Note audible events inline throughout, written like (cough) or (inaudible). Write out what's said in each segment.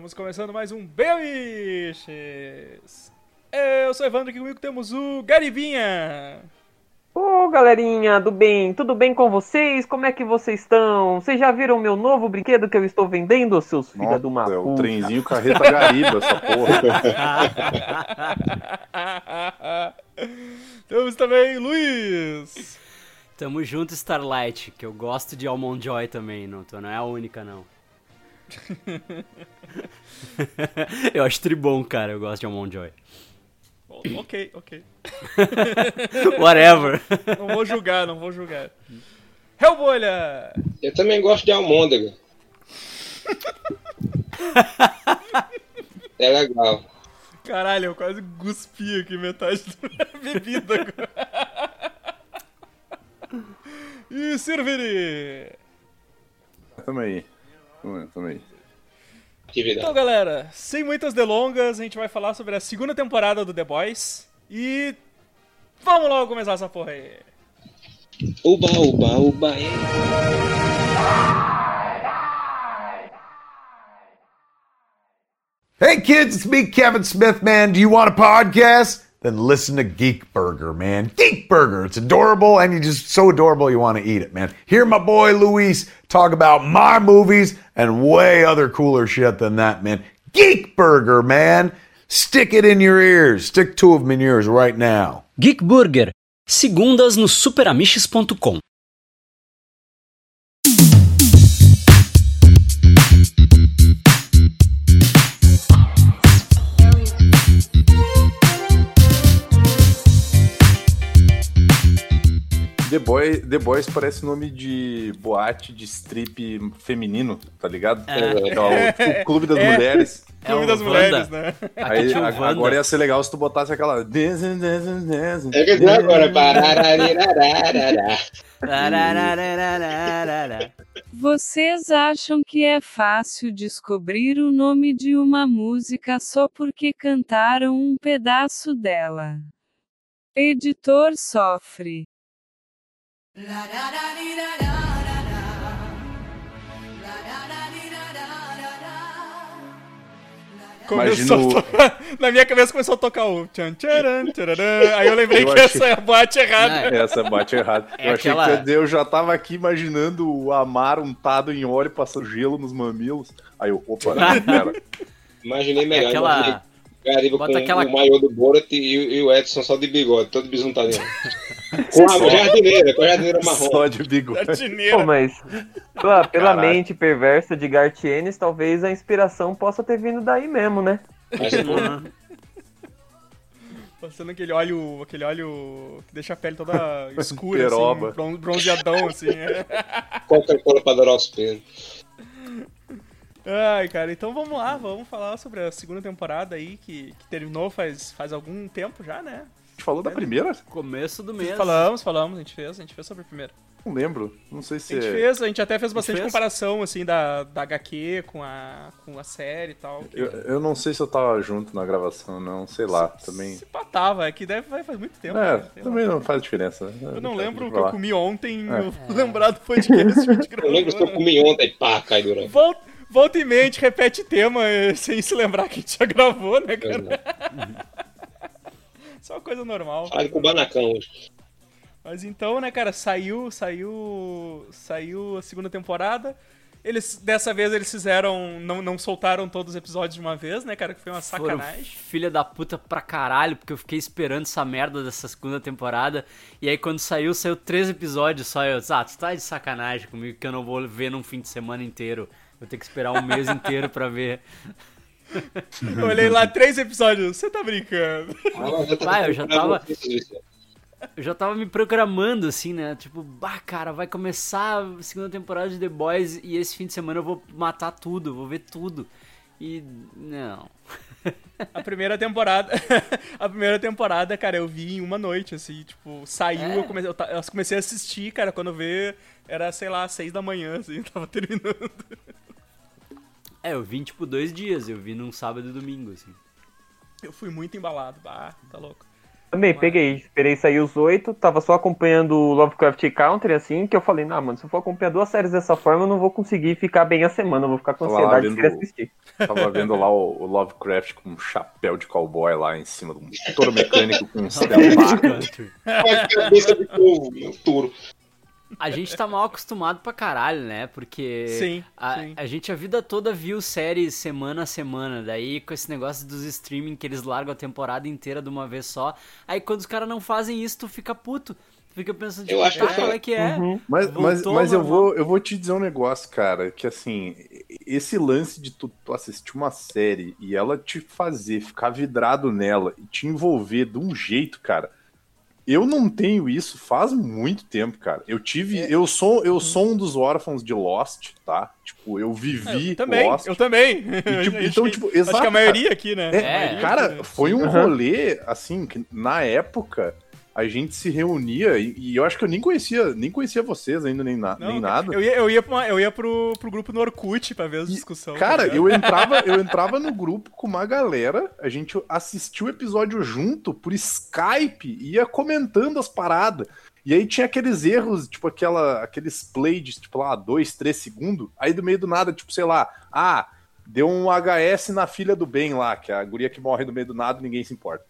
Estamos começando mais um Beliches! Eu sou o Evandro, aqui comigo temos o Garibinha! Ô galerinha do bem, tudo bem com vocês? Como é que vocês estão? Vocês já viram meu novo brinquedo que eu estou vendendo, seus filhos do uma é o trenzinho carreta gariba, essa porra. (laughs) temos também Luiz! Tamo junto, Starlight, que eu gosto de Almond Joy também, não, tu não é a única, não. (laughs) (laughs) eu acho tribom, cara, eu gosto de Almond Joy. Ok, ok. (laughs) Whatever. Não vou julgar, não vou julgar. Hellbolha! Eu também gosto de almôndega. (laughs) é legal. Caralho, eu quase cuspi aqui metade da minha bebida agora. E aí. Tamo aí, tamo aí. Atividade. Então, galera, sem muitas delongas, a gente vai falar sobre a segunda temporada do The Boys. E vamos logo começar essa porra aí. Uba, uba, uba. Hey kids, it's me, Kevin Smith, man. Do you want a podcast? Then listen to Geek Burger, man. Geek Burger. It's adorable and you just so adorable you want to eat it, man. Hear my boy Luis talk about my movies and way other cooler shit than that, man. Geek Burger, man. Stick it in your ears. Stick two of them in yours right now. Geek Burger, segundas no superamiches.com. The, Boy, The Boys parece nome de boate de strip feminino, tá ligado? É. Aquela- tipo, o (laughs) Clube das É. Mulheres. Clube o das Wanda. mulheres, né? Aí, a- agora ia ser legal se tu botasse aquela. É dizer agora. Vocês acham que é fácil descobrir o nome de uma música só porque cantaram um pedaço dela? Editor sofre. Começou Imagino- tocar- (laughs) Na minha cabeça começou a tocar o tchan tcharam, tcharam. Aí eu lembrei Eu que achei- essa é a boate errada. Não, Essa bate errado. É eu achei aquela- que eu já tava aqui imaginando o Amar untado em óleo, passando gelo nos mamilos. Aí eu, opa, (laughs) pera. Imaginei É melhor. Imaginei aquela. Gariba Bota com aquela- o maiô do Borat e, e o Edson só de bigode, todo bisuntadinho. (laughs) com a jardineira, com a jardineira marrom. Só de bigode. Jardineira. Pô, mas pela, mente perversa de Gartienes, talvez a inspiração possa ter vindo daí mesmo, né? Mas, pô, Uhum. Passando aquele óleo, aquele óleo que deixa a pele toda (laughs) escura, Peroba. assim, bron- bronzeadão, assim. é. Coca-Cola pra adorar os pelos. Ai, cara, então vamos lá, vamos falar sobre a segunda temporada aí, que, que terminou faz, faz algum tempo já, né? A gente falou da primeira? Começo do mês. Falamos, falamos, a gente fez, a gente fez sobre a primeira. Não lembro. Não sei A se. gente é- fez, a gente até fez bastante fez? comparação, assim, da, da HQ com a, com a série e tal. que Eu, eu não sei se eu tava junto na gravação, não. Sei lá. Também. Se patava, é que deve vai faz muito tempo. É, né? Lá. também não faz diferença. né? Eu não lembro o que eu comi ontem, É. eu (laughs) lembrar do podcast a Eu lembro que eu comi ontem, pá, cai durante. Volta, volta e meia, a gente repete tema eh, (laughs) sem se lembrar que a gente já gravou, né, cara? (laughs) Só uma coisa normal. Fala de Kubanacan hoje. Mas então, né, cara, saiu, saiu, saiu a segunda temporada. Eles, dessa vez eles fizeram, não, não soltaram todos os episódios de uma vez, né, cara, que foi uma Foram sacanagem. filha da puta pra caralho, porque eu fiquei esperando essa merda dessa segunda temporada. E aí quando saiu, saiu três episódios só. Eu disse, ah, tu tá de sacanagem comigo que eu não vou ver num fim de semana inteiro. Vou ter que esperar um mês inteiro pra ver. Eu olhei lá três episódios, você tá brincando. Vai, eu já tava- Eu já tava me programando, assim, né? Tipo, bah, cara, vai começar a segunda temporada de The Boys e esse fim de semana eu vou matar tudo, vou ver tudo. E. Não. (laughs) A primeira temporada. (laughs) a primeira temporada, cara, eu vi em uma noite, assim, tipo, saiu, É. eu, comecei, eu, eu comecei a assistir, cara, quando vê, era, sei lá, seis da manhã, assim, (laughs) tava terminando. É, eu vi em, tipo dois dias, eu vi num sábado e domingo, assim. Eu fui muito embalado, bah, tá louco. Também peguei, esperei sair os oito, tava só acompanhando o Lovecraft Country, assim, que eu falei, não, mano, se eu for acompanhar duas séries dessa forma, eu não vou conseguir ficar bem a semana, eu vou ficar com ansiedade de vendo- querer assistir. (laughs) Tava vendo lá o, o Lovecraft com um chapéu de cowboy lá em cima de um touro mecânico com um (laughs) cabeça de povo, meu touro. A gente tá mal acostumado pra caralho, né? Porque Sim, a, sim. a gente a vida toda viu séries semana a semana. Daí com esse negócio dos streaming que eles largam a temporada inteira de uma vez só. Aí quando os caras não fazem isso, tu fica puto. Tu fica pensando, Eu tipo, acho que tá, foi- qual é que é? Uhum. Mas, mas, Voltou mas eu, normal. vou, eu vou te dizer um negócio, cara, que assim, esse lance de tu, tu assistir uma série e ela te fazer ficar vidrado nela e te envolver de um jeito, cara. Eu não tenho isso faz muito tempo, cara. Eu tive. Eu sou eu sou um dos órfãos de Lost, tá? Tipo, eu vivi Eu também, Lost. eu também. E, (laughs) tipo, Acho então, que- tipo, Acho exato, que a maioria aqui, né? É, maioria cara, né? foi um Aham. rolê, assim, que na época a gente se reunia e, e eu acho que eu nem conhecia, nem conhecia vocês ainda, nem, na- Não, nem nada. Eu ia, eu ia, uma- eu ia pro, pro grupo no Orkut pra ver as E, discussões. Cara, tá ligado? eu entrava, eu entrava no grupo com uma galera, a gente assistia o episódio junto por Skype, ia comentando as paradas. E aí tinha aqueles erros, tipo aquela, aqueles play de, tipo lá, dois, três segundos. Aí do meio do nada, tipo, sei lá, ah, deu um HS na filha do bem lá, que é a guria que morre no meio do nada e ninguém se importa.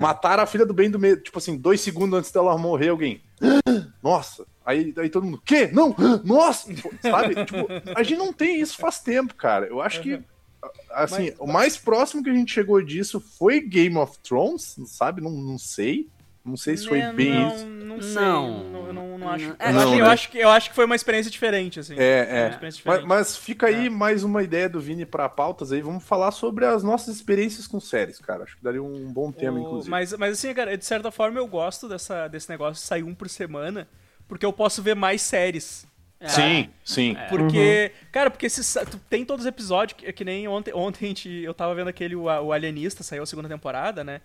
Mataram a filha do bem do meio, tipo assim, dois segundos antes dela morrer, alguém. Nossa! Aí, aí todo mundo, quê? Não! Nossa! Sabe? (laughs) Tipo, a gente não tem isso faz tempo, cara. Eu acho que. Assim, Mas- o mais próximo que a gente chegou disso foi Game of Thrones, sabe? Não, não sei. Não sei se foi Né, bem não, isso. Não sei. Não. Não, eu não, não acho. É, eu, não, acho, né? eu, acho que, eu acho que foi uma experiência diferente, assim. É, Uma é. experiência Mas, diferente. mas fica aí mais uma ideia do Vini pra pautas aí. Vamos falar sobre as nossas experiências com séries, cara. Acho que daria um bom tema, O- inclusive. Mas, mas assim, cara, de certa forma eu gosto dessa, desse negócio de sair um por semana, porque eu posso ver mais séries. É. Sim, sim. Porque, cara, porque tu tem todos os episódios, que, que nem ontem, ontem a gente, eu tava vendo aquele, o, o Alienista, saiu a segunda temporada, né?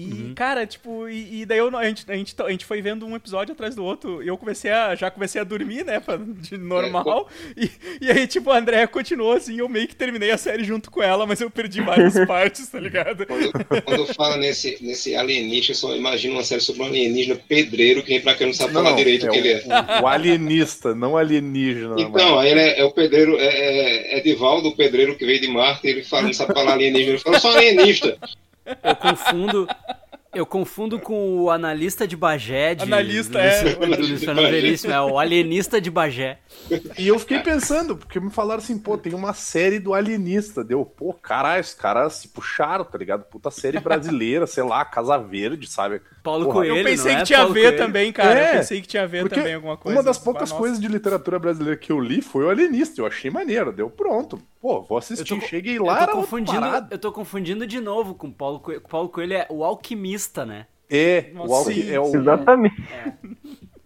E, cara, tipo, e, e daí eu, não- a, gente, a, gente, a gente foi vendo um episódio atrás do outro, e eu comecei a, já comecei a dormir, né, pra- de normal, e, e aí, tipo, a Andrea continuou assim, eu meio que terminei a série junto com ela, mas eu perdi várias (laughs) partes, tá ligado? Quando, quando fala nesse, nesse alienígena, eu só imagino uma série sobre um alienígena pedreiro que vem pra cá e não sabe falar direito o que ele é. o, o alienista, não alienígena. Então, mas- aí ele é, é o pedreiro, é, é Edivaldo, o pedreiro que veio de Marte, ele fala, não sabe falar alienígena, ele fala, eu sou alienista. Eu confundo. Eu confundo com o analista de Bagé de Analista, é. Do Luciano. Veríssimo, é o alienista de Bagé. E eu fiquei pensando, porque me falaram assim, pô, tem uma série do alienista. Deu, pô, caralho, os caras se puxaram, tá ligado? Puta série brasileira, sei lá, Casa Verde, sabe? Paulo Porra, Coelho, Eu pensei não é? que tinha a ver Coelho. também, cara, É, eu pensei que tinha a ver também alguma coisa. uma das a poucas coisas de literatura brasileira que eu li foi o alienista. Eu achei maneiro, deu pronto. Pô, vou assistir. Eu tô Cheguei Eu lá, tô, era outra confundindo, eu tô confundindo de novo com o Paulo Coelho. O Paulo Coelho é o alquimista, né? É, Nossa, o alqui- sim, é o, Exatamente.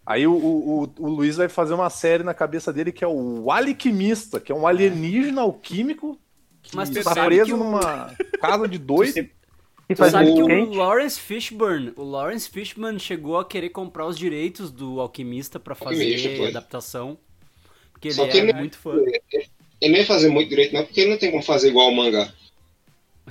Aí o, o, o- o Luiz vai fazer uma série na cabeça dele que é o Alquimista, que é um alienígena alquímico que Mas está preso que o- numa casa de dois. (laughs) E Tu faz sabe que o. Lawrence Fishburne, o Lawrence Fishburne chegou a querer comprar os direitos do Alquimista pra fazer Alquimista, adaptação. Porque ele Só é ele- muito fã. Ele não ia fazer muito direito, não, porque ele não tem como fazer igual ao mangá.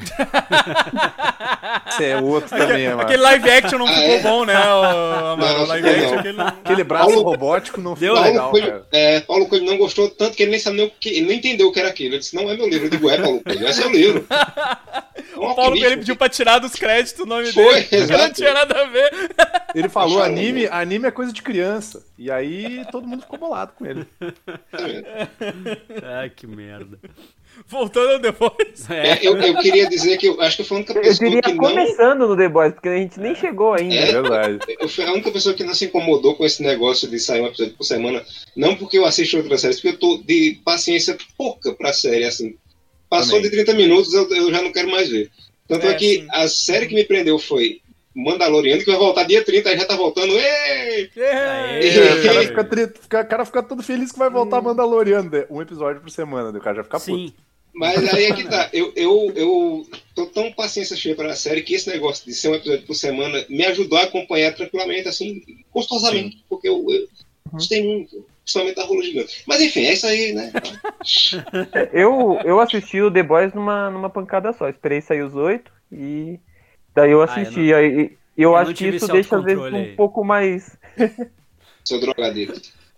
(laughs) Esse é outro também, mano. Aquele live action não Ah, ficou é? bom, né, o, Não, o live action, não. aquele. Aquele braço robótico não ficou Deu Paulo, legal, Coelho, cara. é, Paulo Coelho não gostou tanto que ele nem sabe nem o que. Ele não entendeu o que era aquilo. Ele disse, não é meu livro. Eu digo, é, Paulo Coelho, é seu livro. (laughs) O Paulo Coelho pediu pra tirar dos créditos o nome Foi, dele. (laughs) Não tinha nada a ver. Ele falou, anime, anime é coisa de criança. E aí todo mundo ficou bolado com ele. Ai, que merda. Voltando depois. É, eu, eu queria dizer que eu acho que foi a única Eu pessoa diria que não. começando no The Boys, porque a gente nem chegou ainda. É verdade. Eu fui a única pessoa que não se incomodou com esse negócio de sair um episódio por semana. Não porque eu assisto outras séries, porque eu tô de paciência pouca pra série, assim. Passou Também. de 30 minutos, eu, eu já não quero mais ver. Tanto é, É, que sim. a série que me prendeu foi Mandaloriano, que vai voltar dia 30, aí já tá voltando. Ei! É. É, o, cara fica, o cara fica todo feliz que vai voltar Mandaloriano. né? Um episódio por semana, né? o cara já fica puto. Sim. Mas aí é que tá. Eu, eu, eu tô tão paciência cheia para a série que esse negócio de ser um episódio por semana me ajudou a acompanhar tranquilamente, assim, gostosamente. Porque eu, eu gostei muito. Principalmente da rola gigante. Mas enfim, é isso aí, né? (laughs) Eu, eu assisti o The Boys numa, numa pancada só. Esperei sair os oito e daí eu Ah, eu assisti. aí, eu, Eu acho não que isso deixa às vezes autocontrole um aí. pouco mais. Seu drogadeiro.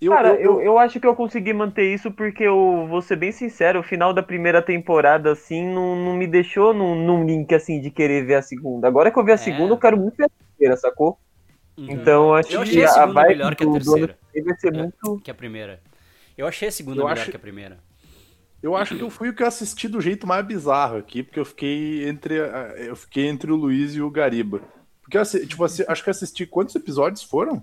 Eu, Cara, eu- eu, eu acho que eu consegui manter isso porque eu vou ser bem sincero, o final da primeira temporada, assim, não, não me deixou num, num link assim de querer ver a segunda. Agora que eu vi a É. segunda, eu quero muito ver a terceira, sacou? Uhum. Então eu acho Eu que achei a a segunda vibe melhor que a do, do ano terceira. vai ser É. muito. Que a primeira. Eu achei a segunda Eu melhor acho- que a primeira. Eu acho que eu fui o que eu assisti do jeito mais bizarro aqui, porque eu fiquei entre, a- eu fiquei entre o Luiz e o Gariba. Porque tipo, assi- acho que eu assisti quantos episódios foram?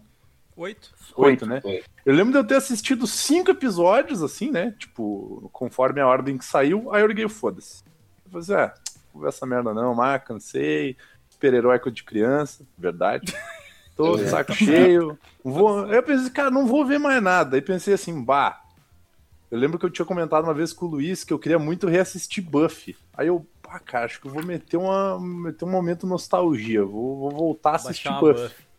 Oito. Oito, né? Oito. Eu lembro de eu ter assistido cinco episódios, assim, né? Tipo, conforme a ordem que saiu, aí eu liguei o foda-se. Eu falei assim, ah, vou ver essa merda não, mas cansei, super-herói de criança, verdade. (laughs) Tô de saco cheio. Vou... Aí eu pensei, cara, não vou ver mais nada. Aí pensei assim, bah. Eu lembro que eu tinha comentado uma vez com o Luiz que eu queria muito reassistir Buffy. Aí eu, pá, cara, acho que eu vou meter, uma, meter um momento nostalgia. Vou, vou voltar a assistir uma Buffy.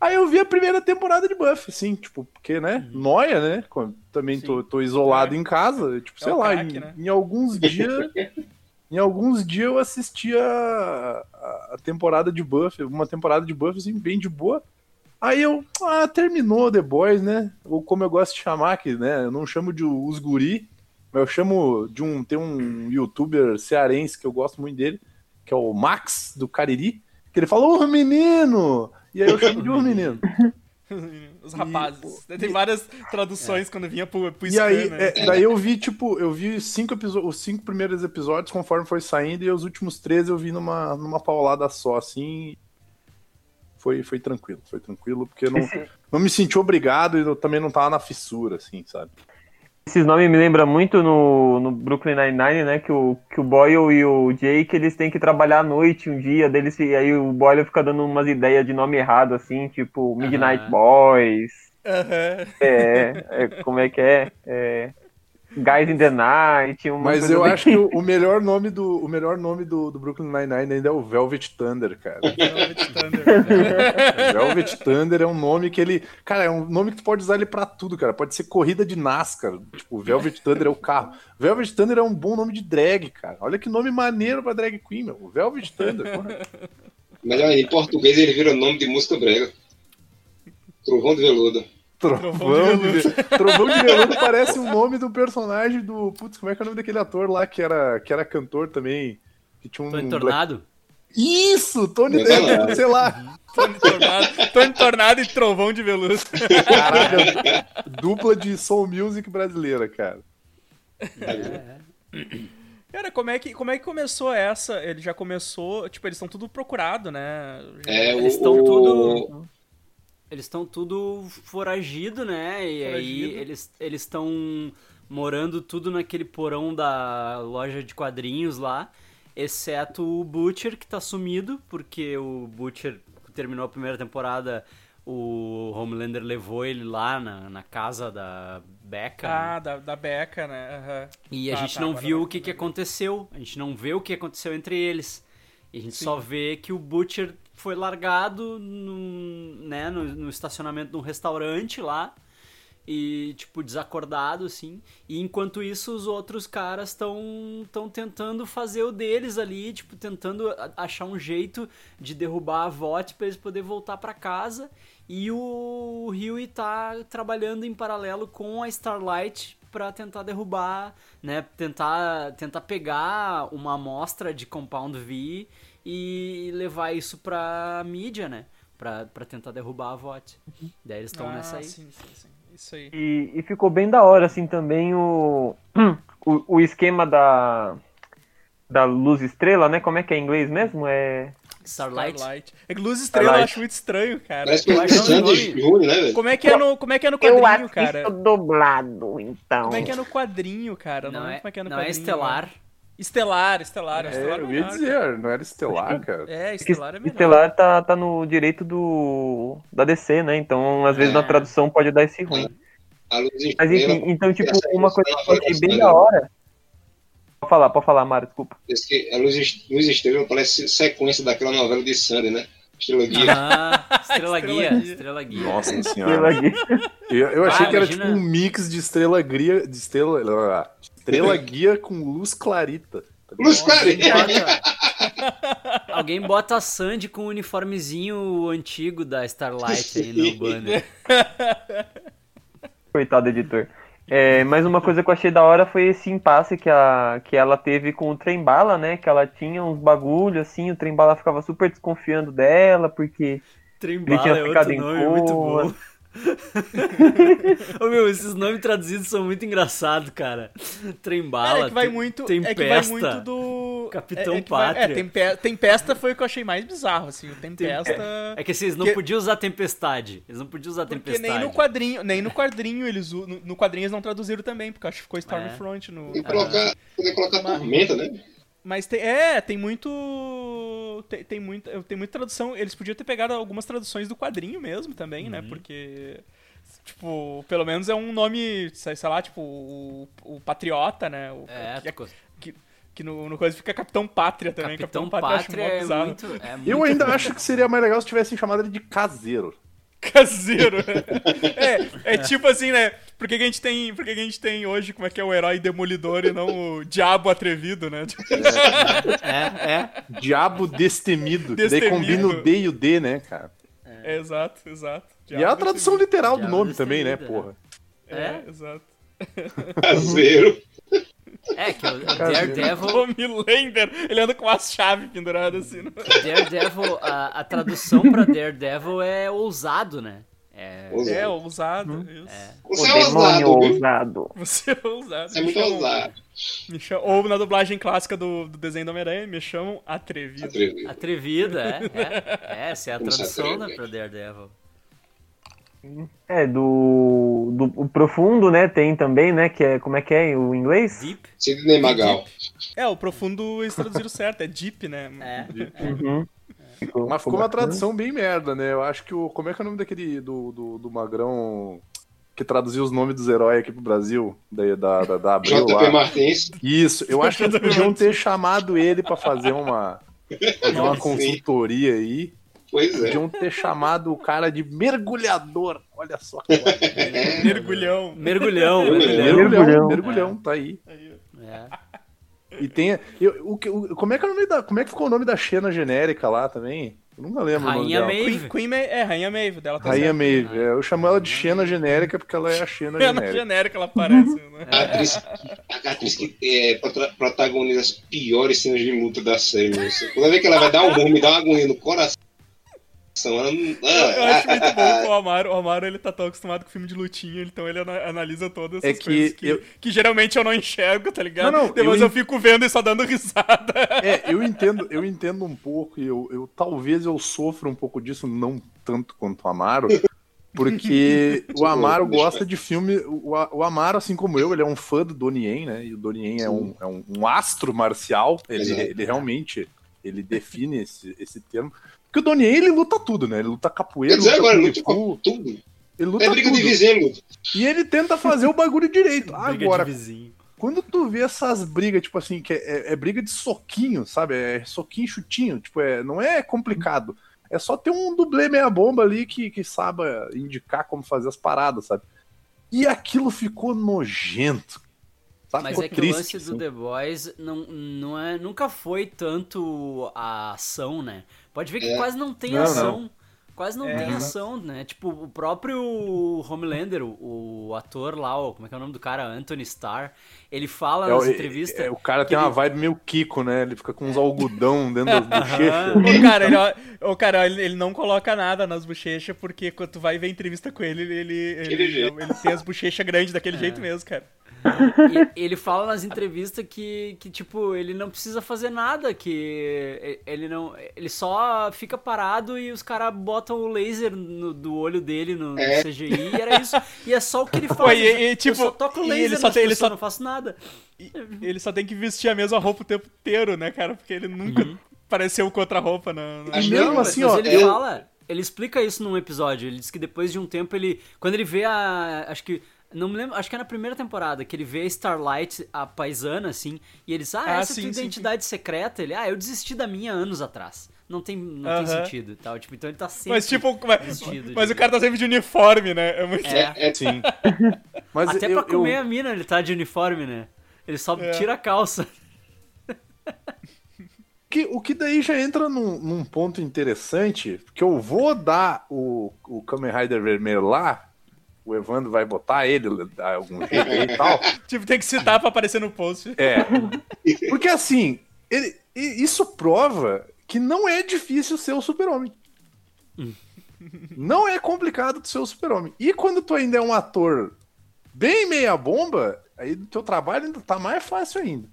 Buff. Aí eu vi a primeira temporada de Buffy, assim, tipo, porque, né? Noia, né? Também tô, tô isolado em casa, tipo, É sei lá, crack, em, né? em alguns dias. (laughs) em alguns dias eu assistia a, a temporada de Buffy, uma temporada de Buffy, assim, bem de boa. Aí eu, ah, terminou The Boys, né? Ou como eu gosto de chamar, que, né? Eu não chamo de os guri, mas eu chamo de um. Tem um youtuber cearense que eu gosto muito dele, que é o Max, do Cariri, que ele fala, ô menino! E aí eu chamo de ô menino. (laughs) Os rapazes. Tem várias traduções quando vinha pro, pro E aí, scan, né? é, daí eu vi, tipo, eu vi cinco os cinco primeiros episódios conforme foi saindo, e os últimos três eu vi numa, numa paulada só, assim. Foi, foi tranquilo, foi tranquilo, porque não, (laughs) não me senti obrigado e eu também não tava na fissura, assim, sabe? Esses nomes me lembram muito no, no Brooklyn Nine-Nine, né? Que o, que o Boyle e o Jake, eles têm que trabalhar à noite um dia, deles, e aí o Boyle fica dando umas ideias de nome errado, assim, tipo Midnight. Boys, é, é, como é que é? é Guys in the Night, uma Mas coisa eu bem- acho que (laughs) o, melhor nome do o melhor nome do, do Brooklyn Nine-Nine ainda é o Velvet Thunder, cara. Velvet Thunder. (laughs) Velvet Thunder é um nome que ele. Cara, é um nome que tu pode usar ele pra tudo, cara. Pode ser corrida de NASCAR. Tipo, Velvet Thunder é o carro. Velvet Thunder é um bom nome de drag, cara. Olha que nome maneiro pra drag queen, meu. Velvet Thunder, porra. Mas olha, em português ele vira nome de música brega. Trovão de Veludo. Trovão de, Ve- (laughs) Trovão de Veludo parece o nome do personagem do. Putz, como é que é o nome daquele ator lá que era, que era cantor também? Que tinha um. Tony Tornado? Isso, Tony Tornado. Depp, sei lá. Tony Tornado, Tony Tornado e Trovão de Veludo. Caraca, dupla de soul music brasileira, cara. Cara, como é, que, como é que começou essa? Ele já começou, tipo, eles estão tudo procurado, né? É, Eles o- estão o- tudo. Eles estão tudo foragido, né? E aí Foragido. eles eles estão morando tudo naquele porão da loja de quadrinhos lá, exceto o Butcher que tá sumido, porque o Butcher terminou a primeira temporada, o Homelander levou ele lá na, na casa da Becca. né? Ah, da, da Becca, né? Aham. E a Tá, gente tá, não viu o que, que aconteceu. A gente não vê o que aconteceu entre eles. E a gente só vê que o Butcher foi largado no, né, no, no estacionamento de um restaurante lá. E, tipo, desacordado, assim. E enquanto isso, os outros caras estão tão tentando fazer o deles ali, tipo, tentando achar um jeito de derrubar a VOT pra eles poderem voltar pra casa. E o Huey tá trabalhando em paralelo com a Starlight pra tentar derrubar, né, tentar tentar pegar uma amostra de Compound V e levar isso pra mídia, né, pra, pra tentar derrubar a VOT. Daí eles estão ah, nessa aí. Sim, sim, sim. Isso aí. E, e ficou bem da hora, assim, também o, (clears throat) o, o esquema da, da luz estrela, né? Como é que é em inglês mesmo? É... Starlight. É que Luz Estrela eu Starlight. acho muito estranho, cara. Parece que Eu é Júnior, né, velho? Como é que é no, como é, que é no Eu quadrinho, assisto cara? dublado, então. Como é que é no quadrinho, cara? Eu Não, Não é, como é que é no não é quadrinho. Estelar. Estelar, Estelar. É, É, Estelar eu é ia melhor, dizer, não era estelar, cara. cara. É, Porque Estelar é melhor. Estelar tá, tá no direito do da DC, né? Então, às vezes, É. na tradução pode dar esse ruim. A luz Mas estrela. enfim, então, tipo, uma coisa que eu achei foi bem da hora. Pode falar, pode falar, Mário, desculpa. Que a luz, luz estrela parece sequência daquela novela de Sandy, né? Estrela Guia. Ah, (laughs) Estrela Estrela Guia. Guia. Estrela Guia. Nossa senhora. guia. Eu, eu achei Ah, que era imagina- tipo um mix de estrela guia, de estrela, estrela guia com luz clarita. Luz clarita! Alguém bota (laughs) a Sandy com o uniformezinho antigo da Starlight (laughs) aí no banner. (laughs) Coitado editor. É, mas uma coisa que eu achei da hora foi esse impasse que, a, que ela teve com o Trembala, né? Que ela tinha uns bagulho assim, o Trembala ficava super desconfiando dela, porque ele Trembala tinha é ficado outro em nome muito coma. Ô meu, esses nomes traduzidos são muito engraçados, cara. Trembala, é que vai Tem- muito, Tempesta, é que vai muito do Capitão é, é que vai- Pátria. É, tempe- Tempesta foi o que eu achei mais bizarro, assim, o Tempesta É que vocês não Que- podiam usar tempestade. Eles não podiam usar porque tempestade. nem no quadrinho, nem no quadrinho eles no, no quadrinho eles não traduziram também, porque eu acho que ficou Stormfront no que colocar, poder colocar tormenta, né? Mas tem, é, tem muito. Tem, tem, muita, tem muita tradução. Eles podiam ter pegado algumas traduções do quadrinho mesmo também, Uhum. né? Porque. Tipo, pelo menos é um nome, sei, sei lá, tipo, o, o Patriota, né? O, É, que, co- que, que no, no coisa fica Capitão Pátria também. Capitão Pátria, acho Pátria mó é muito, é muito Eu ainda acho que seria mais legal se tivessem chamado ele de caseiro. Caseiro. (laughs) é, é tipo assim, né? Por que, que a gente tem. Por que, que a gente tem hoje como é que é o herói demolidor e não o diabo atrevido, né? É, é. Diabo destemido. Daí Destemido. combina o D e o D, né, cara? É, exato, exato. E é a tradução literal do Diabo nome também, né, destemido, porra? É, É? exato. Caseiro. É, que o Daredevil, Tommy ele anda com as chaves penduradas assim. No... Daredevil a, a tradução pra Daredevil é ousado, né? É, Ousado. É, ousado. Isso. O Você é demônio ousado, ousado. Você é ousado. Você é muito chamam- ousado. Me chamam, ou na dublagem clássica do, do desenho do Homem-Aranha, me chamam atrevido. Atrevido. atrevida, é, é. É, essa é a Como tradução, né, pra Daredevil. É, do, do o Profundo, né? Tem também, né? Que é, como é que é o inglês? Deep, Sidney Magal. É, o profundo eles traduziram certo, é deep, né? (laughs) é. Uhum. Mas ficou uma tradução bem merda, né? Eu acho que o. Como é que é o nome daquele. do, do, do Magrão que traduziu os nomes dos heróis aqui pro Brasil? Da, da, da, da Abril JP lá. Martins. Isso, eu acho que eles (laughs) podiam ter chamado ele pra fazer uma. (laughs) Fazer uma consultoria aí. Pois é. Podiam ter chamado o cara de mergulhador. Olha só que (laughs) ótimo. Mergulhão. Mergulhão, Mergulhão. mergulhão. Tá aí. É. E tem. Eu, o, que- o- como, é que é o nome da, como é que ficou o nome da Xena genérica lá também? Eu nunca lembro o nome Rainha dela. Maeve. Queen, Queen Ma é, Rainha Maeve, dela tá Rainha certo. Maeve. é, eu chamo ela de Xena genérica porque ela é a Xena É na genérica. genérica ela aparece, né? A atriz, a atriz que é, prota- protagoniza as piores cenas de luta da série. moço. Toda vez que ela vai dar um rumo, me dá uma agonia no coração. Não. Eu acho muito bom que o Amaro, o Amaro ele tá tão acostumado com filme de lutinha, então ele ana- analisa todas É essas que coisas que, eu- que geralmente eu não enxergo, tá ligado? Não, não, Depois eu eu, fico vendo e só dando risada. É, eu entendo, eu entendo um pouco e eu, eu talvez eu sofra um pouco disso, não tanto quanto o Amaro, porque (laughs) o Amaro gosta de filme. O, o Amaro, assim como eu, ele é um fã do Donnie Yen, né? E o Donnie Yen é um, é um, um astro marcial. Ele, ele realmente ele define esse, esse termo. Porque o Donnie Yen, ele luta tudo, né? Ele luta capoeira, Quer dizer, luta agora, Kung luta com tudo. ele luta É briga de tudo. vizinho, luta. E ele tenta fazer o bagulho direito. (laughs) Briga Agora, de vizinho. quando tu vê essas brigas, tipo assim, que é, é- é briga de soquinho, sabe? É soquinho, chutinho, tipo, é, não é complicado. É só ter um dublê meia bomba ali que, que saiba indicar como fazer as paradas, sabe? E aquilo ficou nojento. Sabe? Mas Ficou é que triste, o lance do assim. The Boys não, não é, nunca foi tanto a ação, né? Pode ver que É. quase não tem Não, ação. Quase não É. tem ação, né? Tipo, o próprio Homelander, o, o ator lá, o, como é que é o nome do cara? Anthony Starr, ele fala É, nas o- entrevistas. é, o cara tem uma ele- vibe meio Kiko, né? Ele fica com uns algodão (laughs) dentro das bochechas. O cara, ele, o cara ele, ele não coloca nada nas bochechas, porque quando tu vai ver entrevista com ele, ele, ele, ele, ele tem as bochechas grandes daquele jeito mesmo, cara. E ele fala nas entrevistas que, que, tipo, ele não precisa fazer nada, que ele não. Ele só fica parado e os caras botam o laser no- do olho dele no, no É. CGI e era isso. E é só o que ele (laughs) faz. e- e, eu tipo, só toco o e laser ele só tem- ele só- não faço nada. E ele só tem que vestir a mesma roupa o tempo inteiro, né, cara? Porque ele nunca apareceu com outra roupa na. na- E mesmo não, assim, Mas ó, ele eu- fala, ele explica isso num episódio. Ele diz que depois de um tempo ele. Quando ele vê a. Acho que. Não me lembro, acho que é na primeira temporada, que ele vê a Starlight, a paisana, assim, e ele diz, ah, Ah, essa é sim, tua sim, identidade secreta? Ele, ah, eu desisti da minha anos atrás. Não tem, não tem Aham. sentido e tal. Tipo, então ele tá sempre. Mas tipo, mas, vestido mas de- o cara tá sempre de uniforme, né? É muito. É. É, Sim. (laughs) Mas Até eu, pra comer eu- a mina ele tá de uniforme, né? Ele só É. tira a calça. (laughs) que, o que daí já entra num, num ponto interessante, que eu vou dar o, o Kamen Rider vermelho lá, o Evandro vai botar ele de algum (laughs) jeito aí e tal. Tipo, tem que citar pra aparecer no post. É. Porque assim, ele, isso prova que não é difícil ser o super-homem. Não é complicado ser o super-homem. E quando tu ainda é um ator bem meia bomba, aí o teu trabalho ainda tá mais fácil ainda.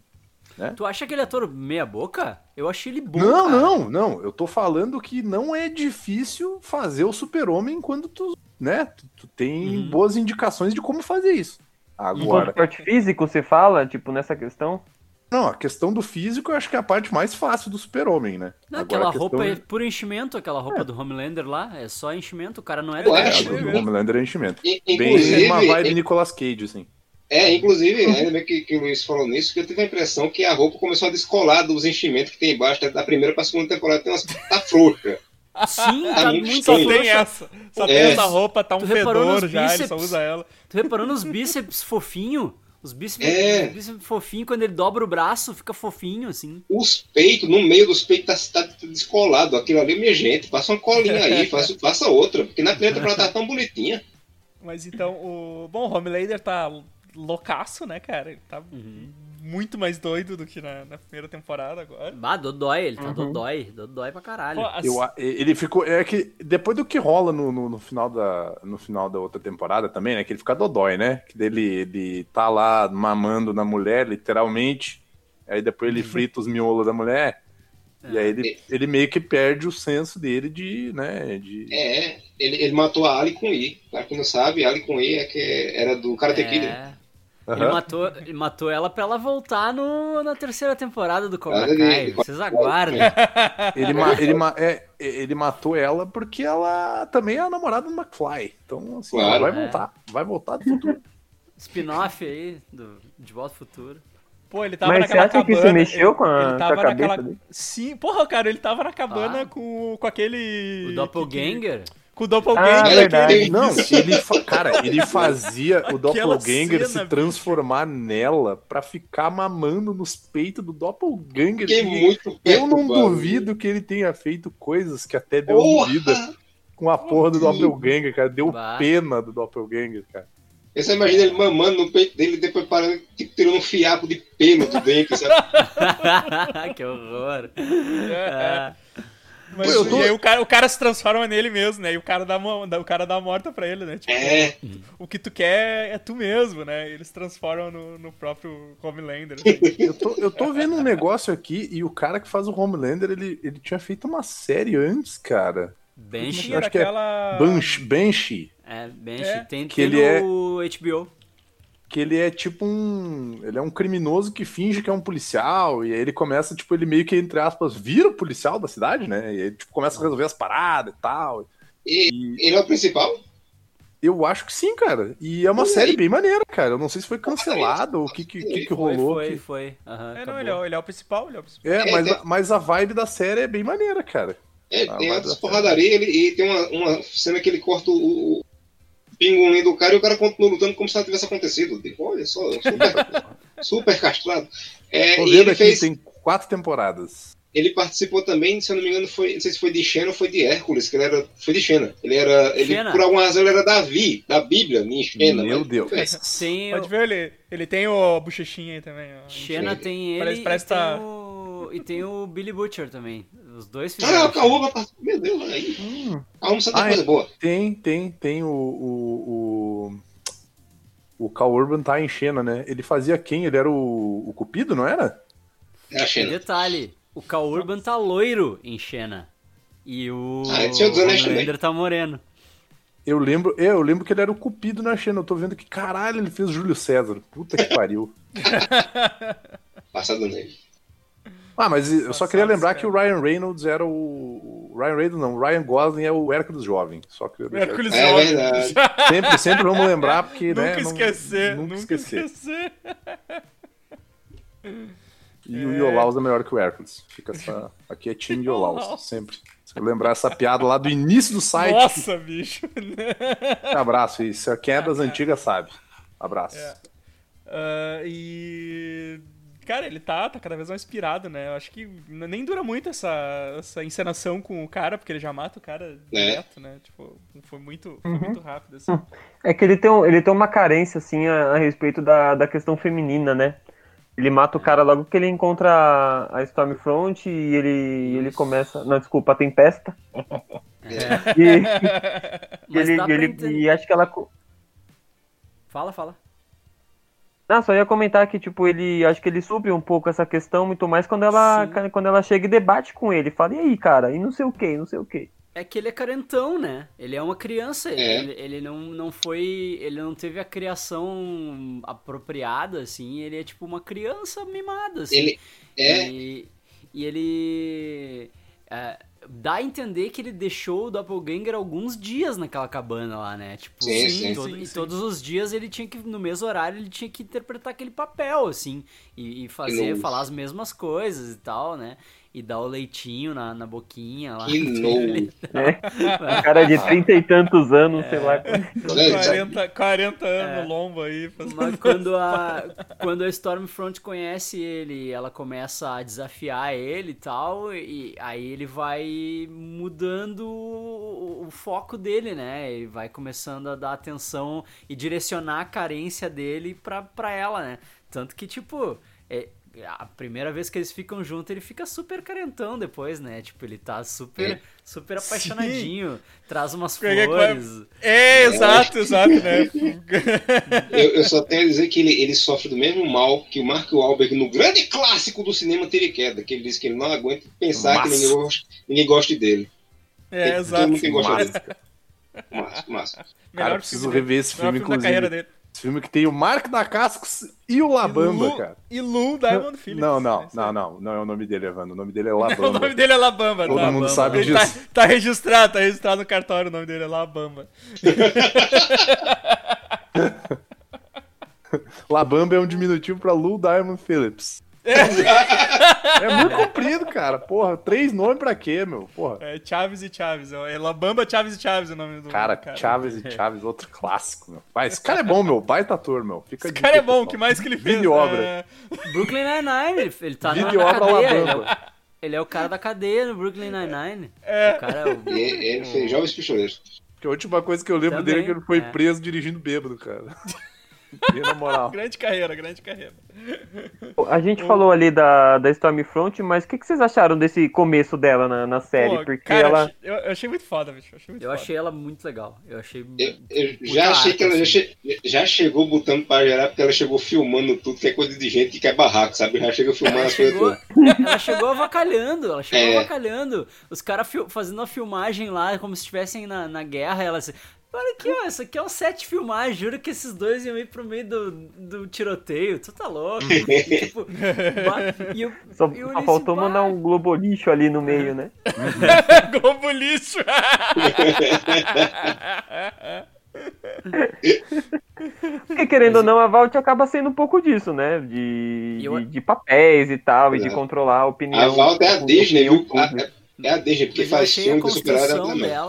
Tu acha aquele ator meia boca? Eu achei ele bom, não, cara. não, não. Eu tô falando que não é difícil fazer o super-homem quando tu, né, tu, tu tem Uhum. boas indicações de como fazer isso. Agora, parte físico, você fala, tipo, nessa questão? não, a questão do físico eu acho que é a parte mais fácil do super-homem, né? Não, Agora, aquela roupa é por enchimento, aquela roupa do Homelander lá, é só enchimento, o cara não é da É, do Homelander é enchimento. Bem Inclusive, uma vibe Nicolas Cage, assim. É, inclusive, ainda bem que, que o Luiz falou nisso, que eu tive a impressão que a roupa começou a descolar dos enchimentos que tem embaixo, da primeira pra segunda temporada, tem umas tá frouxa. Sim, (laughs) Tá tá muito muito Só tem essa. Só tem É. essa roupa, tá um Tu reparou fedor nos já, ele bíceps? só usa ela. Tu reparou nos bíceps fofinho? Os bíceps, É. os bíceps fofinho, quando ele dobra o braço, fica fofinho, assim. Os peitos, no meio dos peitos, tá, tá descolado. Aquilo ali, minha gente, passa uma colinha aí, (laughs) faça, faça outra, porque na primeira temporada tá tão bonitinha. Mas então, o. Bom, o Homelander tá loucaço, né, cara? Ele tá Uhum. Muito mais doido do que na, na primeira temporada agora. Bah, dodói, ele tá dodói, dodói pra caralho. Pô, as- Eu, ele ficou. É que depois do que rola no, no, no final da, no final da outra temporada também, né? Que ele fica dodói, né? Que dele, ele tá lá mamando na mulher, literalmente. Aí depois ele frita os miolos da mulher. E aí ele, ele meio que perde o senso dele de, né? De... É, ele, ele matou a Ali com I. Pra quem não sabe, Ali com I é que era do Karate Kid. É. Ele, matou, ele matou ela pra ela voltar no, na terceira temporada do Cobra Kai. Vocês aguardem. (laughs) Ele, ma- ele, ma- é, ele matou ela porque ela também é a namorada do McFly. Então, assim, Claro. ela vai É. voltar. Vai voltar do futuro. Spin-off aí, do De Volta ao Futuro. Pô, ele tava Mas naquela você acha que isso cabana, mexeu ele- com a- ele com a tava cabeça naquela... Sim, porra, cara, ele tava na cabana Ah. com, com aquele... O Doppelganger. Com o Doppelganger. Ah, é verdade. aquele- Não, ele fa- cara, ele (laughs) fazia o Doppelganger cena, se transformar nela pra ficar mamando nos peitos do Doppelganger. Fiquei E muito eu não duvido que ele tenha feito coisas que até deu Porra! vida com a porra do Doppelganger, cara. Deu Bah. pena do Doppelganger, cara. Você imagina ele mamando no peito dele e depois parando, tipo, tirando um fiapo de pelo do dente, sabe? (laughs) que horror. É, (laughs) É. Mas, Pô, tô- E aí o cara, o cara se transforma nele mesmo, né? E o cara dá, uma, o cara dá a morta pra ele, né? Tipo, É, o que tu quer é tu mesmo, né? E eles se transformam no, no próprio Homelander. assim. Eu tô, eu tô vendo um negócio aqui e o cara que faz o Homelander, ele, ele tinha feito uma série antes, cara. Banshee. Acho que é daquela... Banshee. Banshee. É, Banshee. É. Tem, Que tem ele é- no HBO. Que ele é tipo um. Ele é um criminoso que finge que é um policial, e aí ele começa, tipo, ele meio que, entre aspas, vira o policial da cidade, né? E aí, tipo, começa a resolver as paradas e tal. e E ele é o principal? eu acho que sim, cara. E é uma Olha série aí. bem maneira, cara. Eu não sei se foi cancelado ou o que, que, que, que Foi, rolou. foi, que- foi. Aham, É, não, ele é, ele é o principal, ele é o principal. É, É, mas, a, mas a vibe da série é bem maneira, cara. É, Ah, tem dar porradarias ele, e tem uma, uma cena que ele corta o, o pingolim do cara e o cara continua lutando como se nada tivesse acontecido. Tipo, olha só, super, (laughs) super castrado. É, Tô e vendo ele aqui, fez. tem quatro temporadas. Ele participou também, se eu não me engano, foi, não sei se foi de Xena ou foi de Hércules, que ele era. Foi de Xena. Ele era. Ele, Xena. por alguma razão, ele era Davi, da Bíblia, em Xena. Meu mas- Deus. Tem Pode ver, ele, ele tem o bochechinha aí também. Ó. Xena tem ele Parece- parece e, tem tá- o... e tem o Billy Butcher também. Os dois Ah, fizeram. o Caúba participou. Meu Deus, aí. Hum. Caúba só tem Ah, coisa é. boa. Tem, tem, tem o. O, o, o Cal Urban tá em Xena, né? Ele fazia quem? Ele era o, o Cupido, não era? É a E Xena. detalhe, o Cal Urban tá loiro em Xena. E o Ah, é também. Homelander tá moreno. Eu lembro, é, eu lembro que ele era o Cupido na Xena. Eu tô vendo que caralho ele fez Júlio César. Puta que pariu. (laughs) Passado nele. Ah, mas eu só queria lembrar que o Ryan Reynolds era o. Ryan Reynolds não, o Ryan Gosling é o Hércules jovem. Só deixar Hércules É Jovem. verdade. (laughs) Sempre, sempre vamos lembrar, porque, Nunca né? não- esquecer, nunca, nunca esquecer. esquecer. E o Iolaus é melhor que o Hércules. Fica essa... (laughs) Aqui é time Iolaus, sempre. Se eu lembrar essa piada lá do início do site. Nossa, bicho. (laughs) Abraço, isso. Quem é das antigas sabe. Abraço. É. Ah, e. cara, ele tá, tá cada vez mais inspirado, né? Eu acho que nem dura muito essa, essa encenação com o cara, porque ele já mata o cara direto, né? Tipo, foi muito, foi muito rápido, assim. É que ele tem, ele tem uma carência, assim, a, a respeito da, da questão feminina, né? Ele mata o cara logo que ele encontra a, a Stormfront e ele, ele começa. Não, desculpa, a Tempesta. (laughs) E, (laughs) Mas ele, ele- entender. e acho que ela. Fala, fala. Não, só ia comentar que, tipo, ele. Acho que ele supre um pouco essa questão, muito mais quando ela, Sim. quando ela chega e debate com ele. Fala, e aí, cara? E não sei o que, não sei o que. É que ele é carentão, né? Ele é uma criança, É. ele, ele não, não foi. Ele não teve a criação apropriada, assim, ele é tipo uma criança mimada, assim. Ele é. E, e ele. é, dá a entender que ele deixou o Doppelganger alguns dias naquela cabana lá, né? Tipo, Sim, e sim. todo- Sim, e todos os dias ele tinha que, no mesmo horário, ele tinha que interpretar aquele papel, assim, e, e fazer, falar as mesmas coisas e tal, né? E dar o leitinho na, na boquinha lá. Que (laughs) nojo. Um cara de trinta e tantos anos, sei lá. É, 40, 40 anos no lombo aí. fazendo- Mas quando a, (laughs) quando a Stormfront conhece ele, ela começa a desafiar ele e tal, e aí ele vai mudando o, o foco dele, né? Ele vai começando a dar atenção e direcionar a carência dele pra, pra ela, né? Tanto que, tipo, é, a primeira vez que eles ficam juntos, ele fica super carentão depois, né? Tipo, ele tá super, É. super apaixonadinho, traz umas é que vai- flores. É, exato, exato, né? (laughs) Eu, eu só tenho a dizer que ele, ele sofre do mesmo mal que o Mark Wahlberg no grande clássico do cinema Teve Queda, que ele diz que ele não aguenta pensar que ninguém goste, ninguém goste dele. É, Todo exato. mundo tem gosto dele. Massa. Massa, massa. Melhor Cara, preciso filme rever esse filme, filme da carreira inclusive. Esse filme que tem o Mark da Cascos e o Labamba, e Lu, cara. E Lu Diamond Phillips. Não, não, É isso não, não, não é o nome dele, Evandro. O nome dele é (laughs) O Labamba. nome dele é Labamba, Todo tá? mundo sabe Ele tá, disso. (laughs) tá registrado, tá registrado no cartório, o nome dele é Labamba. Labamba (laughs) é um diminutivo pra Lou Diamond Phillips. É muito comprido, cara. Porra, três nomes pra quê, meu? Porra. É Chaves e Chaves. É Labamba, Chaves e Chaves o nome do Cara, cara. Chaves e Chaves, outro clássico, meu. Vai, esse cara é bom, meu. Baita ator, meu. Fica Esse cara é bom, o pessoal. que mais que ele fez? Vídeo obra. É, Brooklyn Nine-Nine, ele, ele tá na, Vídeo na obra cadeia. Ele é, o, Labamba. ele é o cara da cadeia no Brooklyn Nine-Nine. É. O cara é o... E ele fez Jovens Pistoleiros. Que a última coisa que eu lembro Também, dele é que ele foi é. preso dirigindo bêbado, cara. (laughs) E na moral. (laughs) grande carreira, grande carreira. A gente falou ali da, da Stormfront, mas o que, que vocês acharam desse começo dela na, na série? Pô, Porque cara, ela. eu, eu achei muito foda, bicho. Eu achei muito Eu foda. achei ela muito legal. Eu achei. Eu, eu já achei arco, que ela já, assim. che- já chegou botando pra gerar, porque ela chegou filmando tudo, que é coisa de gente que quer barraco, sabe? Já chega filmando Ela as coisas chegou, todas. (laughs) ela chegou avacalhando, ela chegou É. avacalhando. Os caras fazendo a filmagem lá, como se estivessem na, na guerra, ela assim. Olha aqui, ó, isso aqui é um set de filmagem. Juro que esses dois iam ir pro meio do, do tiroteio. Tu tá louco? (laughs) E, tipo, e eu- Só, e eu só faltou mandar "Bah, um globo lixo ali no meio, né? (laughs) Globo lixo! (laughs) Porque querendo ou não, a Vault acaba sendo um pouco disso, né? De, eu- de, de papéis e tal, e de É. controlar a opinião. A Valda é a Disney, viu? A- público. É a Disney, porque Mas faz a filme de super-herói construção também. dela.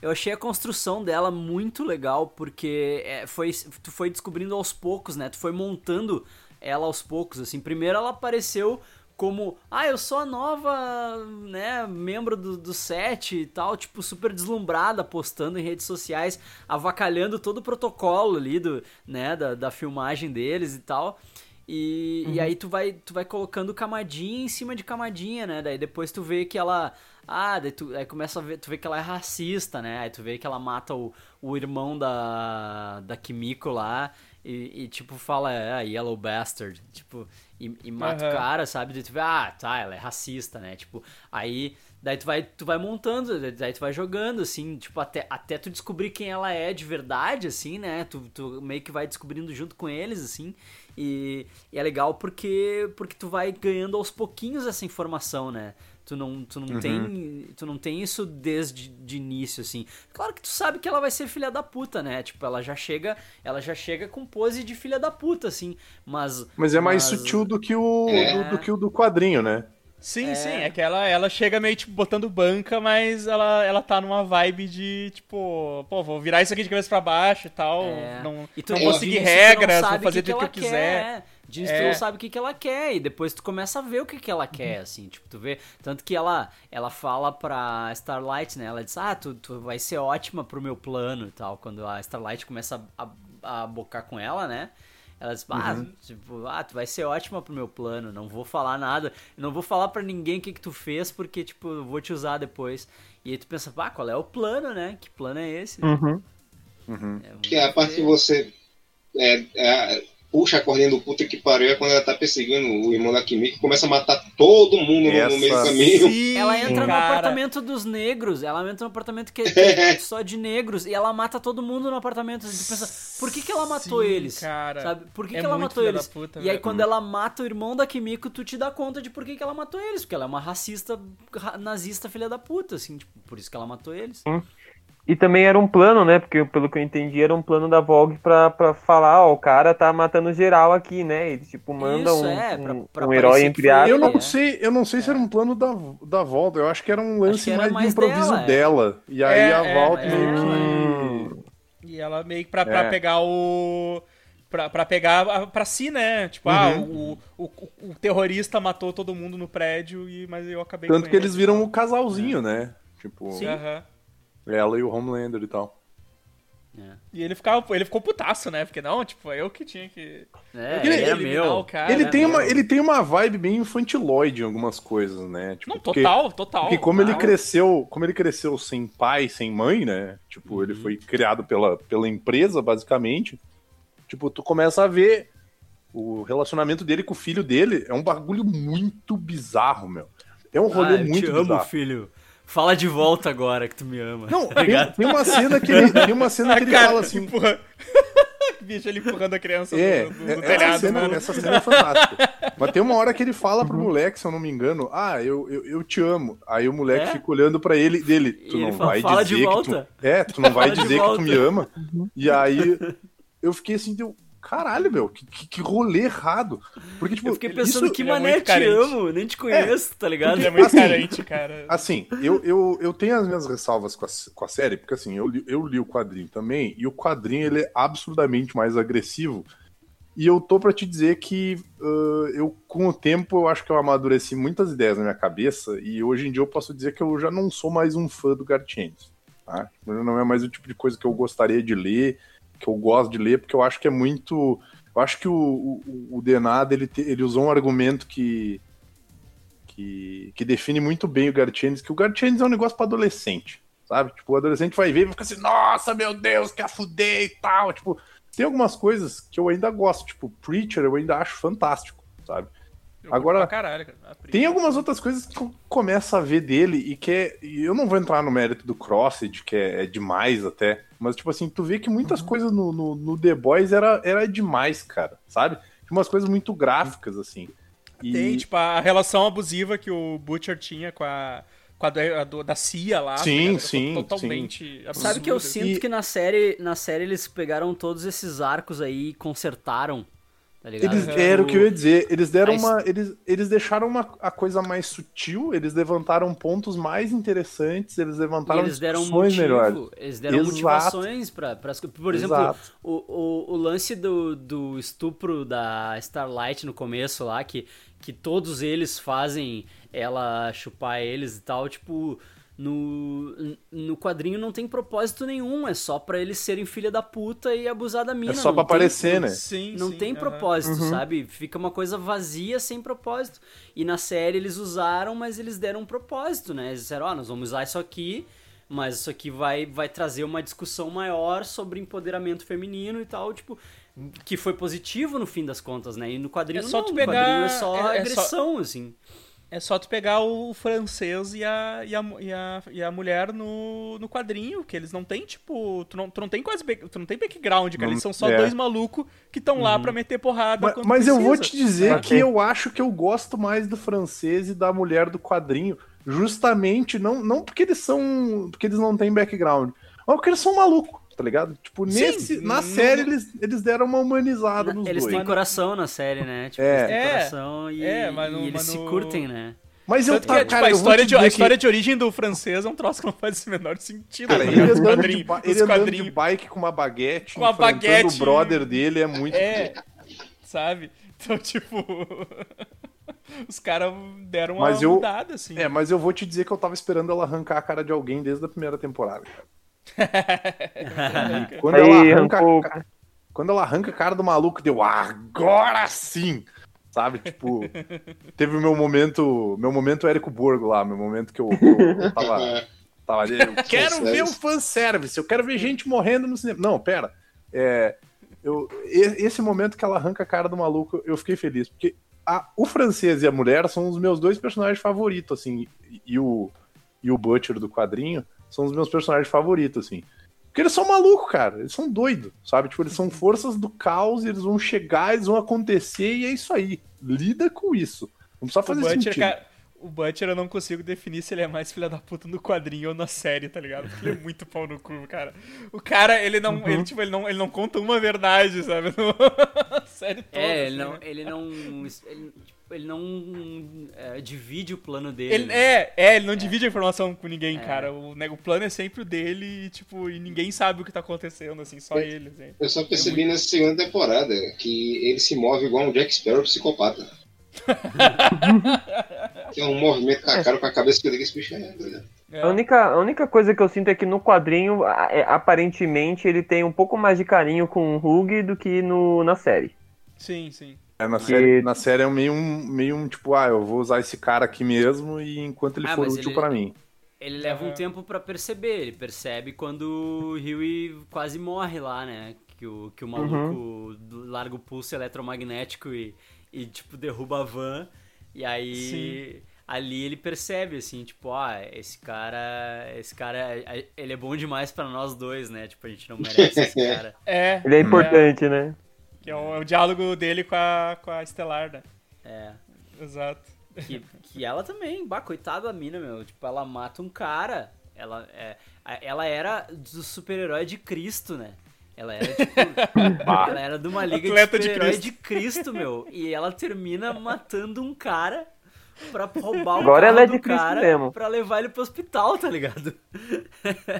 Eu achei a construção dela muito legal, porque é, foi, tu foi descobrindo aos poucos, né? Tu foi montando ela aos poucos, assim. Primeiro ela apareceu como, ah, eu sou a nova, né, membro do, do set e tal, tipo, super deslumbrada, postando em redes sociais, avacalhando todo o protocolo ali do, né, da, da filmagem deles e tal. E, e aí tu vai, tu vai colocando camadinha em cima de camadinha, né? Daí depois tu vê que ela. Ah, daí tu aí começa a ver, tu vê que ela é racista, né? Aí tu vê que ela mata o, o irmão da, da Kimiko lá e, e, tipo fala, é, Yellow Bastard, tipo, e, e mata o Aham. cara, sabe? Daí tu vê, ah, tá, ela é racista, né? Tipo, aí daí tu vai, tu vai montando, daí tu vai jogando, assim, tipo, até, até tu descobrir quem ela é de verdade, assim, né? Tu, tu meio que vai descobrindo junto com eles, assim. E, e é legal porque, porque tu vai ganhando aos pouquinhos essa informação, né? Tu não, tu não, tem, tu não tem isso desde de início, assim. Claro que tu sabe que ela vai ser filha da puta, né? Tipo, ela já chega, ela já chega com pose de filha da puta, assim. Mas. Mas é mais mas- sutil do que o É. do, do que o do quadrinho, né? Sim, É. sim, é que ela, ela chega meio, tipo, botando banca, mas ela, ela tá numa vibe de, tipo, pô, vou virar isso aqui de cabeça pra baixo e tal, É. não, E tu- não é, vou seguir regras, vou fazer o do jeito que eu quiser. quer, é. Jeans tu É. não sabe o que, que ela quer, e depois tu começa a ver o que, que ela quer, assim, tipo, tu vê. Tanto que ela, ela fala pra Starlight, né? Ela diz, ah, tu, tu vai ser ótima pro meu plano e tal. Quando a Starlight começa a, a, a bocar com ela, né? Ela diz, ah, tipo, ah, tu vai ser ótima pro meu plano, não vou falar nada, não vou falar pra ninguém o que, que tu fez, porque, tipo, eu vou te usar depois. E aí tu pensa, ah, qual é o plano, né? Que plano é esse? Uhum. É, Que é a parte que você é, é, puxa a cordinha do puta que pariu é quando ela tá perseguindo o irmão da Kimi, que começa a matar todo mundo no- no, meio do Essa- caminho. Sim, Ela entra no cara. apartamento dos negros, ela entra no apartamento que é (laughs) só de negros e ela mata todo mundo no apartamento. A gente pensa, por que, que ela matou Sim, eles? cara. Sabe? Por que, É que ela matou eles? puta, e aí quando ela mata o irmão da Kimiko, tu te dá conta de por que, que ela matou eles, porque ela é uma racista, ra- nazista filha da puta, assim, tipo, por isso que ela matou eles. E também era um plano, né? Porque pelo que eu entendi, era um plano da Vogue pra, pra falar, ó, o cara tá matando geral aqui, né? Ele tipo manda Isso, um, é, pra- um- pra um herói entre aspas. Eu não é. sei, eu não sei se era um plano da, da volta. Eu acho que era um lance era mais, mais de improviso dela, é. dela. E aí É, a é, volta é, meio que. E ela meio que pra, pra É. pegar o. Pra, pra pegar a- pra si, né? Tipo, ah, Uhum. o, o, o, o terrorista matou todo mundo no prédio, e, mas eu acabei Tanto com que ele. eles viram o casalzinho, né? Tipo, Aham. Ela e o Homelander e tal. E ele, ficava, ele ficou putaço, né? Porque não, tipo, eu que tinha que. É, ele era eliminar meu. o cara, ele, né? tem uma, meu. ele tem uma vibe bem infantiloide em algumas coisas, né? Tipo, Não, porque- total, total. Porque como ele total. cresceu, como ele cresceu sem pai, sem mãe, né? Tipo, ele foi criado pela, pela empresa, basicamente. Tipo, tu começa a ver o relacionamento dele com o filho dele. É um bagulho muito bizarro, meu. É um rolê ah, eu muito te amo, bizarro. filho. Fala de volta agora que tu me ama. Não, Tá tem, tem uma cena que ele, tem uma cena que ele cara, fala assim. empurra... (laughs) Bicho, ele empurrando a criança É, do é, essa, telhado, cena, mano. essa cena é fantástica. Mas tem uma hora que ele fala pro moleque, se eu não me engano, ah, eu, eu, eu te amo. Aí o moleque É? fica olhando pra ele dele, tu E ele não fala, vai "Fala (laughs) de dizer que volta." tu. É, tu não vai Fala dizer que tu me ama. E aí eu fiquei assim, deu. Caralho, meu, que, que, que rolê errado. Porque, tipo, Eu fiquei pensando, isso- que é mané te carente. amo, nem te conheço, tá ligado? Ele é muito assim, carente, cara. Assim, eu, eu, eu tenho as minhas ressalvas com a, com a série, porque assim, eu li, eu li o quadrinho também, e o quadrinho ele é absurdamente mais agressivo. E eu tô pra te dizer que ah, eu, com o tempo, eu acho que eu amadureci muitas ideias na minha cabeça, e hoje em dia eu posso dizer que eu já não sou mais um fã do Gartienes. Tá? Não é mais o tipo de coisa que eu gostaria de ler, que eu gosto de ler, porque eu acho que é muito. Eu acho que o, o, o Denado ele, ele usou um argumento que que, que define muito bem o Gartienes, que o Gartienes é um negócio pra adolescente, sabe? Tipo, o adolescente vai ver e vai ficar assim, nossa, meu Deus, que fuder e tal. Tipo, tem algumas coisas que eu ainda gosto, tipo, Preacher eu ainda acho fantástico, sabe? Eu agora, caralho, Tem algumas outras coisas que eu começo a ver dele e que é. E eu não vou entrar no mérito do Crossed, que é, é demais até. Mas, tipo assim, tu vê que muitas coisas no, no, no The Boys era, era demais, cara, sabe? Tinha umas coisas muito gráficas, assim. E- Tem, tipo, a relação abusiva que o Butcher tinha com a. Com a, do, a do- da CIA lá. tá Sim, sim, Totalmente. Sabe que eu sinto E- que na série, na série eles pegaram todos esses arcos aí e consertaram, tá ligado? Eles, era o que eu ia dizer. Eles deram uma. Eles, eles deixaram uma, a coisa mais sutil, eles levantaram pontos mais interessantes, eles e levantaram eles deram discussões motivo, melhores. eles deram Exato. motivações pra, pras co- Por exemplo, Exato. o, o, o lance do, do estupro da Starlight no começo lá, que, que todos eles fazem ela chupar eles e tal, tipo, no, no quadrinho não tem propósito nenhum, é só pra eles serem filha da puta e abusar da mina. É só não pra tem- aparecer, né? Sim, Não sim, tem aham. propósito, Uhum. sabe? Fica uma coisa vazia, sem propósito. E na série eles usaram, mas eles deram um propósito, né? Eles disseram, ó, nós vamos usar isso aqui, mas isso aqui vai, vai trazer uma discussão maior sobre empoderamento feminino e tal, tipo, que foi positivo no fim das contas, né? E no quadrinho É só não, tu no pegar- quadrinho é só é- é só- agressão, assim. É só tu pegar o francês e a, e a, e a, e a mulher no, no quadrinho, que eles não têm, tipo. Tu não, tu não tem quase. Tu não tem background, cara. Não- Eles são só é. dois malucos que estão lá pra meter porrada. Mas, mas eu vou te dizer que eu acho que eu gosto mais do francês e da mulher do quadrinho, justamente não, não porque eles são. porque eles não têm background, mas porque eles são malucos, tá ligado? Tipo, Sim, nesse, na não- série eles, eles deram uma humanizada nos Eles dois. têm coração na série, né? Tipo, É. eles têm É, coração e, é, mas no- e eles mas se no- curtem, né? Mas eu Tanto que, tá, tipo, cara, a, história de, a que- história de origem do francês é um troço que não faz o menor sentido. Cara, tá ele andando, de, ba- ele andando de bike com uma baguete, Com a enfrentando baguete. o brother dele é muito. É. sabe? Então, tipo. (laughs) Os caras deram uma Mas eu- mudada, assim. É, mas eu vou te dizer que eu tava esperando ela arrancar a cara de alguém desde a primeira temporada, cara. (laughs) Quando Aí ela arranca, quando ela arranca a cara do maluco, deu "Ah, agora sim! Sabe, tipo, teve o meu momento, meu momento Érico Borgo lá, meu momento que eu, eu- eu tava, tava ali, eu quero Fanservice. ver o fanservice, eu quero ver gente morrendo no cinema. Não, pera, é, eu, esse momento que ela arranca a cara do maluco, eu fiquei feliz, porque a- o francês e a mulher são os meus dois personagens favoritos, assim, e, e o, e o Butcher do quadrinho são os meus personagens favoritos, assim. Porque eles são malucos, cara. Eles são doidos, sabe? Tipo, eles são forças do caos, eles vão chegar, eles vão acontecer e é isso aí. Lida com isso. Não precisa O fazer Butcher, sentido. cara, o Butcher eu não consigo definir se ele é mais filha da puta no quadrinho ou na série, tá ligado? Porque ele é muito pau no cu, cara. O cara, ele não, Uhum. ele, tipo, ele não, ele não conta uma verdade, sabe? (laughs) No... série toda. É, ele assim, não, né? ele não, ele, tipo, ele não é, divide o plano dele. Ele, né? é, é, ele não divide a informação com ninguém, cara. O, né, o plano é sempre o dele e, tipo, e ninguém sabe o que tá acontecendo, assim, só ele. Assim. Eu só percebi nessa segunda temporada que ele se move igual um Jack Sparrow psicopata. (laughs) Tem um movimento com a cara, com a cabeça que eu digo esse bicho é doido. É. A única, a única coisa que eu sinto é que no quadrinho, é, aparentemente, ele tem um pouco mais de carinho com o Hug do que no, na série. Sim, sim. É, na, série, na série é meio um, meio um tipo, ah, eu vou usar esse cara aqui mesmo e enquanto ele Ah, for útil ele- pra mim. Ele leva um tempo pra perceber. Ele percebe quando o Huey quase morre lá, né? Que o, que o maluco do- larga o pulso eletromagnético e, e, tipo, derruba a van. E aí, Sim. ali ele percebe, assim, tipo, ah, esse cara, esse cara, ele é bom demais pra nós dois, né? Tipo, a gente não merece esse (laughs) cara. É, Ele é importante, né? Que é o, é o diálogo dele com a, com a Estelar, né? É. Exato. Que, que ela também, bah, coitada da mina, meu. Tipo, ela mata um cara. Ela, é, ela era do super-herói de Cristo, né? Ela era, tipo, (laughs) ela era de uma liga Atleta de super-herói Cristo. de Cristo, meu. E ela termina matando um cara pra roubar o Agora ela é do de Cristo cara mesmo. pra levar ele pro hospital, tá ligado?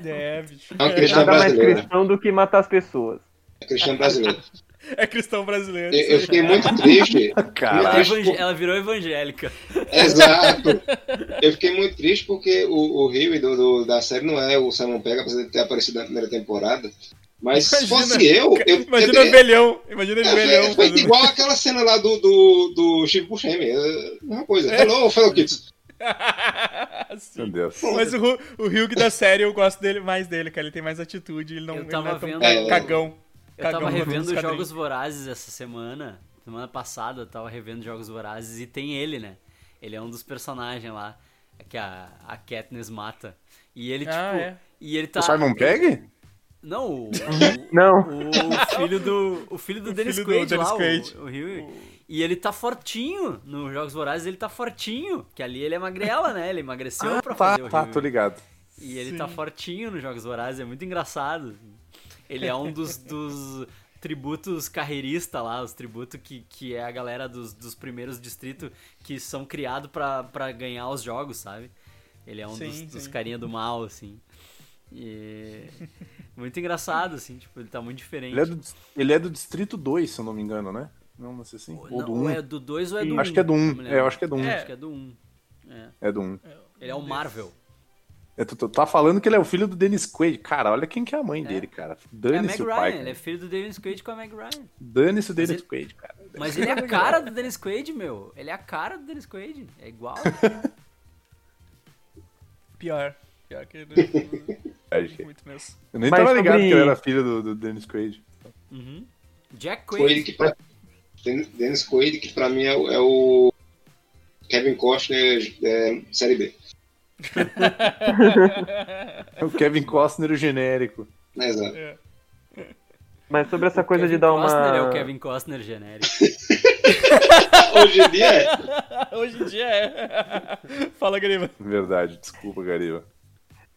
É, bicho. É um cristão Nada mais brasileiro. cristão do que matar as pessoas. É cristão brasileiro. É cristão brasileiro. Eu, eu fiquei muito triste. Evangé- ela virou evangélica. Exato. Eu fiquei muito triste porque o, o Rio do, do- da série não é o Simon Pegg, apesar de ter aparecido na primeira temporada. Mas se fosse eu, eu, Imagina o velhão. Imagina ele É, velhão. foi, foi fazendo- igual aquela cena lá do, do, do Chico Buscemi. É a mesma coisa. Hello, fellow kids. (laughs) Meu Deus. Mas o, o Hugh da série eu gosto dele mais dele, cara. Ele tem mais atitude, ele não, ele tava não é tão vendo- ca- cagão. Eu tava revendo Jogos. Vorazes essa semana. Semana passada eu tava revendo Jogos Vorazes e tem ele, né? Ele é um dos personagens lá que a, a Katniss mata. E ele, Ah, tipo. é. E ele tá. O Simon Pegg? Não, o, (laughs) Não. o filho do. O filho do O Dennis filho do Quaid Dennis lá, Quaid. o, o. E ele tá fortinho. Nos Jogos Vorazes ele tá fortinho. Que ali ele é magrela, né? Ele emagreceu Ah, pra tá, fazer o tá, Huey. tô ligado. E ele Sim. tá fortinho nos Jogos Vorazes, é muito engraçado. Ele é um dos, dos tributos carreiristas lá, os tributos que, que é a galera dos, dos primeiros distritos que são criados pra, pra ganhar os jogos, sabe? Ele é um Sim, dos, dos sim. carinha do mal, assim. E... (laughs) Muito engraçado, assim, tipo, ele tá muito diferente. Ele é, do, ele é do Distrito 2, se eu não me engano, né? Não, não sei assim. Ou Não, do ou 1. é do 2 ou é do 1? Acho que é do 1. É, eu acho que é do 1. Acho que é do 1. É. É do 1. Ele é o Marvel. É, tu, tu tá falando que ele é o filho do Dennis Quaid. Cara, olha quem que é a mãe É. dele, cara. É a Dane-se Meg o Ryan, pai. ele é filho do Dennis Quaid com a Meg Ryan. Dane-se o Dennis ele- Quaid, cara. Mas ele é a cara do Dennis Quaid, meu. Ele é a cara do Dennis Quaid. É igual. Pior. Pior que ele. (laughs) Acho que- Muito mesmo. Eu nem Mas tava ligado sobre- que ele era filho do, do Dennis Quaid. Uhum. Jack Quaid, Quaid. que pra, Den- Dennis Quaid, que pra mim é, o- é o Kevin Costner é, série B. É (laughs) o Kevin Costner o genérico. Exato. É. Mas sobre essa coisa Kevin de dar Costner é o uma. Kevin Costner genérico. (laughs) Hoje em dia é. (laughs) Hoje em dia é. Fala, Grima. Verdade, desculpa, Gariba.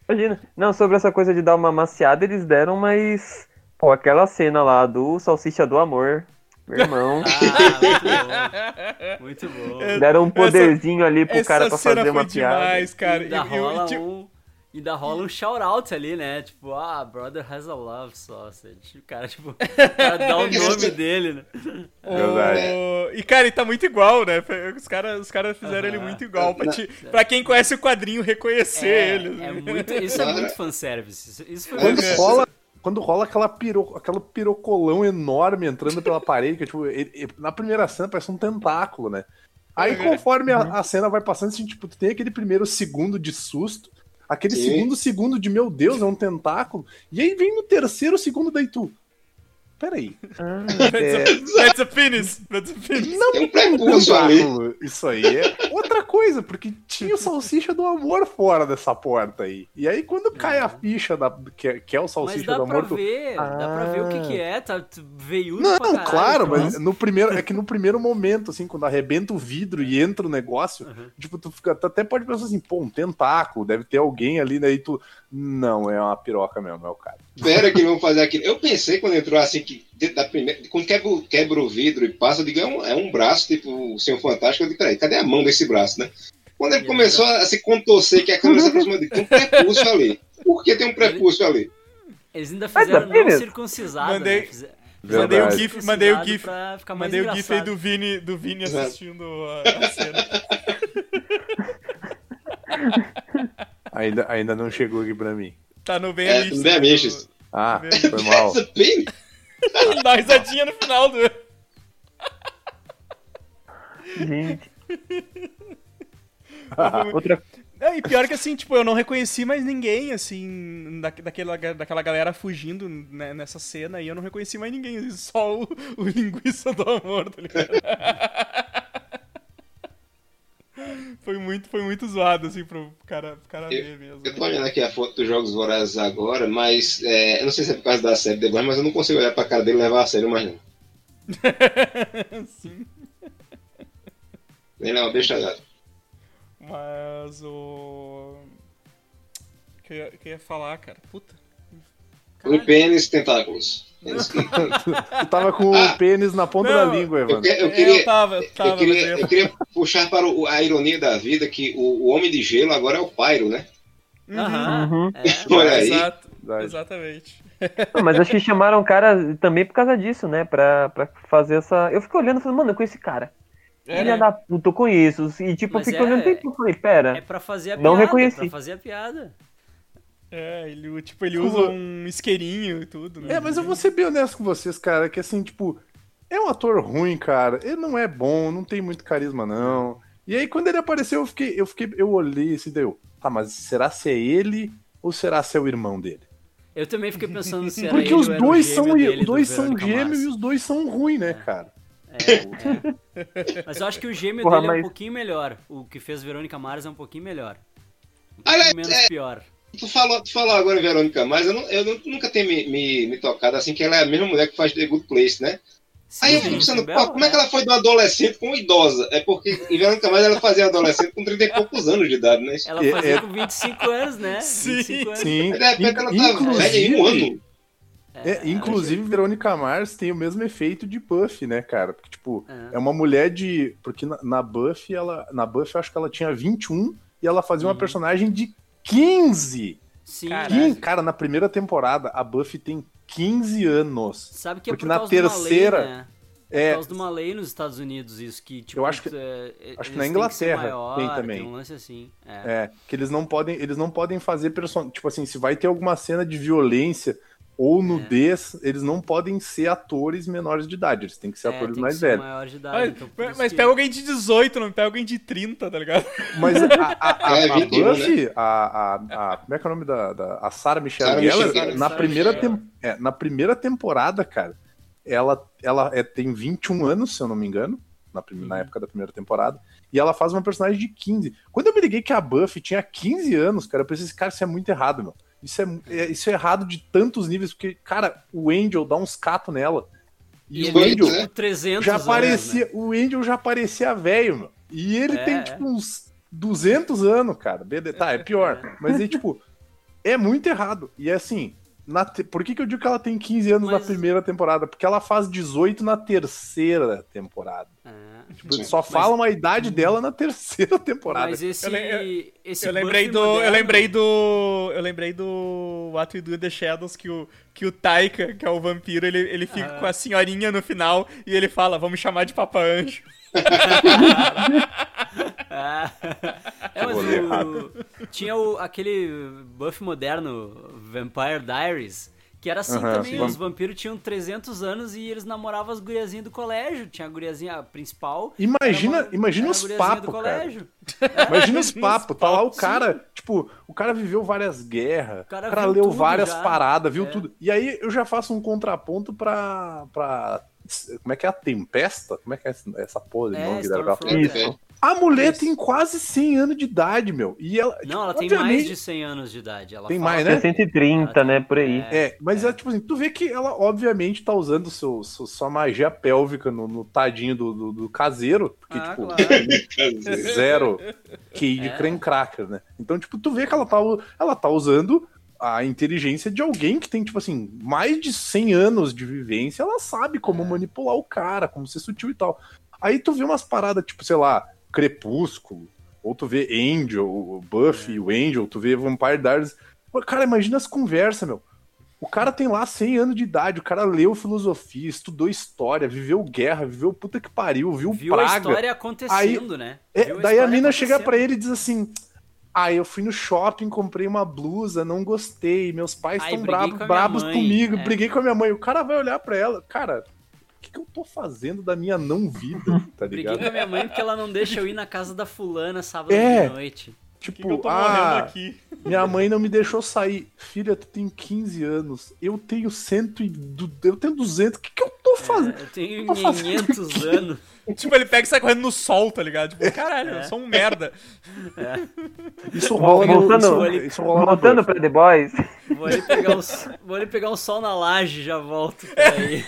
Imagina. Não, sobre essa coisa de dar uma maciada, eles deram, mas. Pô, aquela cena lá do Salsicha do Amor. Meu irmão. Ah, (laughs) muito bom. Muito bom. Deram um poderzinho ali pro cara Essa pra cena fazer foi uma piada. demais, cara. Ainda E- e- e, rola tipo, um. Ainda rola um shout-out ali, né? Tipo, ah, brother has a love sausage. O cara, tipo, o cara dá o nome (laughs) dele, né? Verdade. O- E, cara, ele tá muito igual, né? Os caras os cara fizeram ele Aham. muito igual. Pra, te- pra quem conhece o quadrinho, reconhecer É, ele. é muito, isso é muito (laughs) fanservice. Isso, isso foi Quando muito... rola, quando rola aquela, piro, aquela pirocolão enorme entrando pela (laughs) parede, que tipo, ele- ele- na primeira cena parece um tentáculo, né? Aí conforme a, a cena vai passando, assim, tipo, tu tem aquele primeiro segundo de susto, aquele Sim. segundo segundo de meu Deus, é um tentáculo, e aí vem no terceiro segundo daí tu. Peraí. É, That's a penis. That's a penis. não ali. tentáculo. Isso aí é outra coisa, porque tinha o salsicha do amor fora dessa porta aí. E aí quando cai a ficha da, que, é- que é o Mas salsicha dá do pra amor, tu, ver, dá pra ver o que que é, tá tu- veiudo Não, caralho. claro, então. mas no primeiro, é que no primeiro momento, assim, quando arrebenta o vidro e entra o negócio, Uhum. tipo, tu, fica, tu até pode pensar assim, pô, um tentáculo, deve ter alguém ali, daí tu. Não, é uma piroca mesmo, é o cara. Espera que vão fazer aquilo. Eu pensei quando entrou assim, que dentro da primeira. Quando quebra, o- quebra o vidro e passa, eu digo, é um, é um braço, tipo o Senhor Fantástico. Eu digo, peraí, cadê a mão desse braço, né? Quando ele começou a se contorcer, que a câmera se aproximou dele, tem um prepúcio ali. Por que tem um prepúcio ali? Eles ainda fizeram bem não mesmo. circuncisado, Mandei- né? Mandei o. GIF, mandei o GIF. Mandei o GIF aí engraçado. do Vini, do Vini assistindo a, a cena. (laughs) Ainda, ainda não chegou aqui pra mim. Tá no bem É, Bem. Ah, foi mal. (laughs) (laughs) Dá uma risadinha no final do. Gente. (laughs) Outra, É, e pior que assim, tipo, eu não reconheci mais ninguém, assim, da, daquela, daquela galera fugindo né, nessa cena e eu não reconheci mais ninguém, só o, o linguiça do amor, tá ligado? (laughs) foi, muito, foi muito zoado, assim, pro cara, pro cara ver mesmo. Eu tô olhando aqui a foto dos Jogos Vorazes agora, mas é, eu não sei se é por causa da série The Boys, mas eu não consigo olhar pra cara dele e levar a sério mais não. (laughs) Sim, Ele é uma besta gata. mas o. O que eu ia, que eu ia falar, cara? Puta. Um pênis tentáculos. É (laughs) tu tava com o pênis na ponta Não, da língua, Eu, Evandro. que- eu É, queria, eu tava, eu tava, eu, queria, eu queria puxar para o- a ironia da vida que o, o Homem de Gelo agora é o Pyro, né? Aham, Uhum. é. Olha aí. Exato, exatamente. Não, mas acho que chamaram o cara também por causa disso, né? Pra, pra fazer essa. Eu fiquei olhando e falei, mano, eu conheço esse cara. É, Filha né? da puta, eu conheço. E tipo, eu Mas fiquei é- olhando e falei, pera. É pra fazer a Não piada, reconheci. pra fazer a piada. É, ele, tipo, ele usa um isqueirinho e tudo, né? É, mas eu vou ser bem honesto com vocês, cara, que assim, tipo, é um ator ruim, cara. Ele não é bom, não tem muito carisma, não. E aí, quando ele apareceu, eu fiquei, eu fiquei, eu olhei assim, deu. Tá, mas será se é ele ou será se é o irmão dele? Eu também fiquei pensando se era Porque ele os dois são, dele os do dois são gêmeos e os dois são ruins, né, cara? É, é. Mas eu acho que o gêmeo Porra, dele é um mas- pouquinho melhor. O que fez Verônica Mars é um pouquinho melhor. Um pouquinho menos é- pior. Tu falou, tu falou agora em Verônica, mas eu, não- eu nunca tenho me, me, me tocado assim que ela é a mesma mulher que faz The Good Place, né? Aí eu fico pensando, pô, como é que ela foi de uma adolescente com uma idosa? É porque em Verônica Mars ela fazia adolescente com 30 e poucos anos de idade, né? Ela É- fazia é- com 25 anos, né? Sim, 25 anos. Sim. De repente ela tá velha em um ano. É, inclusive, Verônica Mars tem o mesmo efeito de Buffy, né, cara? Porque, tipo, É. é uma mulher de. Porque na, na Buffy, ela. Na Buffy, eu acho que ela tinha 21 e ela fazia uma Uhum. personagem de 15! Sim. Quin- Cara, na primeira temporada, a Buffy tem 15 anos. Sabe que é Porque por na causa de uma terceira- lei, né? Por É, causa de uma lei nos Estados Unidos, isso que, tipo, Eu acho que- é, acho que na têm que Inglaterra maior, tem também. Tem um lance assim. É. é, que eles não podem, eles não podem fazer person... tipo assim, se vai ter alguma cena de violência ou É. nudez, eles não podem ser atores menores de idade, eles têm que ser É, atores tem que mais ser velhos. maior de idade, Mas, então por isso mas que- pega alguém de 18, não pega alguém de 30, tá ligado? Mas a, a, a, É, a 21, Buffy, a, a, a- como é que é o nome da, da a Sarah Michelle Sarah Gellar, Michelle na Sarah primeira Michelle. tem, é, na primeira temporada, cara, ela ela é, tem 21 anos, se eu não me engano, na, prim- na Uhum. época da primeira temporada, e ela faz uma personagem de 15. Quando eu me liguei que a Buffy tinha 15 anos, cara, eu pensei, esse cara, isso é muito errado, meu. Isso é, é- isso é errado de tantos níveis, porque, cara, o Angel dá uns catos nela. E, E o Angel né? tipo 300 já anos, parecia, né? o Angel já parecia velho, meu. E ele É, tem, é. tipo, uns 200 anos, cara. Tá, é pior. Mas aí, tipo, é muito errado. E é assim, na te- Por que, que eu digo que ela tem 15 anos Mas- na primeira temporada? Porque ela faz 18 na terceira temporada. Ah, Tipo, só falam a idade dela na terceira (laughs) temporada. mas esse, Eu le- esse Eu lembrei do. Eu moderno- lembrei do. Eu lembrei do What We Do in the Shadows que o, que o Taika, que é o vampiro, ele, ele fica Ah. com a senhorinha no final e ele fala, vamos chamar de Papa Anjo. (laughs) Ah. É, mas o, tinha o, aquele buff moderno, Vampire Diaries, que era assim Aham, também, sim. os vampiros tinham 300 anos e eles namoravam as guriazinhas do colégio, tinha a guriazinha principal. Imagina, uma- imagina os papos, cara. colégio. (laughs) Imagina os (laughs) papos, tá lá o cara, tipo, o cara viveu várias guerras, o cara cara, leu várias já. paradas, viu É. tudo. E aí eu já faço um contraponto pra. pra como é que é a Tempesta? Como é que é essa, porra de É, nome que dá pra- Stormfront, Isso. É. A mulher tem quase 100 anos de idade, meu. E ela. Não, ela tipo, tem mais de 100 anos de idade. Ela Tem fala- mais, né? 130, né? Por aí. É, mas é. tipo assim, tu vê que ela obviamente tá usando seu, seu- sua magia pélvica no, no tadinho do, do, do caseiro, porque, Ah, tipo, claro. (laughs) zero (laughs) QI de É. creme cracker, né? Então, tipo, tu vê que ela tá, ela tá usando a inteligência de alguém que tem, tipo assim, mais de 100 anos de vivência, ela sabe como manipular o cara, como ser sutil e tal. Aí tu vê umas paradas, tipo, sei lá, Crepúsculo, ou tu vê Angel, o Buffy, o Angel, tu vê Vampire Diaries. Cara, imagina as conversas, meu. O cara tem lá 100 anos de idade, o cara leu filosofia, estudou história, viveu guerra, viveu puta que pariu, viu, Viu a praga. história acontecendo, né? É, Viu daí a mina chega pra ele e diz assim: Ah, eu fui no shopping, comprei uma blusa, não gostei, meus pais Ai, estão a minha bravos mãe, comigo, é. briguei com a minha mãe. O cara vai olhar pra ela, cara, que, que eu tô fazendo da minha não vida, (laughs) tá Briguei ligado? com a minha mãe porque ela não deixa eu ir na casa da fulana sábado É. de noite. Que, Tipo, que eu tô morrendo ah, aqui? (laughs) minha mãe não me deixou sair. Filha, tu tem 15 anos, eu tenho cento e... du- Eu tenho 200, o que, que eu tô fazendo? É, eu tenho Tô fazendo 500 anos. (laughs) Tipo, ele pega e sai correndo no sol, tá ligado? Tipo, caralho, eu sou um merda. Isso rola no... Voltando- Isso, isso rola no Voltando pra The Boys, (laughs) Vou ali pegar um, vou ali pegar um sol na laje e já volto. Peraí.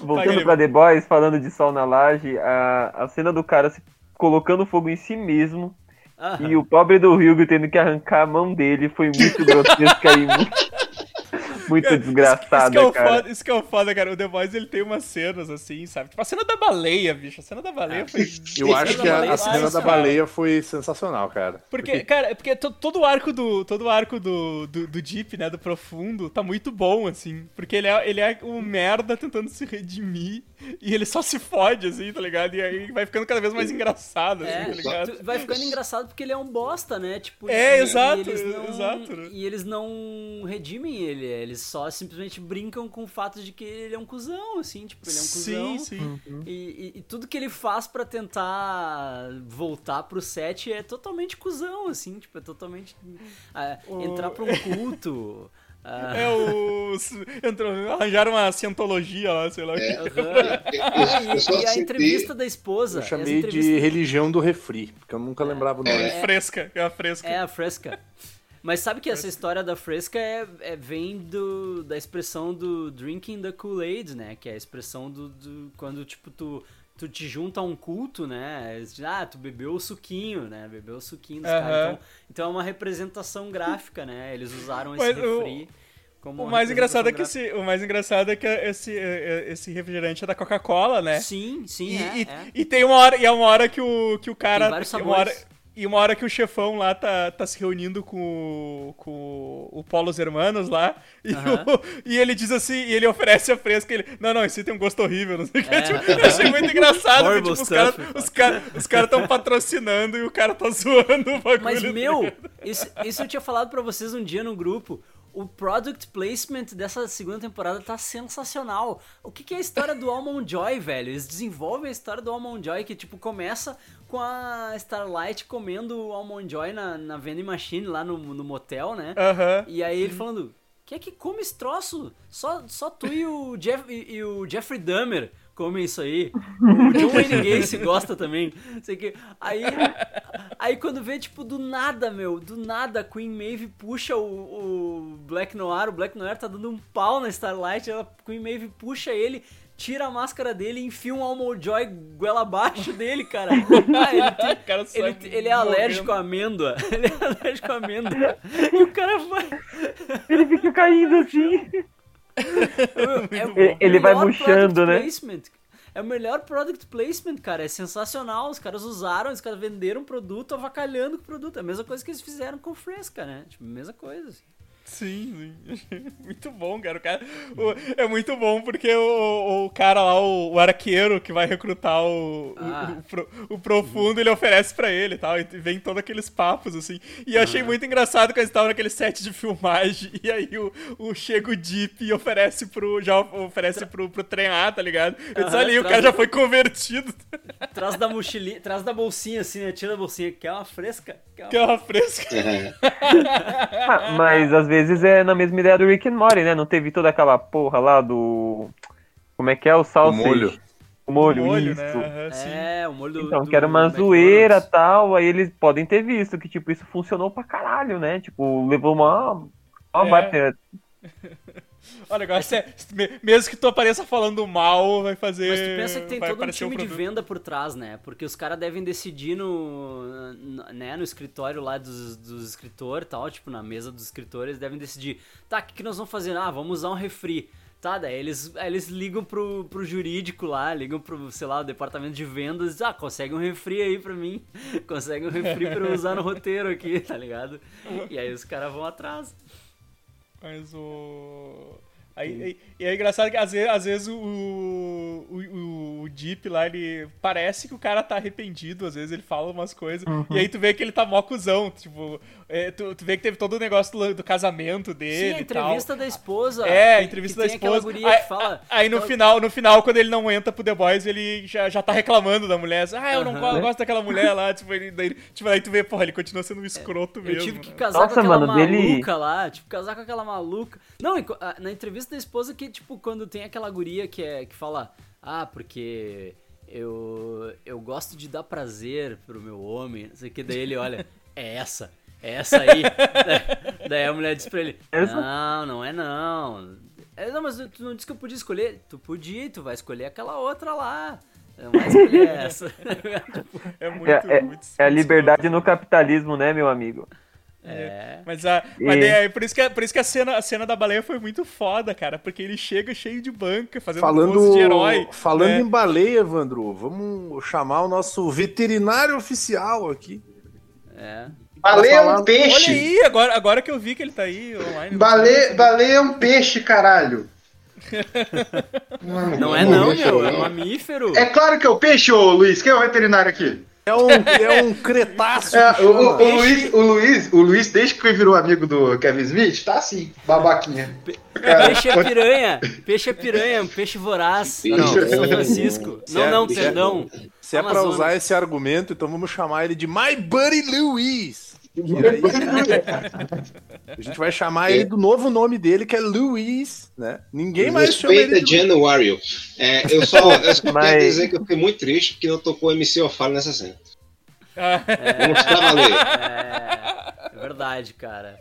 voltando Guilherme. pra The Boys, falando de sol na laje, a, a cena do cara se colocando fogo em si mesmo. Ah, e o pobre do Hugo tendo que arrancar a mão dele foi muito grotesca e muito, muito Cara, desgraçada, isso, que é o cara. foda, isso que é o foda, cara. O The Boys ele tem umas cenas assim, sabe? Tipo, a cena da baleia, bicho. A cena da baleia foi. Eu (laughs) acho que a, a cena da baleia foi sensacional, cara. Porque, cara, é porque to- todo o arco do. Todo o arco do, do, do Deep, né? Do profundo, tá muito bom, assim. Porque ele é, ele é um merda tentando se redimir. E ele só se fode, assim, tá ligado? E aí vai ficando cada vez mais engraçado, assim, É, tá ligado? tu- vai ficando engraçado porque ele é um bosta, né? Tipo, É, e- exato, e eles não, exato, né? E eles não redimem ele, eles só simplesmente brincam com o fato de que ele é um cuzão, assim, tipo, ele é um cuzão. Sim, sim. E, e- e tudo que ele faz pra tentar voltar pro set é totalmente cuzão, assim, tipo, é totalmente. ah, Entrar pra um culto. ah, É os. Entrou, arranjaram uma cientologia lá, sei lá o. Eu, eu só E, e a entrevista da esposa. Eu chamei de entrevistas- religião do refri, porque eu nunca lembrava o nome. É fresca, é a fresca. É a fresca. Mas sabe que essa história da fresca é, é- vem do, da expressão do drinking the Kool-Aid, né? Que é a expressão do, do- quando, tipo, tu, tu te junta a um culto, né? Ah, tu bebeu o suquinho, né? Bebeu o suquinho dos Aham. caras. Então, então é uma representação gráfica, né? Eles usaram esse Mas o- refri como O mais engraçado é que esse, o mais engraçado é que esse, é- é- esse refrigerante é da Coca-Cola, né? Sim, sim, E, é, e, é. e tem uma hora, e é uma hora que o, que o cara. Tem vários uma hora, sabores. E uma hora que o chefão lá tá, tá se reunindo com, o- com o Polos Hermanos lá. E, o- e ele diz assim, e ele oferece a fresca. Ele, não, não, esse tem um gosto horrível, não sei o que. É. Tipo, eu achei muito engraçado. porque, tipo, os caras os cara, os cara tão patrocinando e o cara tá (laughs) zoando o bagulho. Mas, tá meu, isso, isso eu tinha falado pra vocês um dia no grupo. O product placement dessa segunda temporada tá sensacional. O que, que é a história do Almond Joy, velho? Eles desenvolvem a história do Almond Joy que, tipo, começa com a Starlight comendo o Almond Joy na, na vending machine lá no, no motel, né? Aham. E aí ele falando, quem é que come esse troço? Só, só tu e o, Jeff, e, e o Jeffrey Dahmer comem isso aí. O John Wayne Gacy gosta também. Sei que. Aí, aí quando vê, tipo, do nada, meu, do nada, a Queen Maeve puxa o, o Black Noir, o Black Noir tá dando um pau na Starlight, a Queen Maeve puxa ele, tira a máscara dele e enfia um Almojoy goela abaixo dele, cara. (laughs) Ah, ele, tem- cara ele, ele é alérgico à amêndoa. (laughs) Ele é alérgico à amêndoa. E o cara vai. Ele fica caindo assim. É o Ele- vai murchando, né? placement. É o melhor product placement, cara. É sensacional. Os caras usaram, os caras venderam o produto avacalhando com o produto. É a mesma coisa que eles fizeram com o Fresca, né? Tipo, mesma coisa. assim. Sim, sim. (laughs) Muito bom, cara. O cara o- é muito bom porque o, o cara lá, o, o arqueiro que vai recrutar o, o- Ah. o, pro- o profundo, ele oferece pra ele e tal. E vem todos aqueles papos, assim. E eu achei muito engraçado quando eles estavam naquele set de filmagem. (laughs) E aí o, o chega o Deep e oferece pro. Já oferece pro, pro trem A, tá ligado? Eu disse, ali, o cara já foi convertido. (laughs) Traz da mochilinha, traz da bolsinha assim, né? Tira da bolsinha. Quer uma fresca? Quer uma... Que é uma fresca. É. Ah, mas às vezes é na mesma ideia do Rick and Morty, né? Não teve toda aquela porra lá do. Como é que é o sausage? molho. O molho, Molho, isso. né? Sim. É, o molho do. Então, do que era uma zoeira e tal, aí eles podem ter visto que, tipo, isso funcionou pra caralho, né? Tipo, levou uma. uma É. vibe- (laughs) O negócio é. me- Mesmo que tu apareça falando mal, vai fazer. Mas tu pensa que tem todo um time de produto. venda por trás, né? Porque os caras devem decidir no, né, no escritório lá dos, dos escritores tal, tipo, na mesa dos escritores, devem decidir, tá, o que, que nós vamos fazer? Ah, vamos usar um refri. Tá, daí eles, eles ligam pro, pro jurídico lá, ligam pro, sei lá, o departamento de vendas e dizem, ah, consegue um refri aí pra mim, (laughs) consegue um refri pra eu usar no roteiro aqui, (laughs) tá ligado? E aí os caras vão atrás. Mas o. Aí, aí- e é engraçado que às vezes, às vezes o, o, o Deep lá, ele parece que o cara tá arrependido, às vezes ele fala umas coisas, e aí tu vê que ele tá mó cuzão, tipo, é, tu, tu vê que teve todo o negócio do, do casamento dele Sim, a e tal. entrevista da esposa. É, a entrevista que da esposa. guria Aí, que fala, aí no aquela- final, no final, quando ele não entra pro The Boys, ele já, já tá reclamando da mulher. assim, ah, eu não go- gosto daquela mulher lá. Tipo, ele, daí, tipo, aí tu vê, porra, ele continua sendo um escroto Eu mesmo. tive que né? casar Nossa, com aquela mano, dele- maluca lá, tipo, casar com aquela maluca. Não, na entrevista da esposa que, tipo, quando tem aquela guria que, é, que fala, ah, porque eu, eu gosto de dar prazer pro meu homem, não sei o que, daí ele olha, (laughs) é essa, é essa aí. (laughs) daí, a mulher diz pra ele, Essa? não, não é não. É, não, mas tu não disse que eu podia escolher. Tu podia, tu vai escolher aquela outra lá. Não vai escolher (laughs) essa. É muito, É, é- muito é a muito liberdade no capitalismo, né, meu amigo? É. Mas, a, mas E- é por isso que, a- por isso que a, cena, a cena da baleia foi muito foda, cara. Porque ele chega cheio de banca, fazendo Falando, de herói. falando né? em baleia, Evandro, vamos chamar o nosso veterinário oficial aqui. É. Baleia é um Olha peixe. aí, agora, agora que eu vi que ele tá aí online. Baleia, baleia é um peixe, caralho. Não é não, meu, é um mamífero. É claro que é o peixe, ô Luiz. Quem é o veterinário aqui? É um, é um (laughs) cretáceo. É, o, o- o Luiz, o Luiz, o Luiz, desde que virou amigo do Kevin Smith, tá assim, babaquinha. Peixe é piranha. Peixe é piranha, um peixe voraz. Peixe Não, é- São Francisco. Não, não, é- perdão. Se é pra Amazonas. usar esse argumento, então vamos chamar ele de My Buddy Luiz. A gente vai chamar ele do novo nome dele, que é Luiz, né? Ninguém mais chama ele Respeita. Januário. É, eu só, eu só Mas- quero dizer que eu fiquei muito triste porque não tocou MC Ofalo nessa cena. Ah, valer. É, é verdade, cara.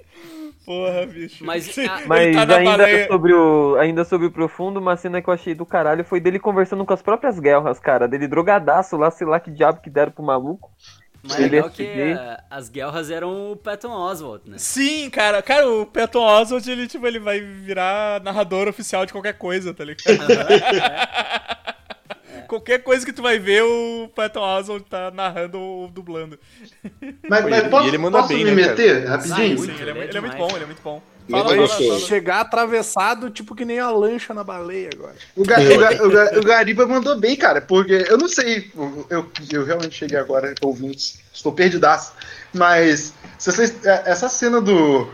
porra, bicho. Mas, Ele ah, Mas tá ainda, baleia. sobre o, ainda sobre o Profundo, uma cena que eu achei do caralho foi dele conversando com as próprias guerras, cara. Dele drogadaço lá, sei lá que diabo que deram pro maluco. Mas Ele legal é que eh, as guerras eram o Patton Oswalt, né? Sim, cara. Cara, o Patton Oswalt, ele, tipo, ele vai virar narrador oficial de qualquer coisa, tá ligado? (laughs) Qualquer coisa que tu vai ver, o Patton Oswalt tá narrando ou dublando. Mas, mas ele- posso, ele manda posso bem, me né, cara? meter Ah, rapidinho? Sim, ele é, ele é é muito bom, ele é muito bom. Fala, fala. Chegar atravessado, tipo que nem a lancha na baleia agora. O, Ga- o Ga- o Ga- o Gariba mandou bem, cara, porque eu não sei, eu, eu, realmente cheguei agora, ouvintes, estou perdidaço, mas se vocês, é- essa cena do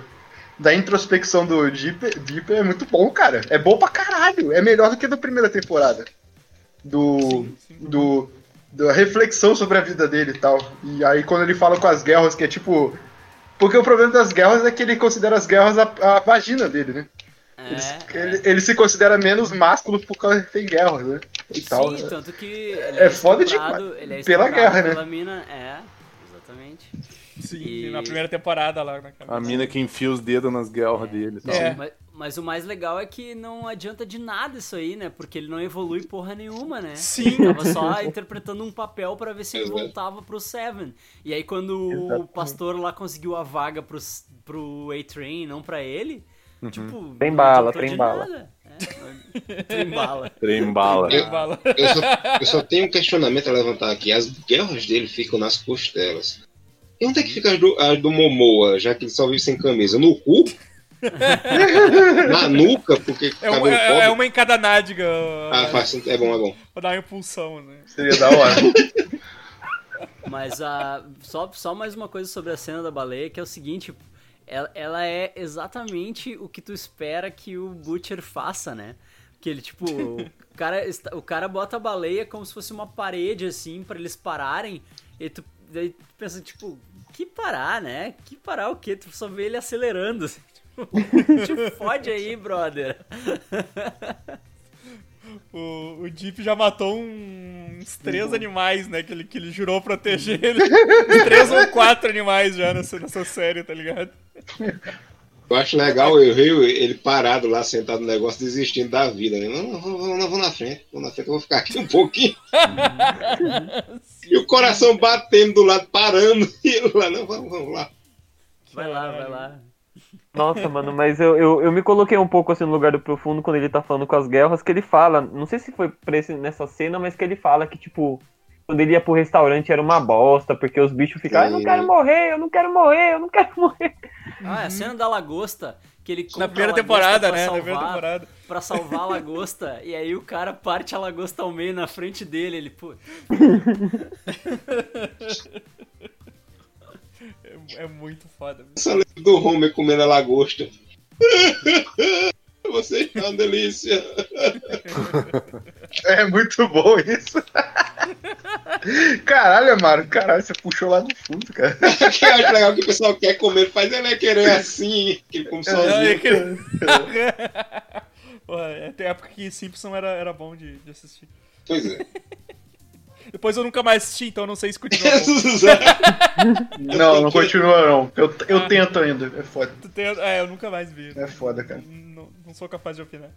da introspecção do Deep, Deep é muito bom, cara. É bom pra caralho, é melhor do que da primeira temporada. Do do da reflexão sobre a vida dele e tal. E aí quando ele fala com as guerras, que é tipo porque o problema das guerras é que ele considera as guerras a, a vagina dele, né? Ele, É, ele, ele se considera menos másculo por causa que tem guerra, né? e tal. Sim, né? tanto que ele É foda estuprado- ele é pela guerra, né? Pela mina, é, exatamente. Sim, E- na primeira temporada lá. Na A mina que enfia os dedos nas guerras dele. e tal. É. Mas, mas o mais legal é que não adianta de nada isso aí, né? Porque ele não evolui porra nenhuma, né? Sim. Ele tava só interpretando um papel pra ver se ele voltava pro Seven. E aí quando o pastor lá conseguiu a vaga pro, pro A-Train, não pra ele, tipo... Trem bala, trem bala. É, trem bala. Trem bala. Eu- Bala. Eu só, eu só tenho um questionamento a levantar aqui. As guerras dele ficam nas costelas. E onde é que fica as do, as do Momoa, já que ele só vive sem camisa? No cu? (laughs) Na nuca, porque É, um- é- é uma em cada nádega. Ah, faz, é bom, é bom. Pra dar uma impulsão, né? Seria da hora. (laughs) Mas a, só, só mais uma coisa sobre a cena da baleia, que é o seguinte, ela, ela é exatamente o que tu espera que o Butcher faça, né? Que ele, tipo, o cara, o cara bota a baleia como se fosse uma parede, assim, pra eles pararem, e tu, daí tu pensa, tipo, que parar, né? Que parar o quê? Tu só vê ele acelerando. assim, te fode aí, brother. O, o Deep já matou um- uns três animais, né? Que ele, que ele jurou proteger ele. Três ou quatro animais já nessa, nessa série, tá ligado? Eu acho legal eu Rio ele parado lá, sentado no negócio, desistindo da vida. Né? Não, não, vou, não, vou na frente, vou na frente, eu vou ficar aqui um pouquinho. (laughs) e o coração batendo do lado, parando, e ele lá, não, vamos, vamos lá. Vai lá, vai lá. Nossa, mano, mas eu, eu, eu me coloquei um pouco assim no lugar do profundo quando ele tá falando com as guerras, que ele fala, não sei se foi esse, nessa cena, mas que ele fala que, tipo, quando ele ia pro restaurante era uma bosta, porque os bichos ficavam, eu não quero morrer, eu não quero morrer, eu não quero (laughs) morrer. Ah, é a cena da lagosta, que ele Na primeira temporada, né? Na salvar- primeira temporada. pra salvar a lagosta, e aí o cara parte a lagosta ao meio na frente dele, ele, pô, (laughs) É, é muito foda. velho. Essa lembra do Homer comendo a lagosta. (laughs) Você é uma delícia. É muito bom isso. Caralho, Amaro, caralho, você puxou lá do fundo, cara. que (laughs) eu acho legal que o pessoal quer comer, faz ele é querer assim, que ele come sozinho. é que- (laughs) Pô, é, tem época que Simpson era, era bom de, de assistir. Pois é. Depois eu nunca mais assisti, então não sei se continua bom. (laughs) Não, não continua não. Eu, eu Ah. tento ainda. É foda. Tu tem- É, eu nunca mais vi. É foda, cara. Não, não sou capaz de opinar.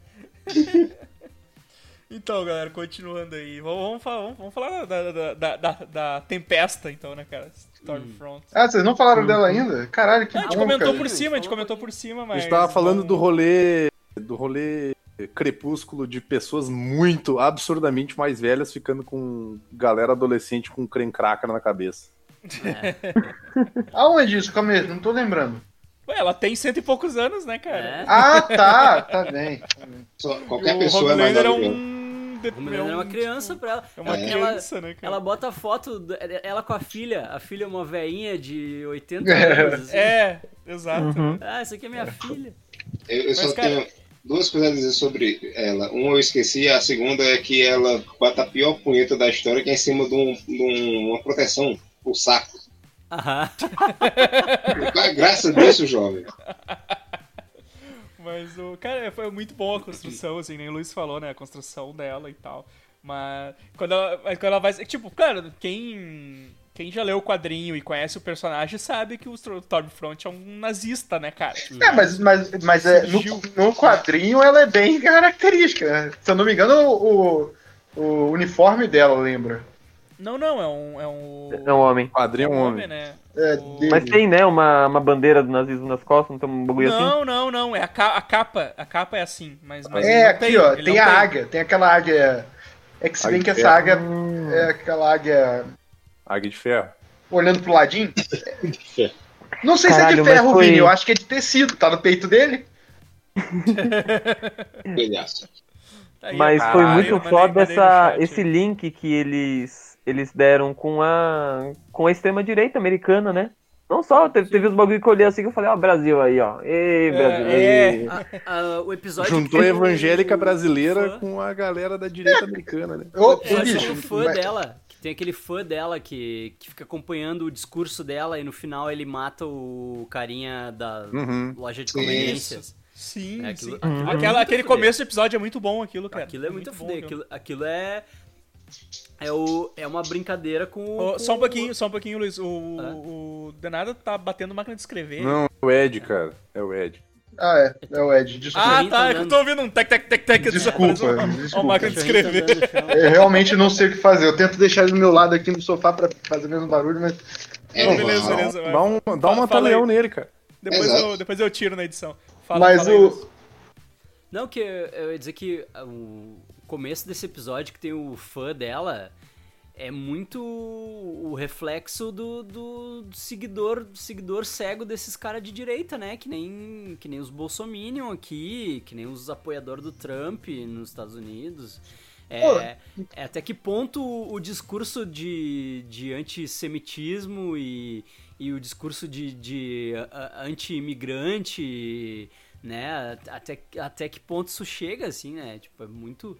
(laughs) então, galera, continuando aí. Vamos, vamos falar, vamos, vamos falar da, da, da, da- da Tempesta, então, né, cara? Stormfront. Ah, vocês não falaram dela ainda? Caralho, que Ah, a gente bom, comentou cara. por cima, a gente comentou por cima, A mas. gente tava falando do rolê. Do rolê crepúsculo de pessoas muito absurdamente mais velhas ficando com galera adolescente com creme cracker na cabeça. Aonde isso? Calma aí, não tô lembrando. Ué, ela tem cento e poucos anos, né, cara? É. Ah, tá, tá bem. tá bem. Só- qualquer o pessoa é mais Homelander é que eu. um. de- é uma criança pra ela. É uma É. criança, né, cara? Ela bota a foto, da- ela com a filha, a filha é uma veinha de 80 anos. assim. É, exato. Uhum. Ah, essa aqui é minha filha. Eu, eu só Mas, cara- tenho duas coisas a dizer sobre ela. Uma eu esqueci, a segunda é que ela bota a pior punheta da história, que é em cima de, um- de um- uma proteção pro saco. Aham. Qual a graça disso, jovem? Mas o cara foi muito bom a construção, assim, nem o Luiz falou, né? A construção dela e tal. Mas quando ela, quando ela vai. Tipo, claro, quem. Quem já leu o quadrinho e conhece o personagem sabe que o Stormfront é um nazista, né, cara? É, mas, mas, mas é, no, no quadrinho ela é bem característica. né? Se eu não me engano, o, o uniforme dela lembra. Não, não, é um. É um, É um homem. Padrinho é um homem. né? É, O-. Mas tem, né, uma, uma bandeira do nazismo nas costas, não tem um bagulho assim? Não, não, não. É a, ca- a capa. A capa é assim, mas, mas É, não aqui, ó, ele tem não a águia, tem aquela águia. É que se bem que essa águia Hum. é aquela águia Águia de ferro. olhando pro ladinho. (laughs) Não sei se é Caralho, de ferro, foi- Vini, eu acho que é de tecido, tá no peito dele. (laughs) Mas foi Caralho, muito eu mandei- foda essa, esse link que eles, eles deram com a, com a extrema-direita americana, né? Não só, teve, teve os bagulho que eu olhei assim que eu falei, ó, Brasil aí, ó. Ei, Brasil. é. ei. Ah, o episódio Juntou a evangélica brasileira fã- com a galera da direita americana, né? Ô, bicho, que o fã mas- dela, tem aquele fã dela que, que fica acompanhando o discurso dela e no final ele mata o carinha da Uhum. loja de conveniências. Sim, É, aquilo- sim. aquilo é muito Aquela, aquele fuder. começo do episódio é muito bom, aquilo, cara. Aquilo é muito, bom fuder. mesmo. Aquilo, aquilo é. É, o, é uma brincadeira com. Ô, com- só um pouquinho, só um pouquinho, Luiz. O, Ah. o Denada tá batendo máquina de escrever. Não, é o Ed, cara. É o Ed. Ah, é. É o Ed. Desculpa. Ah, tá. tá é que eu tô ouvindo um tec, tec, tec, tec. Desculpa, Uma, uma desculpa. máquina de escrever. Eu realmente não sei o que fazer. Eu tento deixar ele do meu lado aqui no sofá pra fazer o mesmo barulho, mas. É, Não, beleza, beleza. vai. Dá um, dá um Fala mata-leão aí. nele, cara. Depois, Exato. eu, depois eu tiro na edição. Fala, mas fala o. Não, que eu, eu ia dizer que o começo desse episódio que tem o fã dela é muito o reflexo do, do, do seguidor do seguidor cego desses caras de direita, né? Que nem, que nem os Bolsominion aqui, que nem os apoiadores do Trump nos Estados Unidos. É, é até que ponto o, o discurso de, de antissemitismo e, e o discurso de, de anti-imigrante, né? Até, até que ponto isso chega, assim, né? Tipo, é muito...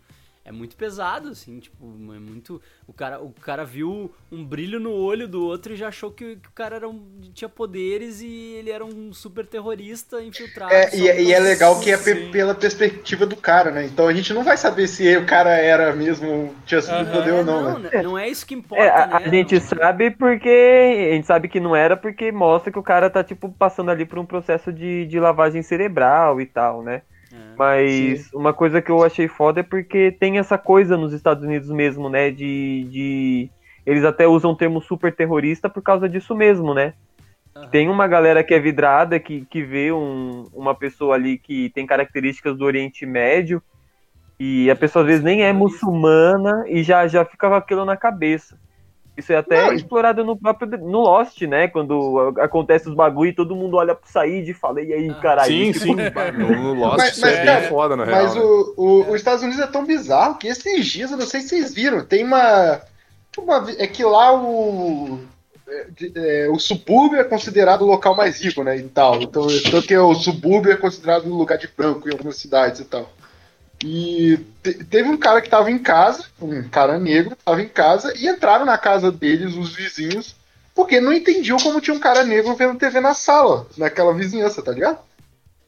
É muito pesado, assim, tipo, é muito... O cara, o cara viu um brilho no olho do outro e já achou que, que o cara era um, tinha poderes e ele era um super terrorista infiltrado. É, e, e é legal que é Sim. pela perspectiva do cara, né? Então a gente não vai saber se o cara era mesmo, tinha Aham. superpoder ou não, não, né? né? não é isso que importa, É, a, né? a gente Não- sabe porque. A gente sabe que não era porque mostra que o cara tá, tipo, passando ali por um processo de, de lavagem cerebral e tal, né? Mas uma coisa que eu achei foda é porque tem essa coisa nos Estados Unidos mesmo, né? De. de... Eles até usam o termo super terrorista por causa disso mesmo, né? Aham. Tem uma galera que é vidrada, que, que vê um- uma pessoa ali que tem características do Oriente Médio, e a pessoa às vezes nem é muçulmana e já, já fica aquilo na cabeça. Isso é até Não, explorado no próprio no Lost, né? Quando acontece os bagulho e todo mundo olha pro Said e fala, e aí, Ah. caralho? Sim, tipo, sim. (laughs) No, no Lost Mas- isso é mas, bem cara, foda, na real. Mas né? o, o- os Estados Unidos é tão bizarro que esses dias, eu não sei se vocês viram, tem uma. uma- é que lá o. é, é, o subúrbio é considerado o local mais rico, né? E tal. Então, tanto que o subúrbio é considerado um lugar de branco em algumas cidades e tal. E te- teve um cara que tava em casa, um cara negro, tava em casa, e entraram na casa deles os vizinhos, porque não entendiam como tinha um cara negro vendo TV na sala, naquela vizinhança, tá ligado?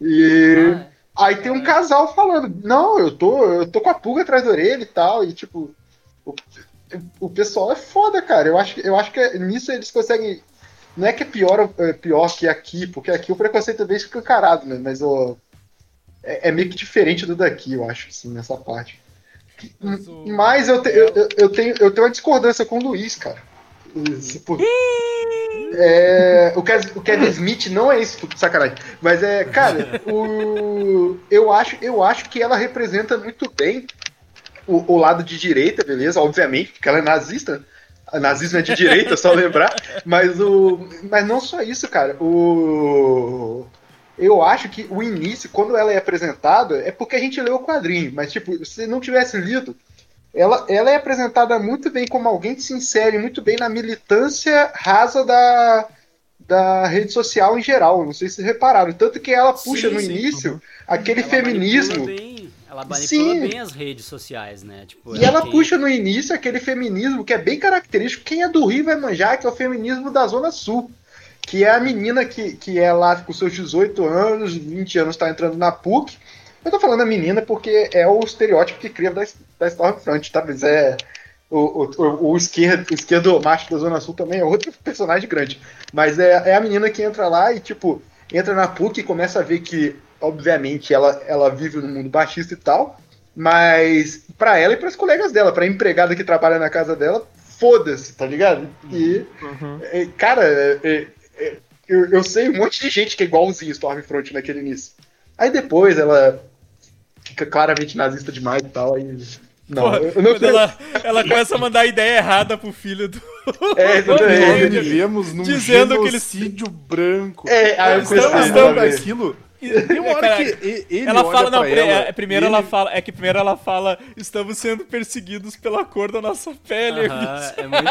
E. Ah, Aí tem um casal falando, não, eu tô, eu tô com a pulga atrás da orelha e tal, e tipo, o, o pessoal é foda, cara. Eu acho, que- eu acho que nisso eles conseguem. Não é que é pior, é pior que aqui, porque aqui o preconceito é bem escancarado, né? Mas ó, é, é meio que diferente do daqui, eu acho, assim, nessa parte. Mas o- Mas eu, te- eu, eu- tenho, eu tenho uma discordância com o Luiz, cara. Por- É, o, Kevin, o Kevin Smith não é isso, sacanagem. Mas é, cara, o, eu, acho, eu acho que ela representa muito bem o, o lado de direita, beleza? Obviamente, porque ela é nazista. A nazismo é de direita, só lembrar. Mas, o, mas não só isso, cara. O, eu acho que o início, quando ela é apresentada, é porque a gente leu o quadrinho. Mas, tipo, se não tivesse lido, ela, ela é apresentada muito bem como alguém que se insere muito bem na militância rasa da, da rede social em geral. Não sei se vocês repararam. Tanto que ela puxa Sim, no sim. início aquele ela feminismo. manipula bem- ela manipula Sim. bem as redes sociais, né? Tipo, E ela quem- puxa no início aquele feminismo que é bem característico. Quem é do Rio vai manjar, que é o feminismo da Zona Sul. Que é a menina que, que é lá com seus 18 anos, 20 anos, está entrando na PUC. Eu tô falando a menina porque é o estereótipo que cria da, da Stormfront, tá? Mas é. O, o, o, esquerdo, o esquerdo macho da Zona Sul também é outro (laughs) personagem grande. Mas é, é a menina que entra lá e, tipo, entra na PUC e começa a ver que, obviamente, ela, ela vive num mundo baixista e tal. Mas pra ela e pras colegas dela, pra empregada que trabalha na casa dela, foda-se, tá ligado? E, é, cara, é, é, eu, eu sei um monte de gente que é igualzinho Stormfront naquele início. Aí depois ela fica claramente nazista demais e tal. Aí, não, Porra, eu não quando ela, ela começa a mandar a ideia errada pro filho do. É, do (laughs) exatamente. Nós vivemos num Dizendo que eles- genocídio branco. É, aí eu Estamos- estamos- aquilo. Tem uma hora que ele Ela fala, não, ela, é, primeiro e ela ele- fala, é que primeiro ela fala, estamos sendo perseguidos pela cor da nossa pele. Aham, (laughs) é muito.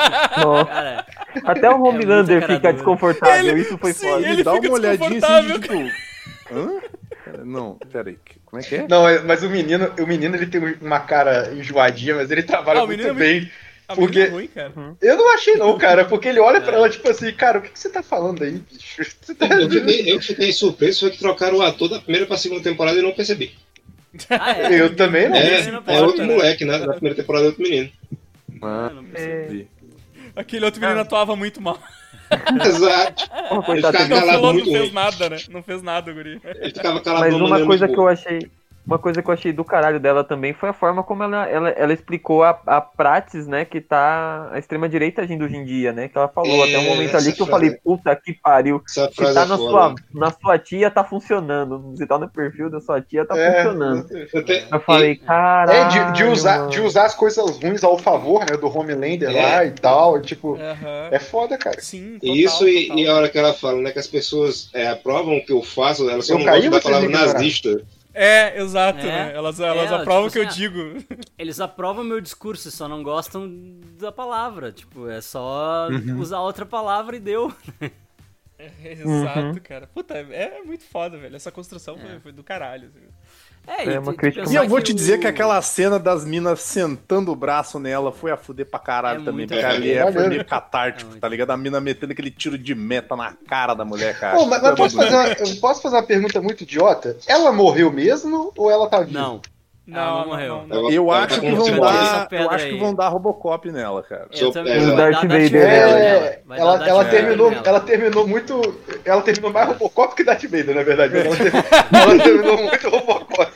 Cara, Até o Homelander cara fica desconfortável, Ele- isso foi sim, foda. ele ele dá uma olhadinha assim tipo. Hã? Cara, Não, peraí. Como é que é? Não, é- mas o menino, o menino ele tem uma cara enjoadinha, mas ele trabalha Ah, muito menino é bem. Porque- é ruim, cara. Eu não achei não, cara, porque ele olha pra ela tipo assim, cara, o que, que você tá falando aí, bicho? (laughs) Você tá- Eu fiquei, eu fiquei surpreso, foi que trocaram o ator da primeira pra segunda temporada e eu não percebi. Ah, é? Eu também não. É, não é outro moleque, né? Da primeira temporada é outro menino. Ah, não percebi. Aquele outro menino atuava muito mal. (laughs) Exato. Ele ficava Não, calado não muito fez ruim. nada, né? Não fez nada, guri. Ele ficava calado Mas uma coisa que eu achei. Uma coisa que eu achei do caralho dela também foi a forma como ela, ela, ela explicou a, a praxis, né, que tá a extrema-direita agindo hoje em dia, né? Que ela falou É, até um momento ali que eu falei, puta que pariu. Se tá é na sua, na sua tia, tá funcionando. Se tá no perfil da sua tia, tá É, funcionando. Eu te- Eu falei, caralho. É, de, de usar, de usar as coisas ruins ao favor, né, do Homelander É. lá e tal, tipo, Aham. é foda, cara. Sim, total, Isso e, total. e a hora que ela fala, né, que as pessoas é, aprovam o que eu faço, elas só Eu não gostam da palavra me ignoraram. É, exato, É. né? Elas, É, elas ela, aprovam o tipo que assim, eu digo. Eles aprovam meu discurso, só não gostam da palavra. Tipo, é só Uhum. usar outra palavra e deu. (laughs) Exato, cara. Puta, é muito foda, velho. Essa construção foi, foi do caralho. assim. É, É e uma crítica. E eu vou te dizer o- que aquela cena das minas sentando o braço nela foi a fuder pra caralho É também. muito Porque ali é, foi meio catártico, É tá ligado? A mina metendo aquele tiro de meta na cara da mulher, cara. Pô, mas, mas posso, fazer uma, eu posso fazer uma pergunta muito idiota? Ela morreu mesmo ou ela tá viva? Não. Não, Ela não não, morreu. não, não. Eu ela acho tá que vão dar. Eu acho que vão dar Robocop nela, cara. Eu Darth Vader. É, nela. Ela, terminou, nela. ela terminou muito. Ela terminou mais Robocop que Darth Vader, na verdade. Ela, (laughs) ter- ela terminou muito Robocop.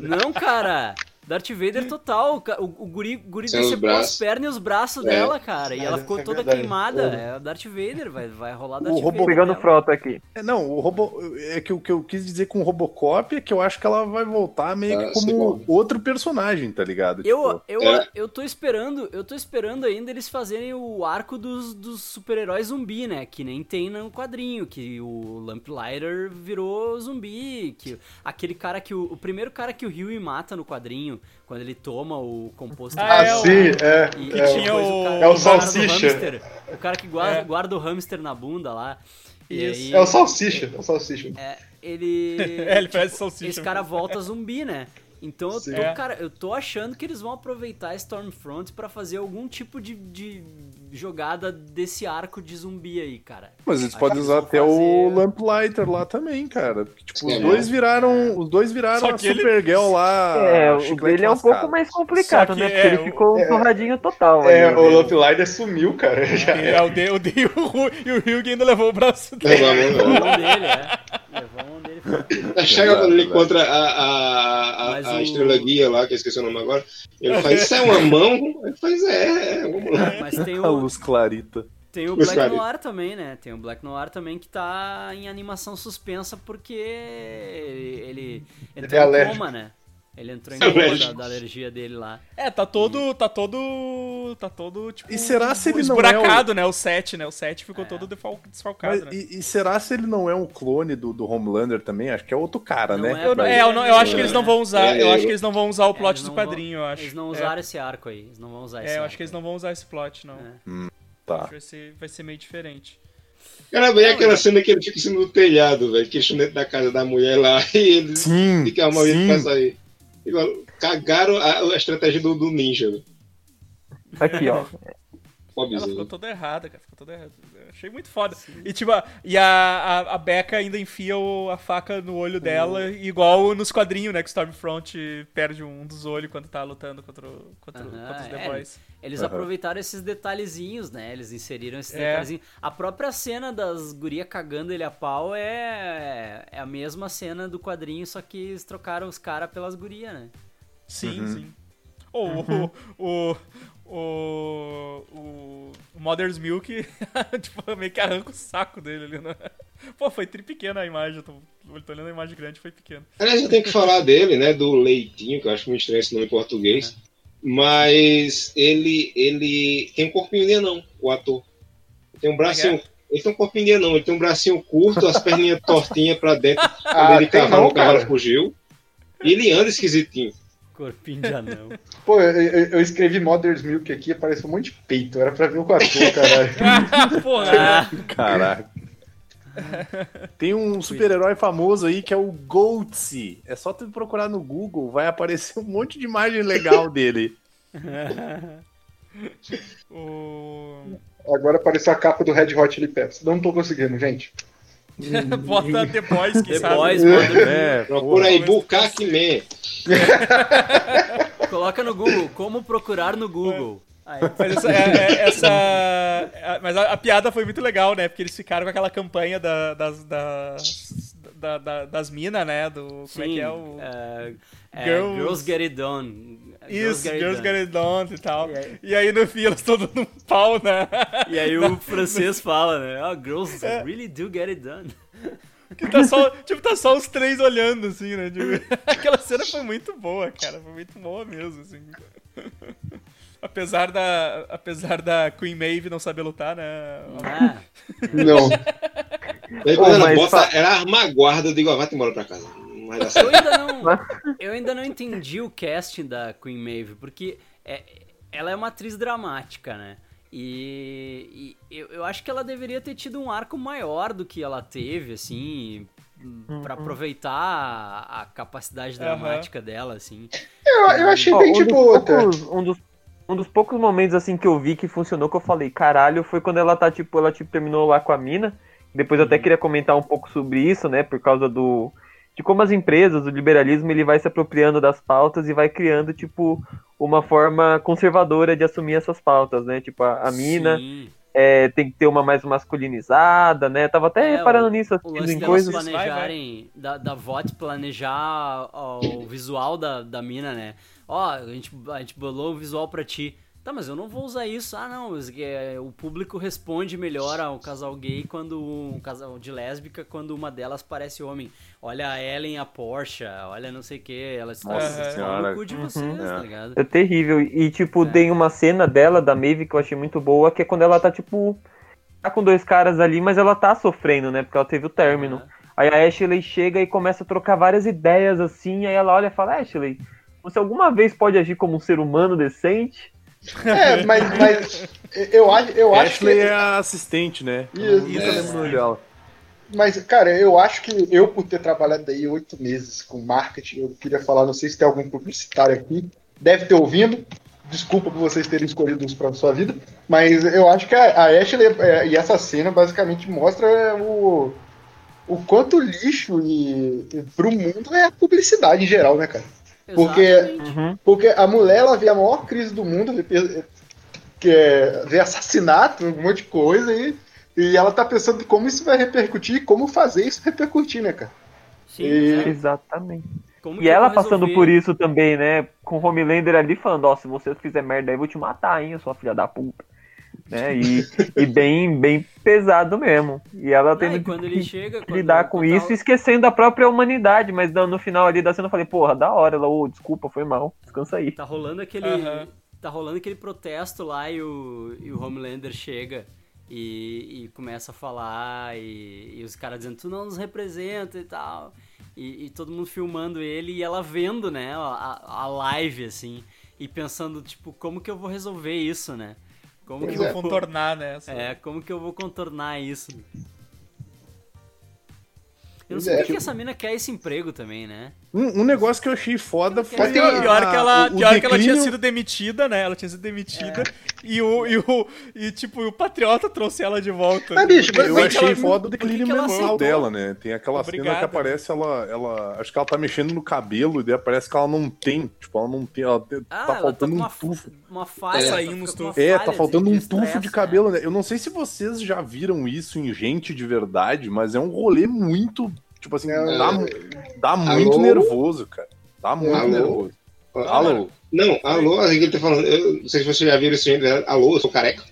Não, cara. Darth Vader total. O, o guri, guri decepou as pernas e os braços É. dela, cara. E É, ela é ficou toda verdade. queimada. É o Darth Vader, vai, vai rolar Darth O Vader. robô Pegando frota aqui. É, não, o Robo... é que o que eu quis dizer com o Robocop é que eu acho que ela vai voltar meio Ah, que sim, como outro personagem, tá ligado? Eu, Tipo, eu, É. eu tô esperando, eu tô esperando ainda eles fazerem o arco dos, dos super-heróis zumbi, né? Que nem tem no quadrinho, que o Lamplighter virou zumbi, que aquele cara que o, o primeiro cara que o Huey mata no quadrinho, quando ele toma o composto Ah, Ah, é, o- sim, é. E, que e é, tinha depois o- cara- é o salsicha. hamster, o cara que guarda, É. guarda o hamster na bunda lá. E aí, É o Salsicha, é o Salsicha. é, ele. (laughs) É, ele parece salsicha. Esse cara volta zumbi, né? Então eu Sim. tô, É. cara, eu tô achando que eles vão aproveitar a Stormfront pra fazer algum tipo de, de jogada desse arco de zumbi aí, cara. Mas eles podem usar até vão o fazer- Lamplighter lá também, cara. Porque, tipo, os dois viraram. Os dois viraram a ele- Supergirl lá. É, o dele é um pouco mais complicado, né? Porque é, ele o- ficou é- torradinho total. É, ali, o né? Lamplighter sumiu, cara. Já É, o de, o de, e o, e o Hugh ainda levou o braço dele. Levou né? mão dele, é. Levou (laughs) a Chega quando ele encontra a, a, a, a o- estrela guia lá, que eu esqueci o nome agora. Ele faz, isso é uma mão? Ele faz, é, é uma mão. Mas tem A o, luz clarita. tem o Black Noir também, né? Tem o Black Noir também que tá em animação suspensa porque ele entrou é em coma, né? Ele entrou em É coma da, alergia dele lá. É, tá todo. Tá todo. Tá todo, tipo. E será se ele não esburacado, né? O 7, né? O 7 É. ficou todo defal- desfalcado, Mas, né? e, e será se ele não é um clone do, do Homelander também? Acho que é outro cara, Não né? Eu, não- é, eu, não- eu acho que eles não vão usar. É, Eu eu- acho que eles não vão usar o É, plot do não vão- quadrinho, eu acho. Eles não É. usaram esse arco aí. Eles não vão usar esse É, eu arco. acho que eles não vão usar esse plot, não. É. Tá. Acho que vai ser, vai ser meio diferente. Cara, e aquela cena que ele fica assim no telhado, velho, que eles dentro da casa da mulher lá (laughs) e ele Sim, fica mal ele sim. pra sair. Cagaram a, a estratégia do, do ninja. Aqui, ó. Ela ficou toda errada, cara. Ficou toda errada. Achei muito foda. E tipo, a- e a, a, a Becca ainda enfia o- a faca no olho dela, igual nos quadrinhos, né? Que o Stormfront perde um dos olhos quando tá lutando contra, o- contra, Aham, contra os é. The Boys. Eles Aham. aproveitaram esses detalhezinhos, né? Eles inseriram esses É. detalhezinhos. A própria cena das gurias cagando ele a pau é, é a mesma cena do quadrinho, só que eles trocaram os caras pelas gurias, né? Sim, Uhum. sim. Ou o, o, o, o, o Mother's Milk, (laughs) tipo, meio que arranca o saco dele ali, né? Pô, foi tri pequena a imagem, eu tô, eu tô olhando a imagem grande, foi pequena. Aliás, eu tenho que falar dele, né? Do Leitinho, que eu acho muito estranho esse nome em português. Mas ele, ele tem um corpinho de anão, o ator. Ele tem um bracinho. Ele tem um corpinho de anão, ele tem um bracinho curto, as perninhas (laughs) tortinhas pra dentro, Ah, quando ele cavalo, o cavalo cara. fugiu. E ele anda esquisitinho. Corpinho de anão. Pô, eu, eu- escrevi Mother's Milk aqui, apareceu um monte de peito. Era pra ver o ator, caralho. (laughs) Porra, Ah, (laughs) Caraca. (laughs) Tem um super-herói famoso aí que é o Goatsy. É só tu procurar no Google, vai aparecer um monte de imagem legal dele. (laughs) O... Agora apareceu a capa do Red Hot Chili Peppers. Não tô conseguindo, gente. (laughs) Bota The Boys, quem The sabe? Boys, manda- É, Procura aí, Bukaki Man. coloca no Google, como procurar no Google. Aí, Mas essa, é- é- essa- a- mas a, a piada foi muito legal, né? Porque eles ficaram com aquela campanha da- das, das, da- da- das minas, né? Do, como é que é o... é, é, Girls- Girls... Get It Done. Isso, Girls Get Done. It Done e tal. E aí- E aí no fim elas estão dando um pau, né? E aí o (laughs) francês fala, né? Oh, girls É. really do get it done. Que tá só, tipo, tá só os três olhando, assim, né? Tipo, (laughs) aquela cena foi muito boa, cara. Foi muito boa mesmo, assim. Apesar da, apesar da Queen Maeve não saber lutar, né? Ah, Não. Aí quando Ô, ela bota, fa- ela arma a guarda, eu digo, ó, vai embora pra casa. Não vai dar eu, certo. ainda não, eu ainda não entendi o casting da Queen Maeve, porque é- ela é uma atriz dramática, né? E, e eu, eu acho que ela deveria ter tido um arco maior do que ela teve, assim, pra aproveitar a, a capacidade dramática dela, assim. Eu, eu achei bem um, de dos boa, um, dos, um dos poucos momentos assim que eu vi que funcionou, que eu falei, caralho, foi quando ela tá, tipo, ela tipo, terminou lá com a mina. Depois eu até queria comentar um pouco sobre isso, né? Por causa do. De como as empresas, o liberalismo, ele vai se apropriando das pautas e vai criando, tipo, uma forma conservadora de assumir essas pautas, né? Tipo, a, a mina é, tem que ter uma mais masculinizada, né? Tava até É, reparando o- nisso, O lance em coisas. Vai, vai. planejarem, da, da VOT planejar ó, o visual da, da mina, né? Ó, a gente, a gente bolou o visual pra ti. Tá, mas eu não vou usar isso. Ah, não, mas é, o público responde melhor ao casal gay quando um casal de lésbica quando uma delas parece homem. Olha a Ellen, a Porsche, olha não sei o que, elas Nossa Pau senhora. no cu de vocês, tá ligado? É terrível. E, tipo, tem uma cena dela, da Maeve, que eu achei muito boa, que é quando ela tá, tipo. Tá com dois caras ali, mas ela tá sofrendo, né? Porque ela teve o término. Aí a Ashley chega e começa a trocar várias ideias, assim. Aí ela olha e fala: Ashley, você alguma vez pode agir como um ser humano decente? É, mas, mas eu acho, eu acho Ashley que. é a assistente, né? Isso. Nunca lembro o nome dela. Mas, cara, eu acho que eu, por ter trabalhado aí oito meses com marketing, eu queria falar, não sei se tem algum publicitário aqui, deve ter ouvindo. Desculpa por vocês terem escolhido isso pra sua vida, mas eu acho que a, a Ashley é, e essa cena basicamente mostra o, o quanto lixo e, e pro mundo é a publicidade em geral, né, cara? Porque- Exatamente. Porque a mulher, ela vê a maior crise do mundo, vê- que é ver assassinato, um monte de coisa, e, e ela tá pensando em como isso vai repercutir, e como fazer isso repercutir, né, cara? Sim, E-. Exatamente. Como E ela passando resolver? por isso também, né? Com o Homelander ali falando: Ó, se você fizer merda aí, eu vou te matar, hein, sua filha da puta. Né? E, e bem, bem pesado mesmo. E ela tendo quando ele chega, que quando- lidar com isso, esquecendo a própria humanidade. Mas no no final ali da cena eu falei: Porra, da hora. Ela, ô, desculpa, foi mal. Descansa aí. Tá rolando aquele. Tá rolando aquele protesto lá e o, e o Homelander chega e, e começa a falar e, e os caras dizendo, tu não nos representa e tal. E, e todo mundo filmando ele e ela vendo, né, a, a live, assim, e pensando, tipo, como que eu vou resolver isso, né? Como que Vou eu vou contornar, né? essa- É, como que eu vou contornar isso? Eu não Pois sei é, porque tipo- essa mina quer esse emprego também, né? Um, um negócio que eu achei foda foi. Tem, a- pior que ela, o- o pior que ela tinha declínio- sido demitida, né? Ela tinha sido demitida e o e o e tipo o patriota trouxe ela de volta. Mas, bicho, Eu Mas achei ela- foda o declínio mental aceitou? dela, né? Tem aquela cena Obrigada. que aparece ela, ela. Acho que ela tá mexendo no cabelo e daí parece que ela não tem. Tipo, ela não tem. Ela te- Ah, tá ela faltando com um uma, tufo. uma falha. Tá ela saindo uma tufos. É, tá faltando um tufo estresse, de né? cabelo, né? Eu não sei se vocês já viram isso em gente de verdade, mas é um rolê muito. Tipo assim, É, dá, dá muito Alô? nervoso, cara. Dá muito Alô? nervoso. Alô? Não, alô, assim que ele tá falando. Eu não sei se vocês já viram isso ainda. Alô, eu sou careca.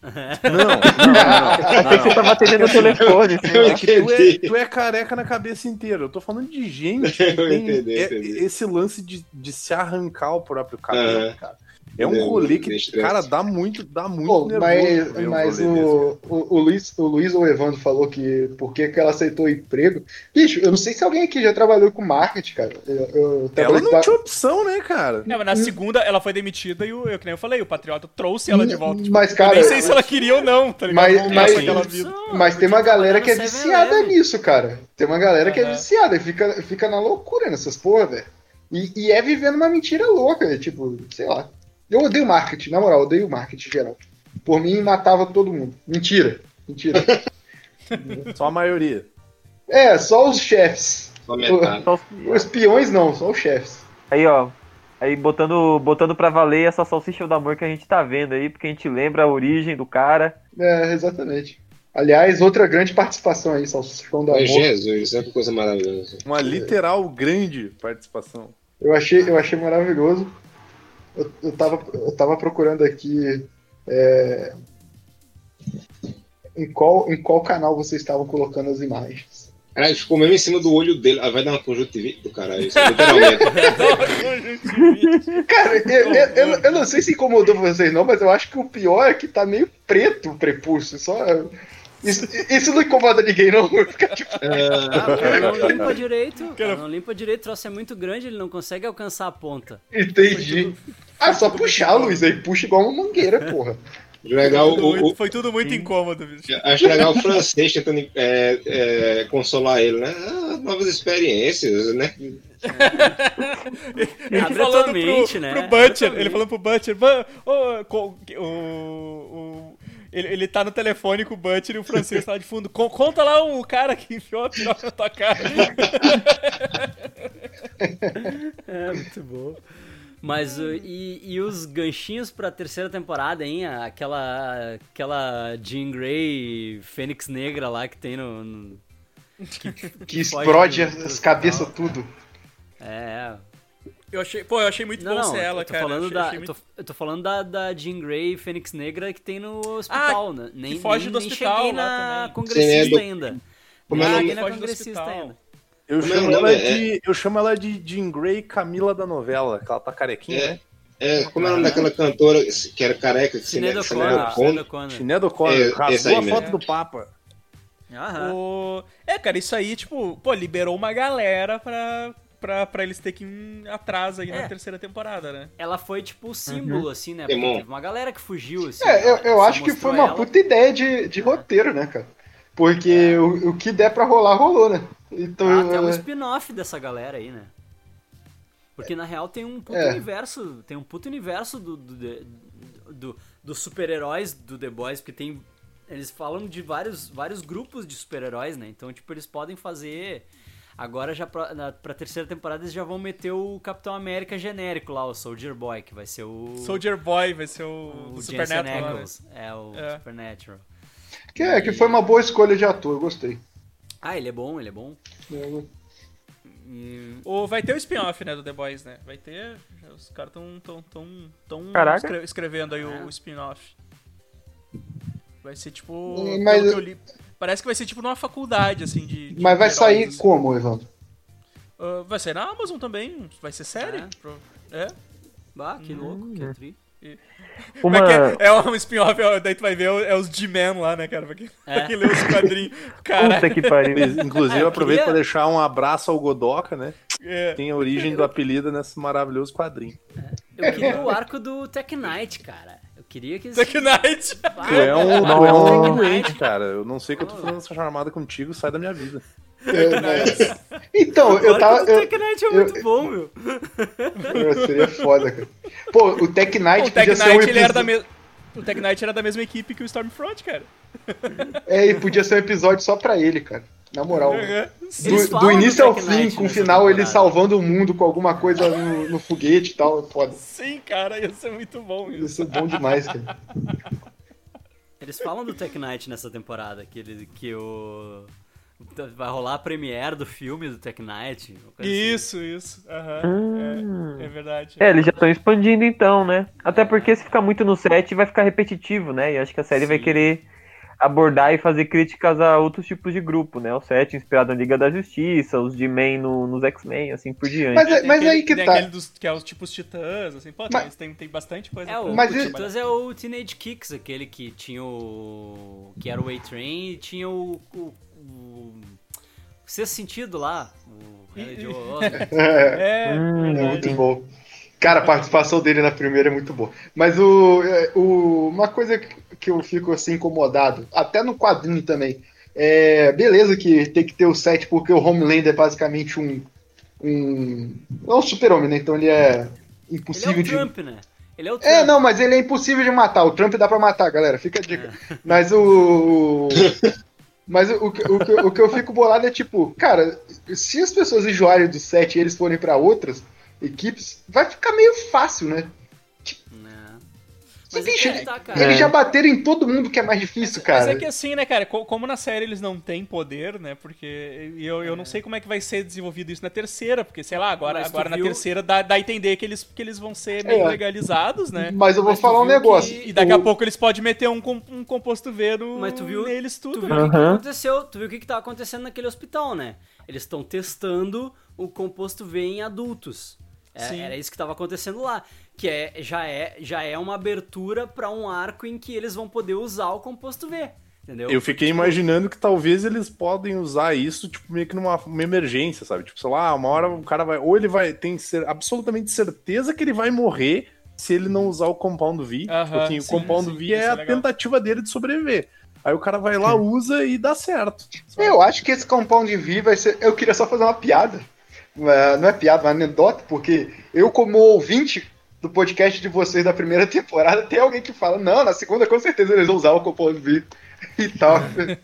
Não, não, não. não, Achei que você tava atendendo o telefone. Eu. É que tu é, tu é careca na cabeça inteira. Eu tô falando de gente (laughs) que Eu tem entendi, é- entendi. esse lance de, de se arrancar o próprio cabelo, Aham. cara. É um rolê que, cara, dá muito, dá muito Pô, nervoso. mas ver um mas o, o, o Luiz, o Luiz ou o Evandro falou que por que que ela aceitou o emprego. Bicho, eu não sei se alguém aqui já trabalhou com marketing, cara. Eu, eu Ela não com- tinha opção, né, cara? Não, mas na segunda ela foi demitida e o, eu que nem eu falei, o patriota trouxe ela de volta. Tipo, Mas, eu cara, nem sei se ela queria ou não, tá ligado? Mas- mas-. Mas tem uma galera que é Seven viciada nisso, cara. Tem uma galera que é viciada e fica, fica na loucura nessas porra, velho. E, e é vivendo uma mentira louca, tipo, sei lá. Eu odeio marketing, na moral, odeio marketing geral. Por mim, matava todo mundo. Mentira. Mentira. (laughs) Só a maioria. é, só os chefes. Só metade. Os peões não, só os chefes. Aí, ó. Aí botando, botando pra valer essa salsicha do amor que a gente tá vendo aí, porque a gente lembra a origem do cara. É, exatamente. Aliás, outra grande participação aí, Salsichão do Ai, Amor. Jesus, isso é uma coisa maravilhosa. Uma literal grande participação. Eu achei, eu achei maravilhoso. Eu, eu, tava, eu tava procurando aqui é, em, qual, em qual canal vocês estavam colocando as imagens. Caralho, ficou mesmo em cima do olho dele. Ah, vai dar uma conjuntivite do caralho, isso, literalmente. (laughs) Cara, eu, eu, eu- eu não sei se incomodou vocês não, mas eu acho que o pior é que tá meio preto o prepúcio. Só, isso, isso não incomoda ninguém, não. (laughs) Fica tipo, Ah, não limpa direito. Cara não limpa direito, o troço é muito grande, ele não consegue alcançar a ponta. entendi. Ah, só puxar, Luiz, aí puxa igual uma mangueira, porra. Legal, Tudo o, muito- o, foi tudo muito incômodo, bicho. acho legal o francês tentando é, é, consolar ele, né? Ah, novas experiências, né? (laughs) Ele Abre falando pro, né? pro Butcher, ele falando pro Butcher, "Ban- ô, co- o, o- ele, ele tá no telefone com o Butcher e o francês tá lá de fundo. "Con- Conta lá o cara que enfiou a piroca na tua cara. (laughs) É, muito bom. Mas uh, e, e os ganchinhos pra terceira temporada, hein? Aquela, aquela Jean Grey Fênix Negra lá que tem no. no- que, (laughs) Que foge explode do- as do cabeças tudo. É. Eu achei, pô, eu achei muito Não, bom não, ser ela, eu tô cara. falando eu achei, da, achei eu, muito... tô, eu tô falando da, da Jean Grey Fênix Negra que tem no hospital, né? Nem, foge nem, do nem hospital cheguei lá na também. congressista Sim, é do- ainda. Como é o Nem nome? cheguei na Foge do congressista hospital. ainda. Eu é chamo, o ela nome? de, eu chamo ela de Jean Grey Camila da novela, que ela tá carequinha, É. né? É, como é o nome daquela cantora que era careca? Chinedo O'Connor, É, esse rasgou a mesmo. foto do Papa. Aham. O... É, cara, isso aí, tipo, pô, liberou uma galera pra, pra, pra eles terem que ir atrás aí É. na terceira temporada, né? Ela foi tipo o símbolo, assim, né? Porque teve uma galera que fugiu, assim. É, eu, eu acho que foi uma ela. puta ideia de, de roteiro, né, cara? Porque o, o que der pra rolar, rolou, né? Então, Ah, tem um é, spin-off dessa galera aí, né? Porque na real tem um puto É. universo, tem um puto universo do, do, do- do- dos super-heróis do The Boys, porque tem eles falam de vários, vários grupos de super-heróis, né? Então, tipo, eles podem fazer agora já pra, na, pra terceira temporada eles já vão meter o Capitão América genérico lá, o Soldier Boy, que vai ser o Soldier Boy vai ser o, o Jensen Supernatural. né? É, o É. Supernatural. Que, é, que foi uma boa escolha de ator, eu gostei. Ah, ele é bom, ele é bom. O, vai ter o spin-off, né, do The Boys, né? Vai ter. Os caras tão, tão, tão, tão Caraca. escre- escrevendo aí o, É. o spin-off. Vai ser tipo. Hum, mas- pelo que eu li, parece que vai ser tipo numa faculdade, assim, de. de Mas vai heróis, sair assim. como, Evandro? Ah, vai sair na Amazon também. Vai ser série. É? Pro- É. Bah, que louco, que tri. Uma, é, é um spin-off, é- daí tu vai ver é os G-Men lá, né, cara? Pra quem, pra É. quem lê os quadrinhos. Cara, puta que pariu. Inclusive, Ah, eu eu aproveito queria- pra deixar um abraço ao Godoka, né? é. Tem a origem do apelido nesse maravilhoso quadrinho. Eu queria o arco do Tech Knight, cara. Eu queria que. Tech Knight. Ah, Tu é um, tu é um doente, cara. Eu não sei que eu tô fazendo essa chamada contigo, sai da minha vida. Então, O eu tava. Eu, Tech Knight é eu- muito bom, meu. eu- seria foda, cara. Pô, o Tech Knight O Tech podia ser um Knight, ele era da episódio. mesma. O Tech Knight era da mesma equipe que o Stormfront, cara. É, e podia ser um episódio só pra ele, cara. Na moral. Uhum. Do, do falam do início ao fim, Knight com o nessa final ele salvando o mundo com alguma coisa no, no foguete e tal. é Foda. Sim, cara, ia ser muito bom isso. Isso é bom demais, cara. Eles falam do Tech Knight nessa temporada, que, ele, que o... Vai rolar a premiere do filme do Tech Knight. coisa assim. Isso, isso. Aham. É, é verdade. É, eles já estão expandindo então, né? Até porque se ficar muito no set vai ficar repetitivo, né? E acho que a série vai Sim. querer abordar e fazer críticas a outros tipos de grupo, né? O set inspirado na Liga da Justiça, os de Man no, nos X-Men, assim por diante. Mas, é- Tem mas aquele- aí que tem tá. aquele dos, que é os tipos titãs, assim, pô, Mas- tem, tem bastante coisa. É, o, Mas o Titãs é o Teenage Kicks, aquele que tinha o... que era o A-Train e tinha o... o, o Sexto Sentido lá, o Osment. (laughs) É, Hum, É muito bom. Cara, a participação dele na primeira é muito boa. Mas o, é, o- uma coisa que eu fico assim incomodado, até no quadrinho também, é beleza que tem que ter o set porque o Homelander é basicamente um um não um super-homem, né? Então ele é Ele é impossível o de Trump, né? Ele é o Trump. É, não, mas ele é impossível de matar. O Trump dá pra matar, galera. Fica a dica. Mas o. (laughs) Mas o, que- o, que- o que eu fico bolado é tipo, cara, se as pessoas enjoarem do set e eles forem pra outras equipes, vai ficar meio fácil? Né? Mas, Mas é que tá, cara. eles já bateram em todo mundo que é mais difícil, Mas cara. é que assim, né, cara, co- como na série eles não têm poder, né, porque eu, eu não sei como é que vai ser desenvolvido isso na terceira, porque, sei lá, agora, Mas tu agora na viu- terceira dá, dá a entender que eles, que eles vão ser meio É. legalizados, né? Mas eu vou Mas tu falar um negócio. que- E daqui a pouco eles podem meter um, um composto V no, Mas tu viu- neles Tu tudo, viu né? o que, que Aham. aconteceu? Tu viu o que, que tá acontecendo naquele hospital, né? Eles estão testando o composto V em adultos. É, Sim. era isso que tava acontecendo lá. Que é, já, é, já é uma abertura pra um arco em que eles vão poder usar o composto V. Entendeu? Eu fiquei imaginando que talvez eles podem usar isso, tipo, meio que numa uma emergência, sabe? Tipo, sei lá, uma hora o cara vai. Ou ele vai. Tem ser, absolutamente certeza que ele vai morrer se ele não usar o Compound V. tipo Aham, assim, o sim, Compound sim, V é é a tentativa dele de sobreviver. Aí o cara vai lá, usa e dá certo. sabe? Eu acho que esse Compound V vai ser. Eu queria só fazer uma piada. É, Não é piada, é uma anedota, porque eu, como ouvinte do podcast de vocês da primeira temporada, tem alguém que fala: não, na segunda com certeza eles vão usar o Compound V (laughs) e tal.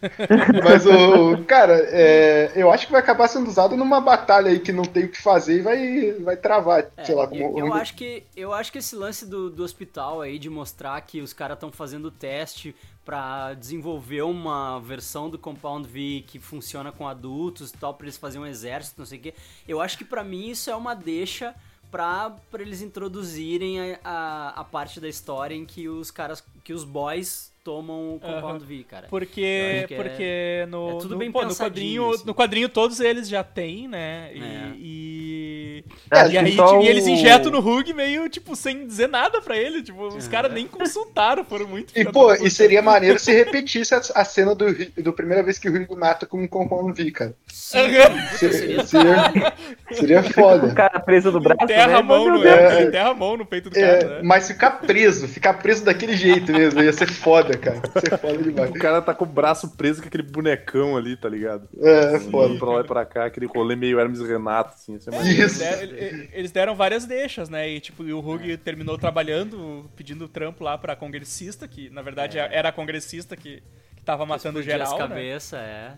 (laughs) Mas o. Cara, é, eu acho que vai acabar sendo usado numa batalha aí que não tem o que fazer e vai, vai travar, É, sei lá, como. eu, eu acho que eu acho que esse lance do, do hospital aí de mostrar que os caras estão fazendo teste pra desenvolver uma versão do Compound V que funciona com adultos e tal, pra eles fazerem um exército, não sei o quê. Eu acho que pra mim isso é uma deixa pra, pra eles introduzirem a, a, a parte da história em que os caras, que os boys tomam o Compound V, cara. Porque, é- porque no, é tudo no, bem pô, no quadrinho, assim. no quadrinho todos eles já têm, né? E, É. e, Acho e aí só tipo, e eles o- injetam no Rug meio, tipo, sem dizer nada pra ele. Tipo, os É. caras nem consultaram, foram muito E, pô, e seria maneiro se repetisse a, a cena do, do primeira vez que o Rio mata com um Compound V, cara. Sim, Seria, seria seria, seria O foda. cara preso do braço, Enterra né? a mão no. É. enterra a mão no peito do É, cara, né? mas ficar preso, ficar preso daquele jeito mesmo, ia ser foda, cara. Ia ser foda demais. O cara tá com o braço preso com aquele bonecão ali, tá ligado? É, Andando foda. pra lá e pra cá, aquele rolê meio Hermes Renato, assim. Isso é É, eles, deram, ele- eles deram várias deixas, né? E tipo, o Hug terminou trabalhando, pedindo trampo lá pra congressista, que na verdade era a congressista que, que tava matando Explodir geral, as né? cabeças, é.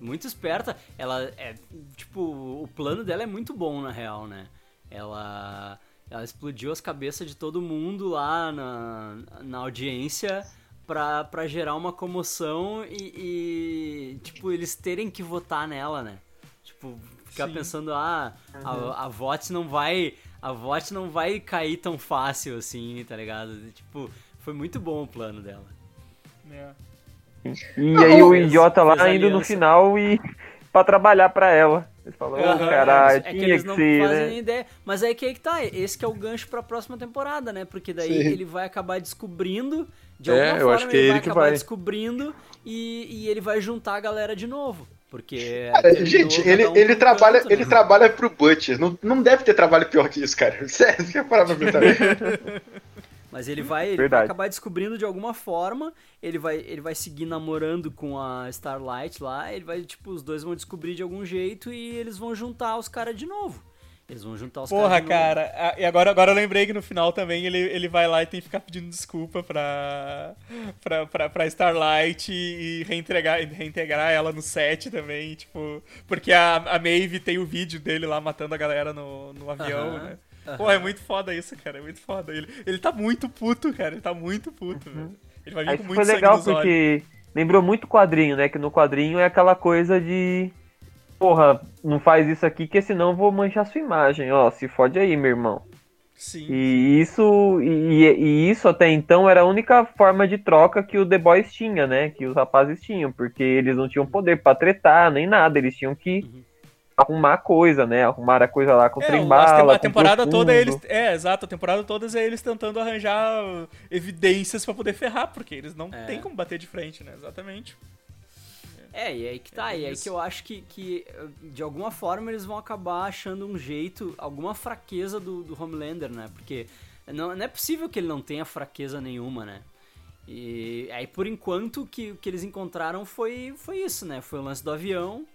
Muito esperta. Ela é. Tipo, o plano dela é muito bom, na real, né? Ela. Ela explodiu as cabeças de todo mundo lá na, na audiência pra, pra gerar uma comoção e, e, Tipo, eles terem que votar nela, né? Tipo, ficar Sim. pensando, ah, a, a vote não vai. A vote não vai cair tão fácil assim, tá ligado? Tipo, foi muito bom o plano dela. É. E aí o idiota lá indo no final e (laughs) pra trabalhar pra ela. Ele falou, Aham, caralho, é que tinha eles que não ser, fazem né? nem ideia. Mas aí que aí que tá, esse que é o gancho pra próxima temporada, né? Porque daí Sim. ele vai acabar descobrindo, de É, alguma eu forma acho que é ele ele vai que acabar vai. descobrindo e, e ele vai juntar a galera de novo. Porque. Cara, terminou gente, ele, um ele, trabalha, canto, ele né? trabalha pro Butcher. Não, não deve ter trabalho pior que isso, cara. (laughs) Sério, você quer parar pra pensar? (laughs) Mas ele vai, ele vai acabar descobrindo de alguma forma, ele vai, ele vai seguir namorando com a Starlight lá, ele vai, tipo, os dois vão descobrir de algum jeito e eles vão juntar os caras de novo. Eles vão juntar os Porra, caras de novo. cara, a- e agora, agora eu lembrei que no final também ele, ele vai lá e tem que ficar pedindo desculpa pra, pra, pra, pra Starlight e, reintegrar, reintegrar ela no set também, tipo, porque a, a Maeve tem o vídeo dele lá matando a galera no, no avião, Aham, né? Pô, é muito foda isso, cara, é muito foda. Ele, ele tá muito puto, cara, ele tá muito puto, velho. Ele vai vir Aí com muito foi legal nos olhos. porque lembrou muito quadrinho, né? Que no quadrinho é aquela coisa de. Porra, não faz isso aqui que senão eu vou manchar sua imagem. Ó, se fode aí, meu irmão. Sim. E isso, e, e isso até então era a única forma de troca que o The Boys tinha, né? Que os rapazes tinham, porque eles não tinham poder pra tretar nem nada, eles tinham que Uhum. Arrumar coisa, né? Arrumar a coisa lá com É, trem o- bala, a com temporada toda é eles. É, exato, a temporada toda é eles tentando arranjar evidências pra poder ferrar, porque eles não É. têm como bater de frente, né? Exatamente. É, e aí que tá, É e aí isso. que eu acho que, que de alguma forma eles vão acabar achando um jeito, alguma fraqueza do, do Homelander, né? Porque não, não é possível que ele não tenha fraqueza nenhuma, né? E aí por enquanto o que, que eles encontraram foi, foi isso, né? Foi o lance do avião,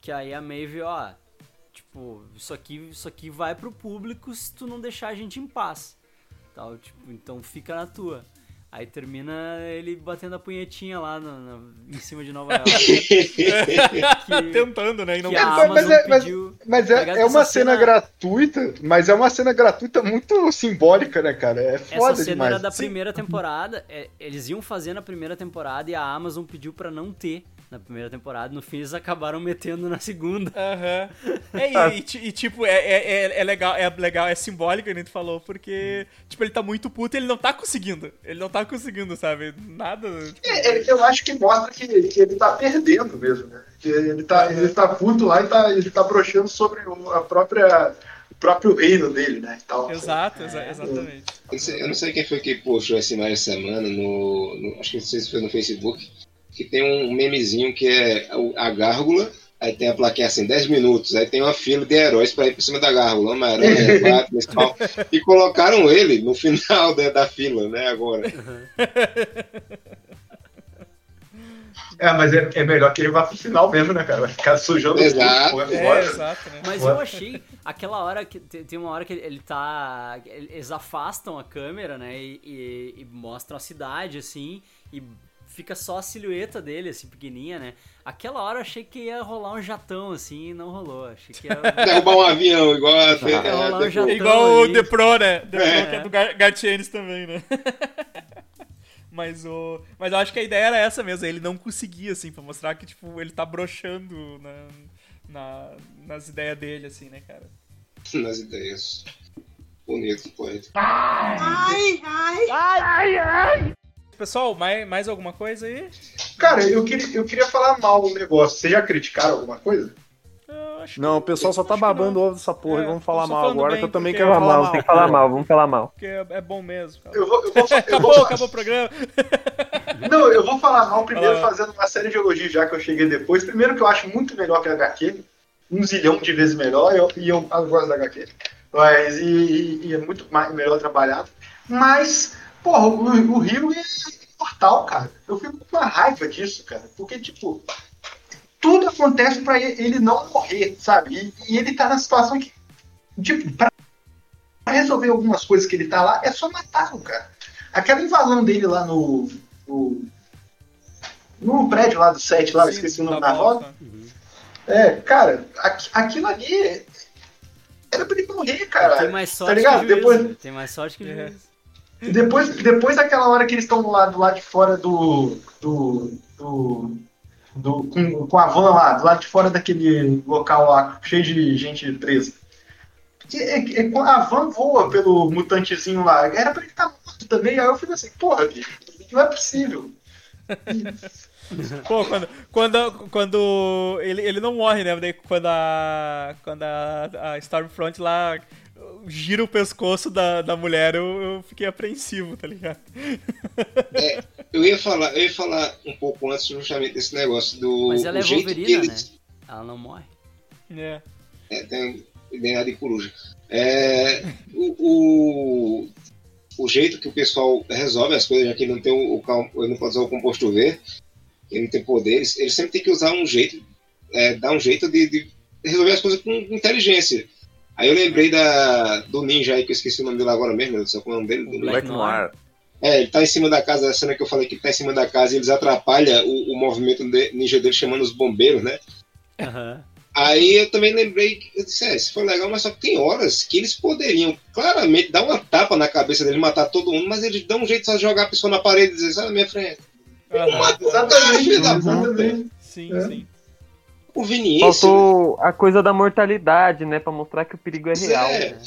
que aí a Maeve, ó, tipo, isso aqui, isso aqui vai pro público se tu não deixar a gente em paz. Tal, tipo, então fica na tua. Aí termina ele batendo a punhetinha lá no- no- em cima de Nova York. (laughs) que, Tentando, né? E não que Mas- mas Amazon é- mas- pediu. Mas Tá é, ligado é uma cena, cena- gratuita, mas é uma cena gratuita muito simbólica, né, cara? É foda Essa cena demais. era da primeira temporada. é, eles iam fazer na primeira temporada e a Amazon pediu pra não ter na primeira temporada. No fim, eles acabaram metendo na segunda. Aham. É, e, (laughs) e ti- e, tipo, é, é, é- é legal, é legal, é simbólico, né, tu falou, porque, tipo, ele tá muito puto e ele não tá conseguindo. Ele não tá conseguindo, sabe? Nada. tipo, É, é, eu acho que mostra que, que ele tá perdendo mesmo, né? Que ele tá, ele tá puto lá e tá, ele tá broxando sobre o- a própria, o próprio reino dele, né? E tal. Exato, exa- exatamente. Eu não, sei, eu não sei quem foi que postou essa imagem semana, no, no- acho que não sei se foi no Facebook, que tem um memezinho que é a gárgula, aí tem a plaquinha assim, 10 minutos, aí tem uma fila de heróis pra ir por cima da gárgula, Homem-Aranha, Batman, e tal, e colocaram ele no final da, da fila, né, agora. É, mas é, é melhor que ele vá pro final mesmo, né, cara? Vai ficar sujando Exato. o corpo, É, agora. exato, né? Mas eu achei aquela hora que te- tem uma hora que ele tá. Eles afastam a câmera, né? E, e- e mostram a cidade, assim, e fica só a silhueta dele, assim, pequenininha, né? Aquela hora eu achei que ia rolar um jatão, assim, e não rolou. Achei que ia. (laughs) Derrubar um avião, igual a rolar um é, jatão. Igual o ali. The Pro, né? The Pro, É. que é do Gar Gartienes também, né? (laughs) Mas, o... Mas eu acho que a ideia era essa mesmo, ele não conseguia, assim, pra mostrar que, tipo, ele tá broxando na, na- nas ideias dele, assim, né, cara? nas ideias. Bonito, poeta. Pessoal, mais, mais alguma coisa aí? Cara, eu queria, eu queria falar mal um negócio. Vocês já criticaram alguma coisa? Não, o pessoal só tá babando ovo dessa porra É, e vamos falar mal agora, bem, que eu também quero Falar mal, mal. tem que falar mal, vamos falar mal. Porque é, é bom mesmo, cara. Eu vou, eu vou, (laughs) fa- eu Acabou, vou, acabou o programa. (laughs) Não, eu vou falar mal primeiro Fala. fazendo uma série de elogios já que eu cheguei depois. Primeiro que eu acho muito melhor que a HQ, um zilhão de vezes melhor, eu- e eu, eu gosto da HQ. Mas, e, e- e é muito mais, melhor trabalhado. Mas, porra, o, o Rio é imortal, cara. Eu fico com uma raiva disso, cara. Porque, tipo, tudo acontece pra ele não morrer, sabe? E, e ele tá na situação que, tipo, pra resolver algumas coisas que ele tá lá, é só matá-lo, cara. Aquela invasão dele lá no. no, no prédio lá do set, lá, eu Sim, esqueci o nome tá da roda. tá. É, cara, aqu- aquilo ali era pra ele morrer, cara. Tem mais sorte ligado? que juízo. Depois- Tem mais sorte que É. Depois, depois daquela hora que eles estão lado, do lado de fora do. do. do. do- com, com a van lá, do lado de fora daquele local lá, cheio de gente presa. É- é- a van voa pelo mutantezinho lá. Era pra ele estar morto também. Aí eu fico assim, porra, não é possível. Pô, quando, quando, quando ele, ele não morre, né? Quando a, quando a, a Stormfront lá gira o pescoço da, da mulher, eu, eu fiquei apreensivo, tá ligado? Eu ia falar, eu ia falar um pouco antes justamente desse negócio do Mas ela é jeito que Wolverina, né? eles- Ela não morre. É. É, tem DNA de coruja. É, o, o, o jeito que o pessoal resolve as coisas, já que ele não tem o, o ele não pode usar o composto V, ele não tem poderes, ele sempre tem que usar um jeito, é, dar um jeito de, de resolver as coisas com inteligência. Aí eu lembrei da, do ninja aí, que eu esqueci o nome dele agora mesmo, qual é o nome dele? O Do Black Noir. É, ele tá em cima da casa, a cena que eu falei que ele tá em cima da casa e eles atrapalham o, o movimento de- ninja dele chamando os bombeiros, né? Aham. Aí eu também lembrei que eu disse, é, isso foi legal, mas só que tem horas que eles poderiam claramente dar uma tapa na cabeça dele, matar todo mundo, mas eles dão um jeito de só jogar a pessoa na parede e dizer, sai da minha frente. Aham. Exatamente, filho da exatamente. Sim, É. sim. Conveniência. Faltou a coisa da mortalidade, né? Pra mostrar que o perigo é real. É. né?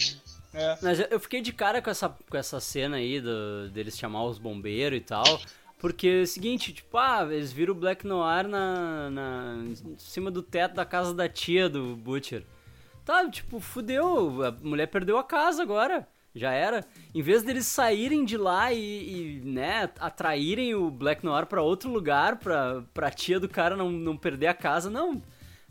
É. Mas eu- fiquei de cara com essa, com essa cena aí do, deles chamar os bombeiros e tal. Porque é o seguinte, tipo, ah, eles viram o Black Noir na, na, em cima do teto da casa da tia do Butcher. Tá, tipo, fudeu, a mulher perdeu a casa agora. Já era. Em vez deles saírem de lá e, e, né, atraírem o Black Noir pra outro lugar, pra, pra tia do cara não, não perder a casa, não.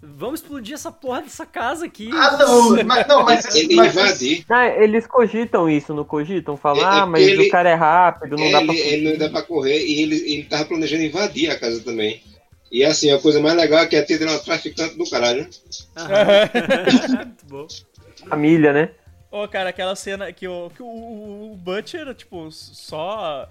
Vamos explodir essa porra dessa casa aqui. Ah, não, mas, não, mas, (laughs) Ele mas invadir. Ah, eles cogitam isso, não cogitam? Falam, É, é ah, mas ele- o cara é rápido, não dá pra Ele, ele não dá pra correr e ele, ele tava planejando invadir a casa também. E assim, a coisa mais legal é que a tia é uma traficante do caralho. né? Aham. (laughs) Muito bom. Família, né? Ô, cara, aquela cena que o, que o, o Butcher, tipo, só.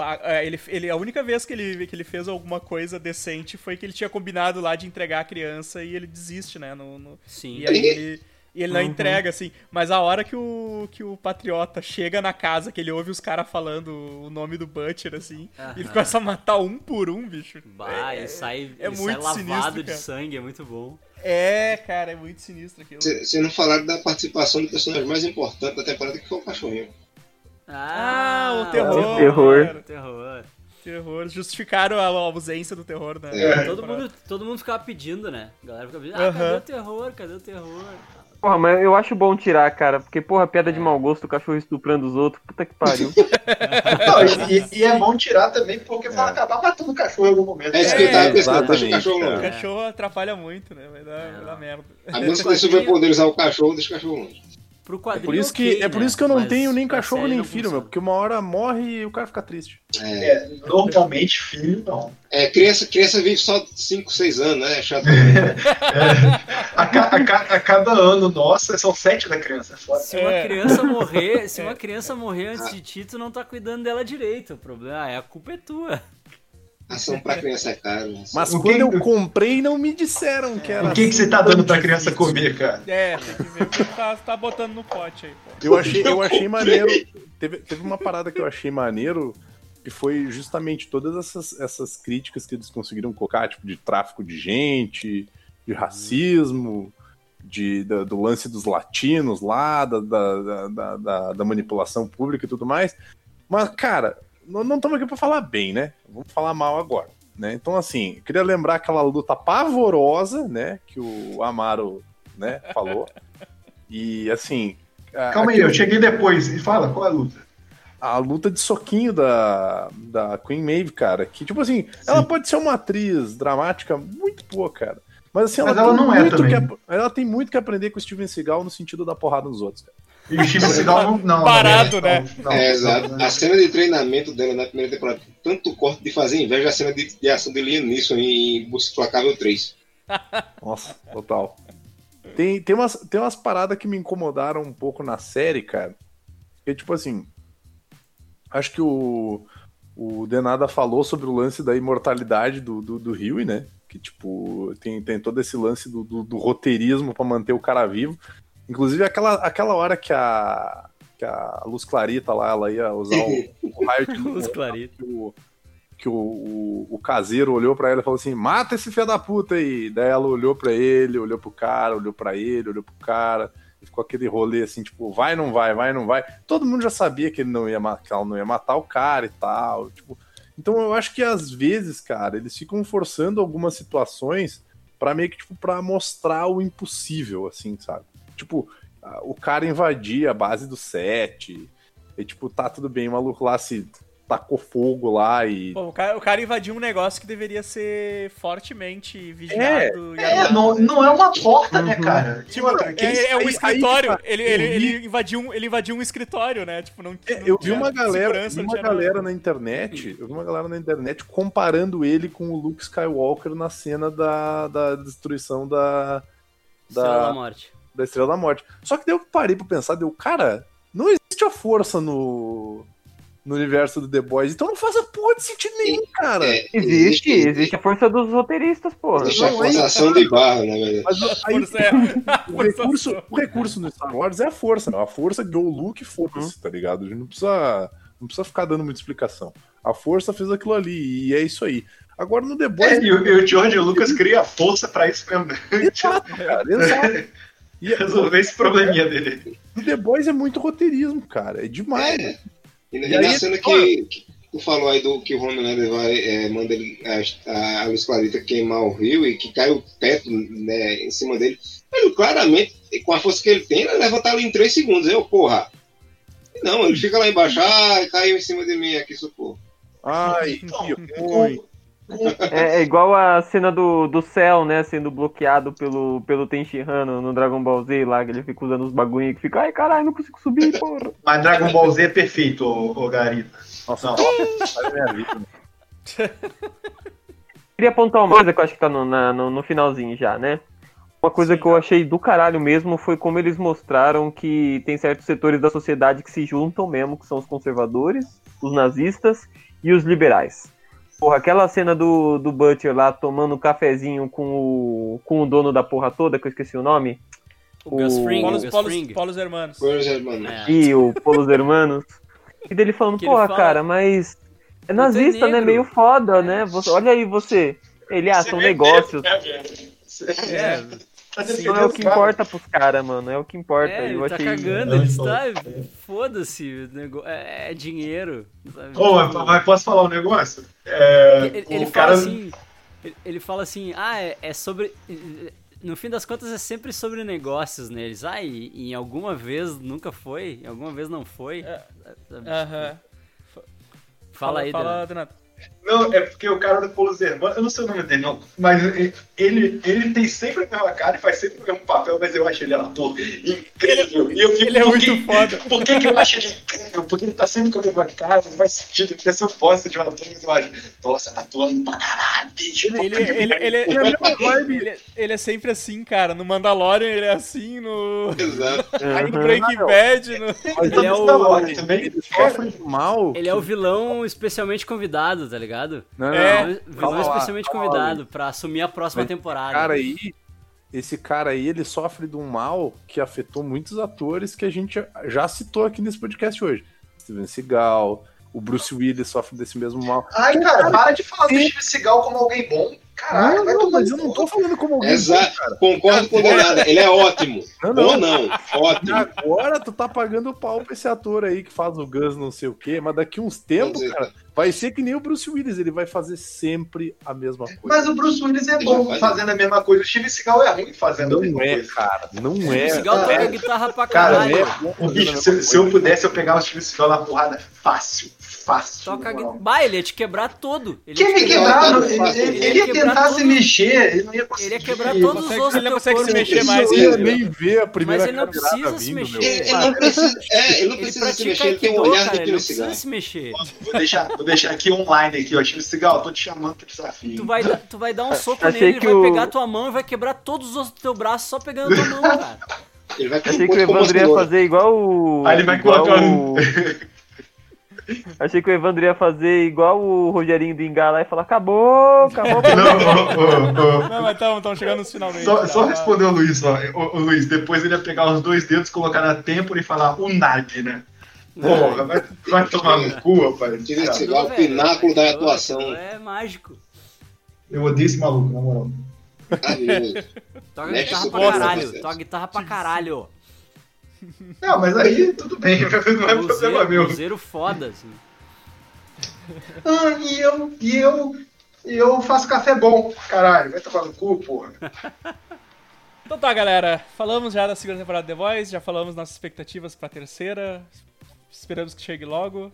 A- a- Ele, ele, a única vez que ele, que ele fez alguma coisa decente foi que ele tinha combinado lá de entregar a criança e ele desiste, né? No, no- Sim. E aí ele, e ele não entrega, assim. Mas a hora que o, que o patriota chega na casa, que ele ouve os caras falando o nome do Butcher, assim, e ele começa a matar um por um, bicho. Bah, é, ele sai, é ele sai muito lavado sinistro, de cara. sangue, é muito bom. É, cara, é muito sinistro aquilo. Vocês não falaram da participação do personagem mais importante da temporada, que foi o cachorrinho. Ah, o terror. terror. cara. Terror. Terror. Justificaram a ausência do terror, né? É. Todo mundo, todo mundo ficava pedindo, né? A galera ficava pedindo, ah, Aham. cadê o terror? Cadê o terror? Porra, mas eu acho bom tirar, cara, porque, porra, piada de mau gosto, o cachorro estuprando os outros, puta que pariu. (laughs) Não, e, e é bom tirar também, porque vai acabar matando o cachorro em algum momento. É isso que eu tava pensando, deixa o cachorro cara. O longe. cachorro atrapalha muito, né? Vai dar, É, vai dar merda. A menos que ele superpoderizar o cachorro, deixa o cachorro longe. Pro É por isso que, ok, é por né? isso que eu não Mas tenho nem cachorro nem filho, funciona. meu, porque uma hora morre e o cara fica triste. É, É, normalmente, filho, não. é, criança, criança vive só 5, 6 anos, né? (laughs) É chato. A, ca- a ca- a cada ano, nossa, são sete da criança. é foda. Se uma É. criança morrer, se (laughs) uma criança morrer antes de ti, tu não tá cuidando dela direito. O problema é a culpa é tua. Ação pra criança é caro. né? Mas O quando que- eu comprei, não me disseram que era. O que, que você tá dando pra criança comer, cara? É, tem que ver que tá, tá botando no pote aí, pô. Eu achei, eu achei maneiro. (laughs) Teve, teve uma parada que eu achei maneiro, que foi justamente todas essas, essas críticas que eles conseguiram colocar, tipo, de tráfico de gente, de racismo, de, da- do lance dos latinos lá, da- da, da- da manipulação pública e tudo mais. Mas, cara, não não estamos aqui pra falar bem, né? Vamos falar mal agora. Né? Então, assim, eu queria lembrar aquela luta pavorosa, né? Que o Amaro né, falou. (laughs) E, assim. a- Calma aí, eu cheguei depois. E fala, qual é a luta? a luta de soquinho da, da Queen Maeve, cara, que, tipo assim, ela pode ser uma atriz dramática muito boa, cara. Mas assim, ela, Mas ela tem não é muito também. que ela tem muito que aprender com o Steven Seagal no sentido da porrada nos outros, cara. E o Steven Seagal não, não. Parado, não, né? Não, É, exato. A cena de treinamento dela na primeira temporada, tanto corte de fazer inveja, a cena de, de ação de Liam Neeson em Busca Flacável 3. (laughs) Nossa, total. Tem, tem, umas, tem umas paradas que me incomodaram um pouco na série, cara. Que, tipo assim, acho que o, o Denada falou sobre o lance da imortalidade do, do, do Huey, né? Que, tipo, tem, tem todo esse lance do, do, do roteirismo pra manter o cara vivo. Inclusive, aquela, aquela hora que a, que a Luz Clarita lá, ela ia usar o, o raio de (laughs) Luz Clarita. que o, que o, o, o caseiro olhou pra ela e falou assim: mata esse filho da puta aí. Daí ela olhou pra ele, olhou pro cara, olhou pra ele, olhou pro cara. E ficou aquele rolê assim, tipo, vai, não vai, vai, não vai. Todo mundo já sabia que ele não ia, que ela não ia matar o cara e tal. Tipo, então eu acho que às vezes, cara, eles ficam forçando algumas situações pra meio que, tipo, pra mostrar o impossível, assim, sabe? Tipo, o cara invadir a base do set. E, tipo, tá tudo bem, o maluco lá se tacou fogo lá e. Pô, o, cara, o cara invadiu um negócio que deveria ser fortemente vigiado e É, armado. não, não é uma porta, né, cara? Tipo, aqueles- é, é um aí- escritório. tá. ele, ele, ele, invadiu um, ele invadiu um escritório, né? Tipo, não, É, não eu vi uma galera, vi uma nada. galera na internet, eu vi uma galera na internet comparando ele com o Luke Skywalker na cena da, da destruição da, Estrela da da, Morte. Da Estrela da Morte. Só que daí eu parei pra pensar, deu, cara, não existe a força no, no universo do The Boys, então não faz a porra de sentido nenhum, cara. É, Existe, existe a força dos roteiristas, porra. Existe a aí- forçação de barro, na verdade. Mas aí, Força é- (laughs) o, recurso, o recurso no Star Wars é a força, não. A força guiou o e foda-se, tá ligado? A gente não precisa, não precisa ficar dando muita explicação. A força fez aquilo ali, e é isso aí. Agora no The Boys. É, e, o, e o George Lucas cria força pra isso mesmo. Exato, cara, (laughs) exato. E (laughs) Resolver esse probleminha dele. o The Boys é muito roteirismo, cara. É demais. É. E, E aí, na cena que, que tu falou aí do que o Homelander vai, é, manda ele, a, a Luz Clarita queimar o rio e que cai o teto né, em cima dele. Ele claramente, com a força que ele tem, ele levantar ali em 3 segundos. Eu, porra. Não, ele fica lá embaixo, ah, caiu em cima de mim aqui, socorro. Ai, que ruim. É, é igual a cena do, do céu, né, sendo bloqueado pelo, pelo Tenshinhan no, no Dragon Ball Z lá, que ele fica usando os bagulho que fica, ai caralho, não consigo subir, (laughs) porra. Mas Dragon Ball Z é perfeito, ô, ô Garita. Nossa, Não. olha minha vida. (laughs) Queria apontar uma coisa que eu acho que tá no, na- no, no finalzinho já, né? Uma coisa que eu achei do caralho mesmo foi como eles mostraram que tem certos setores da sociedade que se juntam mesmo, que são os conservadores, os nazistas e os liberais. Porra, aquela cena do, do Butcher lá tomando um cafezinho com o, com o dono da porra toda, que eu esqueci o nome. O Gus Fring, Polos, o Gus polos, Fring. polos hermanos. Pois é. É. E o Polos Hermanos. E dele falando, Que porra, fala- cara, mas é é nazista, né? negro." Meio foda, né? Você, olha aí você. Ele, ah, são negócios. É, (laughs) Não é o que importa pros caras, mano. É o que importa. É, ele tá achei. cagando, ele está. Foda-se, nego- é, é dinheiro. sabe? Ô, Tipo, mas posso falar um negócio? É, ele, ele o fala cara. assim. ele- fala assim, ah, é, é sobre. No fim das contas é sempre sobre negócios neles. Ah, e em alguma vez nunca foi, em alguma vez não foi. É. Sabe? aham. Fala aí, Fala. Donato. Não, é porque o cara do Polos Hermanos, eu não sei o nome dele, não, mas ele, ele tem sempre a mesma cara e faz sempre o mesmo papel, mas eu acho ele ator incrível. E eu fico, Ele é muito que- foda. (laughs) Por que, que eu acho ele incrível? Porque ele tá sempre com a mesma cara, não faz sentido. Porque se eu fosse de um ator, eu acho, nossa, tá atuando pra caralho, bicho. Ele, ele, ele, ele, É a mesma (laughs) vibe. ele, ele é sempre assim, cara. No Mandalorian ele é assim, no, Exato. (laughs) aí no. Breaking Bad. No... Ele é o. Ele. Ele é o vilão especialmente convidado, tá ligado? Não, É. não, vilão calma lá, especialmente lá, convidado pra assumir a próxima Mas temporada. cara aí, esse cara aí, ele sofre de um mal que afetou muitos atores que a gente já citou aqui nesse podcast hoje. Steven Seagal, o Bruce Willis sofre desse mesmo mal. Ai, cara, para de falar do Steve Seagal como alguém bom. Não, vai não, tomar mas eu não tô falando como alguém Exato. bom, cara. Concordo com o Donada. Ele é ótimo. (laughs) Não, Ou não. não. Ótimo. Agora tu tá pagando pau pra esse ator aí que faz o Gus não sei o quê, mas daqui uns tempos, cara, vai ser que nem o Bruce Willis, ele vai fazer sempre a mesma coisa. Mas o Bruce Willis é Ele bom faz. fazendo a mesma coisa. O Steve Seagal é ruim fazendo a mesma Não é, coisa. cara, não O é. Seagal Ah, toca é. guitarra pra Cara, caralho. é bom O fazendo a bicho, mesma se, se eu pudesse, eu pegava o Steve Seagal na porrada fácil. Fácil. Toca. Bah, ele ia te quebrar todo. Ele Que ia ele te quebrar, quebrar, ele, ele, Ele ele ia tentar todo- se mexer, ele não ia conseguir. Ele ia quebrar todos os ossos ele não consegue se mexer Eu mais, né? ia nem ver a primeira Mas ele não precisa se vindo, mexer. Ele não precisa, é, ele não Ele precisa se mexer, ele tem um olhar cara, ele daquele não precisa cigarro. se mexer. Vou deixar, vou deixar aqui online aqui, ó. Steve Seagal, tô te chamando pro desafio. Tu vai, dar- (laughs) tu vai dar um soco nele, ele que vai pegar tua mão e vai quebrar todos os ossos do teu braço só pegando tua mão, cara. Ele vai Achei que o Evandro ia fazer igual o. Aí ele vai igual colocar o... (laughs) (laughs) Achei que o Evandro ia fazer igual o Rogerinho do Ingá lá e falar: acabou, acabou. (laughs) Não, ô, ô, ô. Não, mas estão chegando nos finalmente. Só, tá? só responder o Luiz, ó. Ô, ô, Luiz, depois ele ia pegar os dois dedos, colocar na têmpora e falar unag, né? Porra, vai, vai tomar no cu, rapaz. Tira esse Cara, cigarro, o pináculo da aquilo- atuação. É mágico. Eu odeio esse maluco, na moral. (laughs) Toca guitarra pra caralho. Toca guitarra pra caralho. Não, mas aí tudo bem, (laughs) não é problema meu. luzeiro foda, assim. Ah, e eu, e eu, e eu faço café bom, caralho. Vai tomar no cu, porra. (laughs) Então tá, galera. Falamos já da segunda temporada de The Voice, já falamos nossas expectativas pra terceira. Esperamos que chegue logo.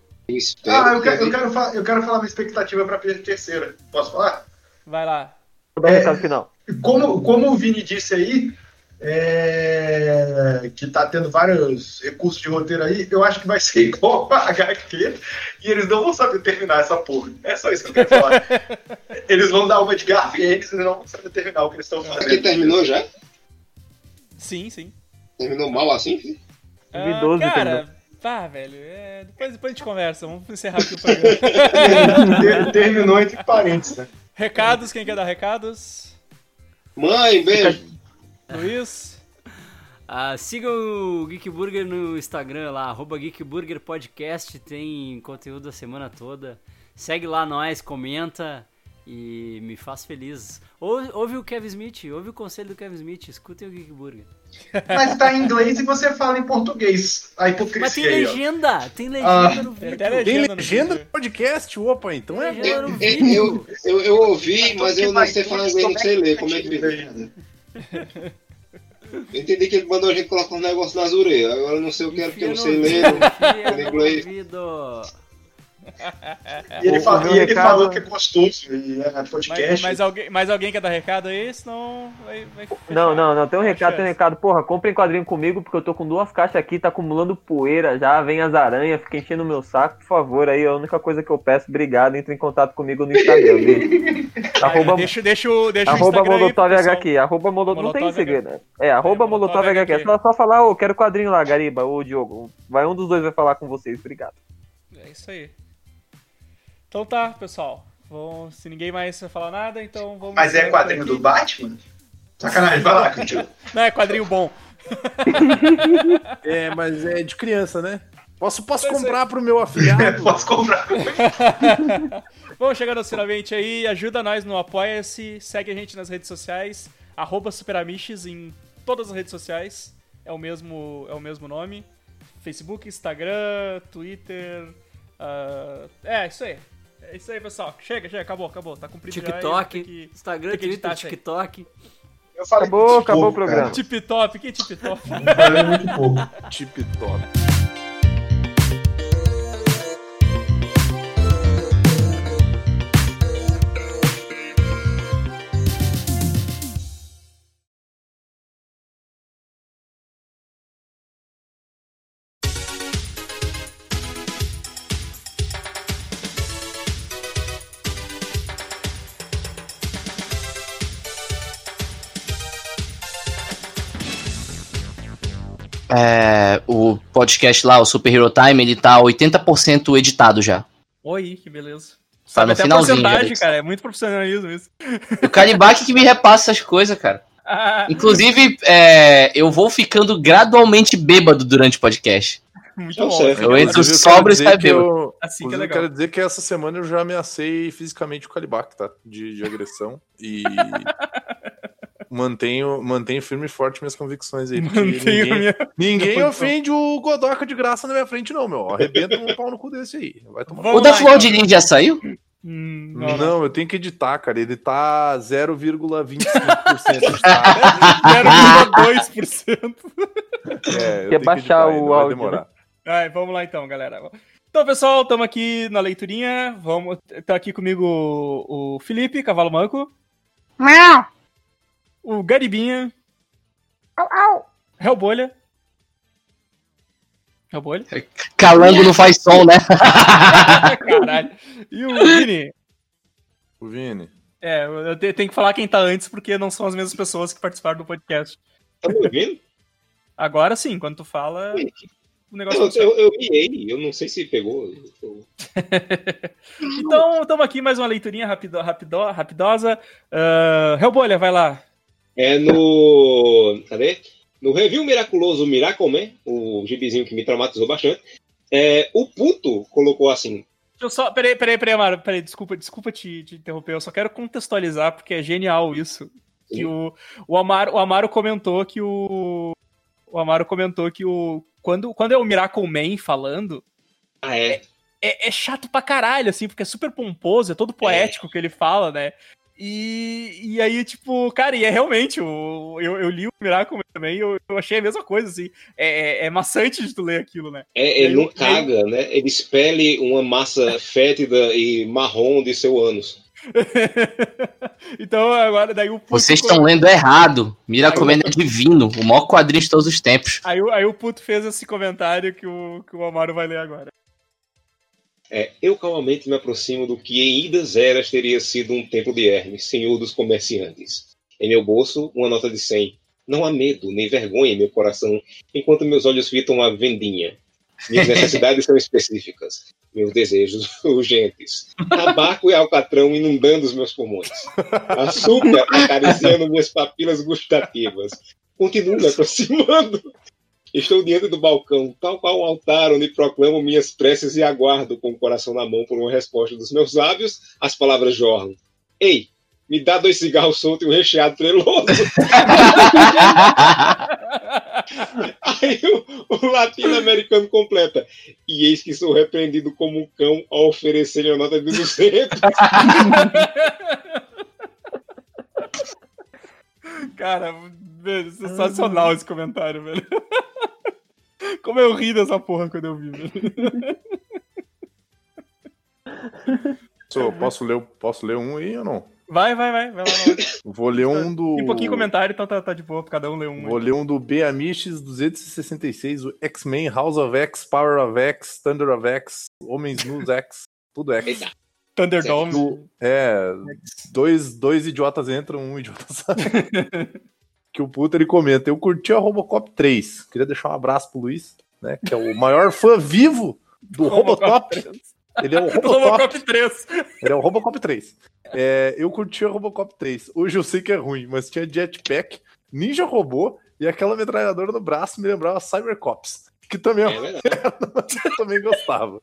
Ah, eu que quero, eu quero, falar, eu quero falar minha expectativa pra terceira. Posso falar? Vai lá. Final. Como, como o Vini disse aí, é, que tá tendo vários recursos de roteiro aí, eu acho que vai ser igual a HQ e eles não vão saber terminar essa porra. É só isso que eu quero falar. (laughs) eles vão dar uma de garfo e eles não vão saber terminar o que eles estão Aqui fazendo. terminou já? Sim, sim. Terminou mal assim? filho? Ah, 2012 cara, pá, velho. é, depois, depois a gente conversa. Vamos encerrar aqui o programa. (laughs) Ter- Terminou entre parênteses, né? recados, quem quer dar recados? Mãe, beijo. Luiz. Ah, sigam o Geek Burger no Instagram lá, arroba Geek Burger Podcast, tem conteúdo a semana toda. Segue lá nós, comenta e me faz feliz. Ouve, ouve o Kevin Smith, ouve o conselho do Kevin Smith, escutem o Geek Burger. Mas tá em inglês e você fala em português. A Mas hipocrisia tem aí, ó. legenda, tem legenda no Tem vídeo. Tem legenda no legenda vídeo. no podcast? Opa, então é Tem Eu, eu, eu, eu ouvi, mas eu não sei falar inglês, não sei ler. Como é que que legenda? Eu entendi que ele mandou a gente colocar um negócio nas orelhas. Agora eu não sei o que era, porque eu não sei ler. Enfia em no inglês. E ele, O- fala- o e ele recado- falou que é gostoso e é podcast. Mais, mais alguém, mais alguém quer dar recado aí? Senão vai, vai. Não, não, não. Tem um recado, tem um recado. Porra, comprem quadrinho comigo, porque eu tô com duas caixas aqui, tá acumulando poeira já, vem as aranhas, fica enchendo o meu saco, por favor, aí é a única coisa que eu peço, obrigado, entre em contato comigo no Instagram, (laughs) arroba Deixa, deixa, o- deixa o arroba Instagram aí, Molotov. HQ, arroba Molotov, não tem segredo, né? É, arroba É, Molotov Molotov HQ, é só, só falar, ô, quero quadrinho lá, Gariba, ou Diogo, vai um dos dois vai falar com vocês, obrigado. É isso aí. Então tá, pessoal. Vamos, se ninguém mais vai falar nada, então vamos. Mas é quadrinho do. Batman? Sacanagem, vai lá, Cantil. Não, é quadrinho bom. (laughs) É, mas é de criança, né? Posso, posso é. comprar pro meu afilhado? (laughs) Posso comprar. (laughs) Vamos chegando finalmente aí. Ajuda nós no Apoia-se. Segue a gente nas redes sociais. Arroba Superamiches em todas as redes sociais. É o mesmo, é o mesmo nome. Facebook, Instagram, Twitter. ah, é, isso aí. É isso aí, pessoal. Chega, chega, acabou, acabou. Tá cumprido já. TikTok, Tem que- Instagram, tem que Twitter. TikTok. Eu falei Acabou, acabou o pouco, programa. cara. (laughs) Tip top, que tip top? Eu falei muito pouco. Tip É, o podcast lá, o Super Hero Time, ele tá 80% editado já. Oi, que beleza. Tá no até finalzinho já porcentagem, desse. cara. É muito profissionalismo isso. O Caribaque que me repassa essas coisas, cara. (laughs) Ah, Inclusive, é, eu vou ficando gradualmente bêbado durante o podcast. muito Tá bom. Eu entro eu sobra quero e dizer sai que bêbado. eu- Assim que é Inclusive, eu legal. quero dizer que essa semana eu já ameacei fisicamente o Calibac, tá? De, de agressão. E (laughs) mantenho, mantenho firme e forte minhas convicções aí. ninguém minha- ninguém ofende o Godoka de graça na minha frente, não, meu. Arrebenta um pau no cu desse aí. Vai tomar. Vamos O da Flor de. Lis já saiu? Hum, Não, não, não. eu tenho que editar, cara. Ele tá 0,25% editado. 0,2%. É, Quer baixar o áudio, demorar. Ai, vamos lá então, galera. Então, pessoal, estamos aqui na leiturinha. Vamos, tá aqui comigo o, Felipe, Cavalo Manco. O Garibinha. Hellbolha. Hellbolha. Calango não faz som, né? (laughs) Caralho. E o Vini. O Vini. É, eu te- tenho que falar quem tá antes, porque não são as mesmas pessoas que participaram do podcast. Tá me ouvindo? Agora sim, quando tu fala, o negócio Eu, eu, eu miei, eu não sei se pegou. Eu- (laughs) Então, estamos aqui mais uma leiturinha rapido, rapido, rapidosa. Uh, Hellbolha, vai lá. É no. Cadê? No review miraculoso Miracle o gibizinho que me traumatizou bastante. É, o puto colocou assim. Eu só. Peraí, peraí, peraí, Amaro. Peraí, desculpa, desculpa te, te interromper. Eu só quero contextualizar, porque é genial isso. Que o, o, Amaro, o Amaro comentou que o. O Amaro comentou que o. Quando, quando é o Miracle Man falando, Ah, é. é, é chato pra caralho, assim, porque é super pomposo, é todo poético que ele fala, né? E, e aí, tipo, cara, e é realmente, o, eu, eu li o Miracle também e eu, eu achei a mesma coisa, assim. É, é, é maçante de tu ler aquilo, né? É, ele E aí não e aí- caga, né? Ele expele uma massa fétida e marrom de seu ânus. (laughs) então, agora, daí o puto Vocês estão lendo errado. Miracle é divino, o maior quadrinho de todos os tempos. Aí, o- aí o puto fez esse comentário que o, que o Amaro vai ler agora. É, eu calmamente me aproximo do que em idas eras teria sido um templo de Hermes, senhor dos comerciantes. Em meu bolso, uma nota de 100. Não há medo nem vergonha em meu coração, enquanto meus olhos fitam a vendinha. Minhas necessidades são específicas, meus desejos (laughs) urgentes. Tabaco e alcatrão inundando os meus pulmões. Açúcar acariciando minhas papilas gustativas. Continuo me aproximando. Estou diante do balcão, tal qual um altar onde proclamo minhas preces e aguardo com o coração na mão por uma resposta dos meus lábios. As palavras jorram. Ei, me dá dois cigarros soltos e um recheado treloso. (laughs) Aí o, o latino-americano completa. E eis que sou repreendido como um cão ao oferecer-lhe a nota de 200. (laughs) Cara, velho, sensacional esse comentário, velho. (laughs) Como eu ri dessa porra quando eu vi, velho. (laughs) Posso, eu posso, ler, posso ler um aí ou não? Vai, vai, vai. vai lá, vai. Vou ler um do. Tem pouquinho comentário, então tá, tá de boa, cada um ler um. Vou ler um do Beamiches 266, o X-Men, House of X, Power of X, Thunder of X, Homens Nus X, tudo X. Thunderdome. Do- é, dois, dois idiotas entram, um idiota (laughs) sai. que o puto ele comenta. Eu curti a Robocop 3. Queria deixar um abraço pro Luiz, né? Que é o maior fã vivo do (laughs) Robocop. Ele é o Robocop. Robocop 3. Ele é o Robocop 3. É, eu curti a Robocop 3. Hoje eu sei que é ruim, mas tinha jetpack, ninja robô e aquela metralhadora no braço me lembrava Cybercops. Que também é É eu também gostava.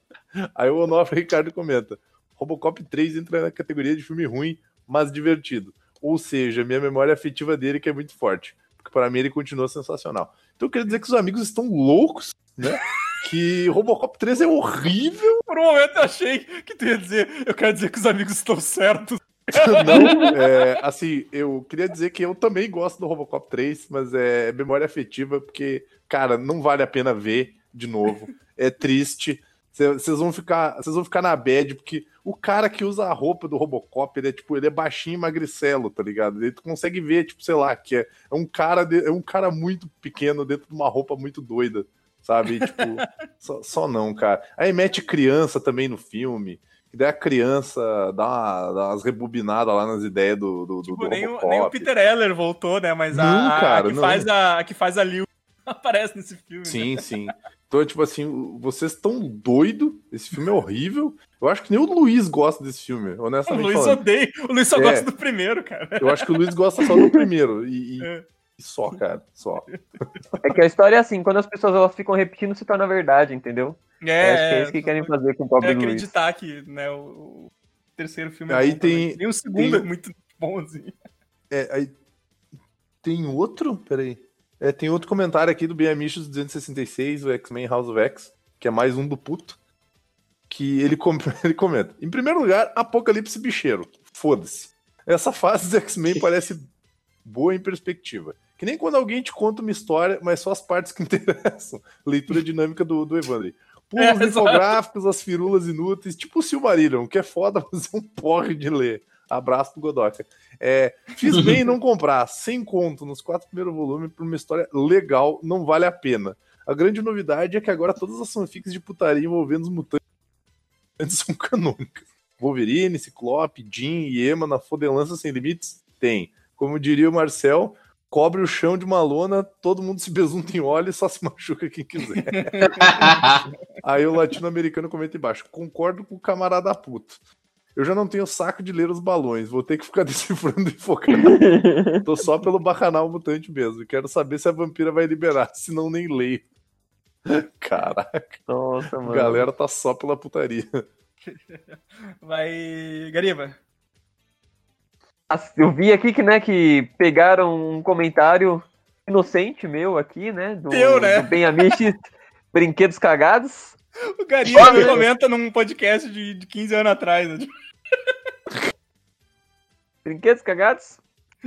Aí o Onofre Ricardo comenta: Robocop 3 entra na categoria de filme ruim, mas divertido. Ou seja, minha memória afetiva dele que é muito forte. Porque para mim ele continua sensacional. Então eu queria dizer que os amigos estão loucos, né? (laughs) Que Robocop 3 é horrível. Por um momento eu achei que tu ia dizer, eu quero dizer que os amigos estão certos. (laughs) Não, (laughs) é, assim, eu queria dizer que eu também gosto do Robocop 3, mas é memória afetiva, porque, cara, não vale a pena ver de novo. É triste. Vocês vão ficar, vocês vão ficar na bad, porque o cara que usa a roupa do Robocop, ele é tipo, ele é baixinho e magricelo, tá ligado? Ele tu consegue ver, tipo, sei lá, que é, é um cara de- é um cara muito pequeno dentro de uma roupa muito doida, sabe? E, tipo, (laughs) só, só não, cara. Aí mete criança também no filme. E daí a criança dá, uma- dá umas rebobinadas lá nas ideias do, do, Tipo, do nem, o, nem o Peter Eller voltou, né? Mas a, Não, a- a cara, que não. faz a, a que faz a Liu (laughs) aparece nesse filme. né? Sim, sim. Então, tipo assim, vocês estão doido. Esse filme é horrível. Eu acho que nem o Luiz gosta desse filme, O honestamente Luiz falando. odeia. O Luiz só É. gosta do primeiro, cara. Eu acho que o Luiz gosta só do primeiro. E, e- É. e só, cara. Só. É que a história é assim, quando as pessoas elas ficam repetindo, se torna verdade, entendeu? É, Acho que é isso que querem fazer com o pobre é Luiz. acreditar que né, o, o terceiro filme Aí é bom também. tem- Nem o segundo tem- é muito bom, assim. É, aí tem outro? Peraí. É, tem outro comentário aqui do Biamichos 266, o X-Men House of X, que é mais um do puto. Que ele, com- (laughs) ele comenta: Em primeiro lugar, Apocalipse Bicheiro. Foda-se. Essa fase do X-Men parece boa em perspectiva. Que nem quando alguém te conta uma história, mas só as partes que (laughs) interessam. Leitura dinâmica do, do Evandro. Pulos (laughs) É, infográficos, as firulas inúteis, tipo o Silmarillion, que é foda, mas é um porre de ler. Abraço pro Godoka. É, fiz bem em não comprar, sem conto, nos quatro primeiros volumes, por uma história legal, não vale a pena. A grande novidade é que agora todas as fanfics de putaria envolvendo os mutantes são canônicas. Wolverine, Ciclope, Jean e Emma na fodelança sem limites? Tem. Como diria o Marcel, cobre o chão de uma lona, todo mundo se besunta em óleo e só se machuca quem quiser. (laughs) Aí o latino-americano comenta embaixo: concordo com o camarada puto. Eu já não tenho saco de ler os balões, vou ter que ficar (laughs) decifrando e focando. (laughs) Tô só pelo bacanal mutante mesmo. Quero saber se a vampira vai liberar, (laughs) senão nem leio. Caraca, Nossa, a mano. galera tá só pela putaria. Vai. Gariba. As- Eu vi aqui que, né, que pegaram um comentário inocente meu aqui, né? Do, Teu, né? do Ben Amiches, Brinquedos Cagados. (laughs) O Gariba me comenta num podcast de, de 15 anos atrás. né? (laughs) Brinquedos Cagados.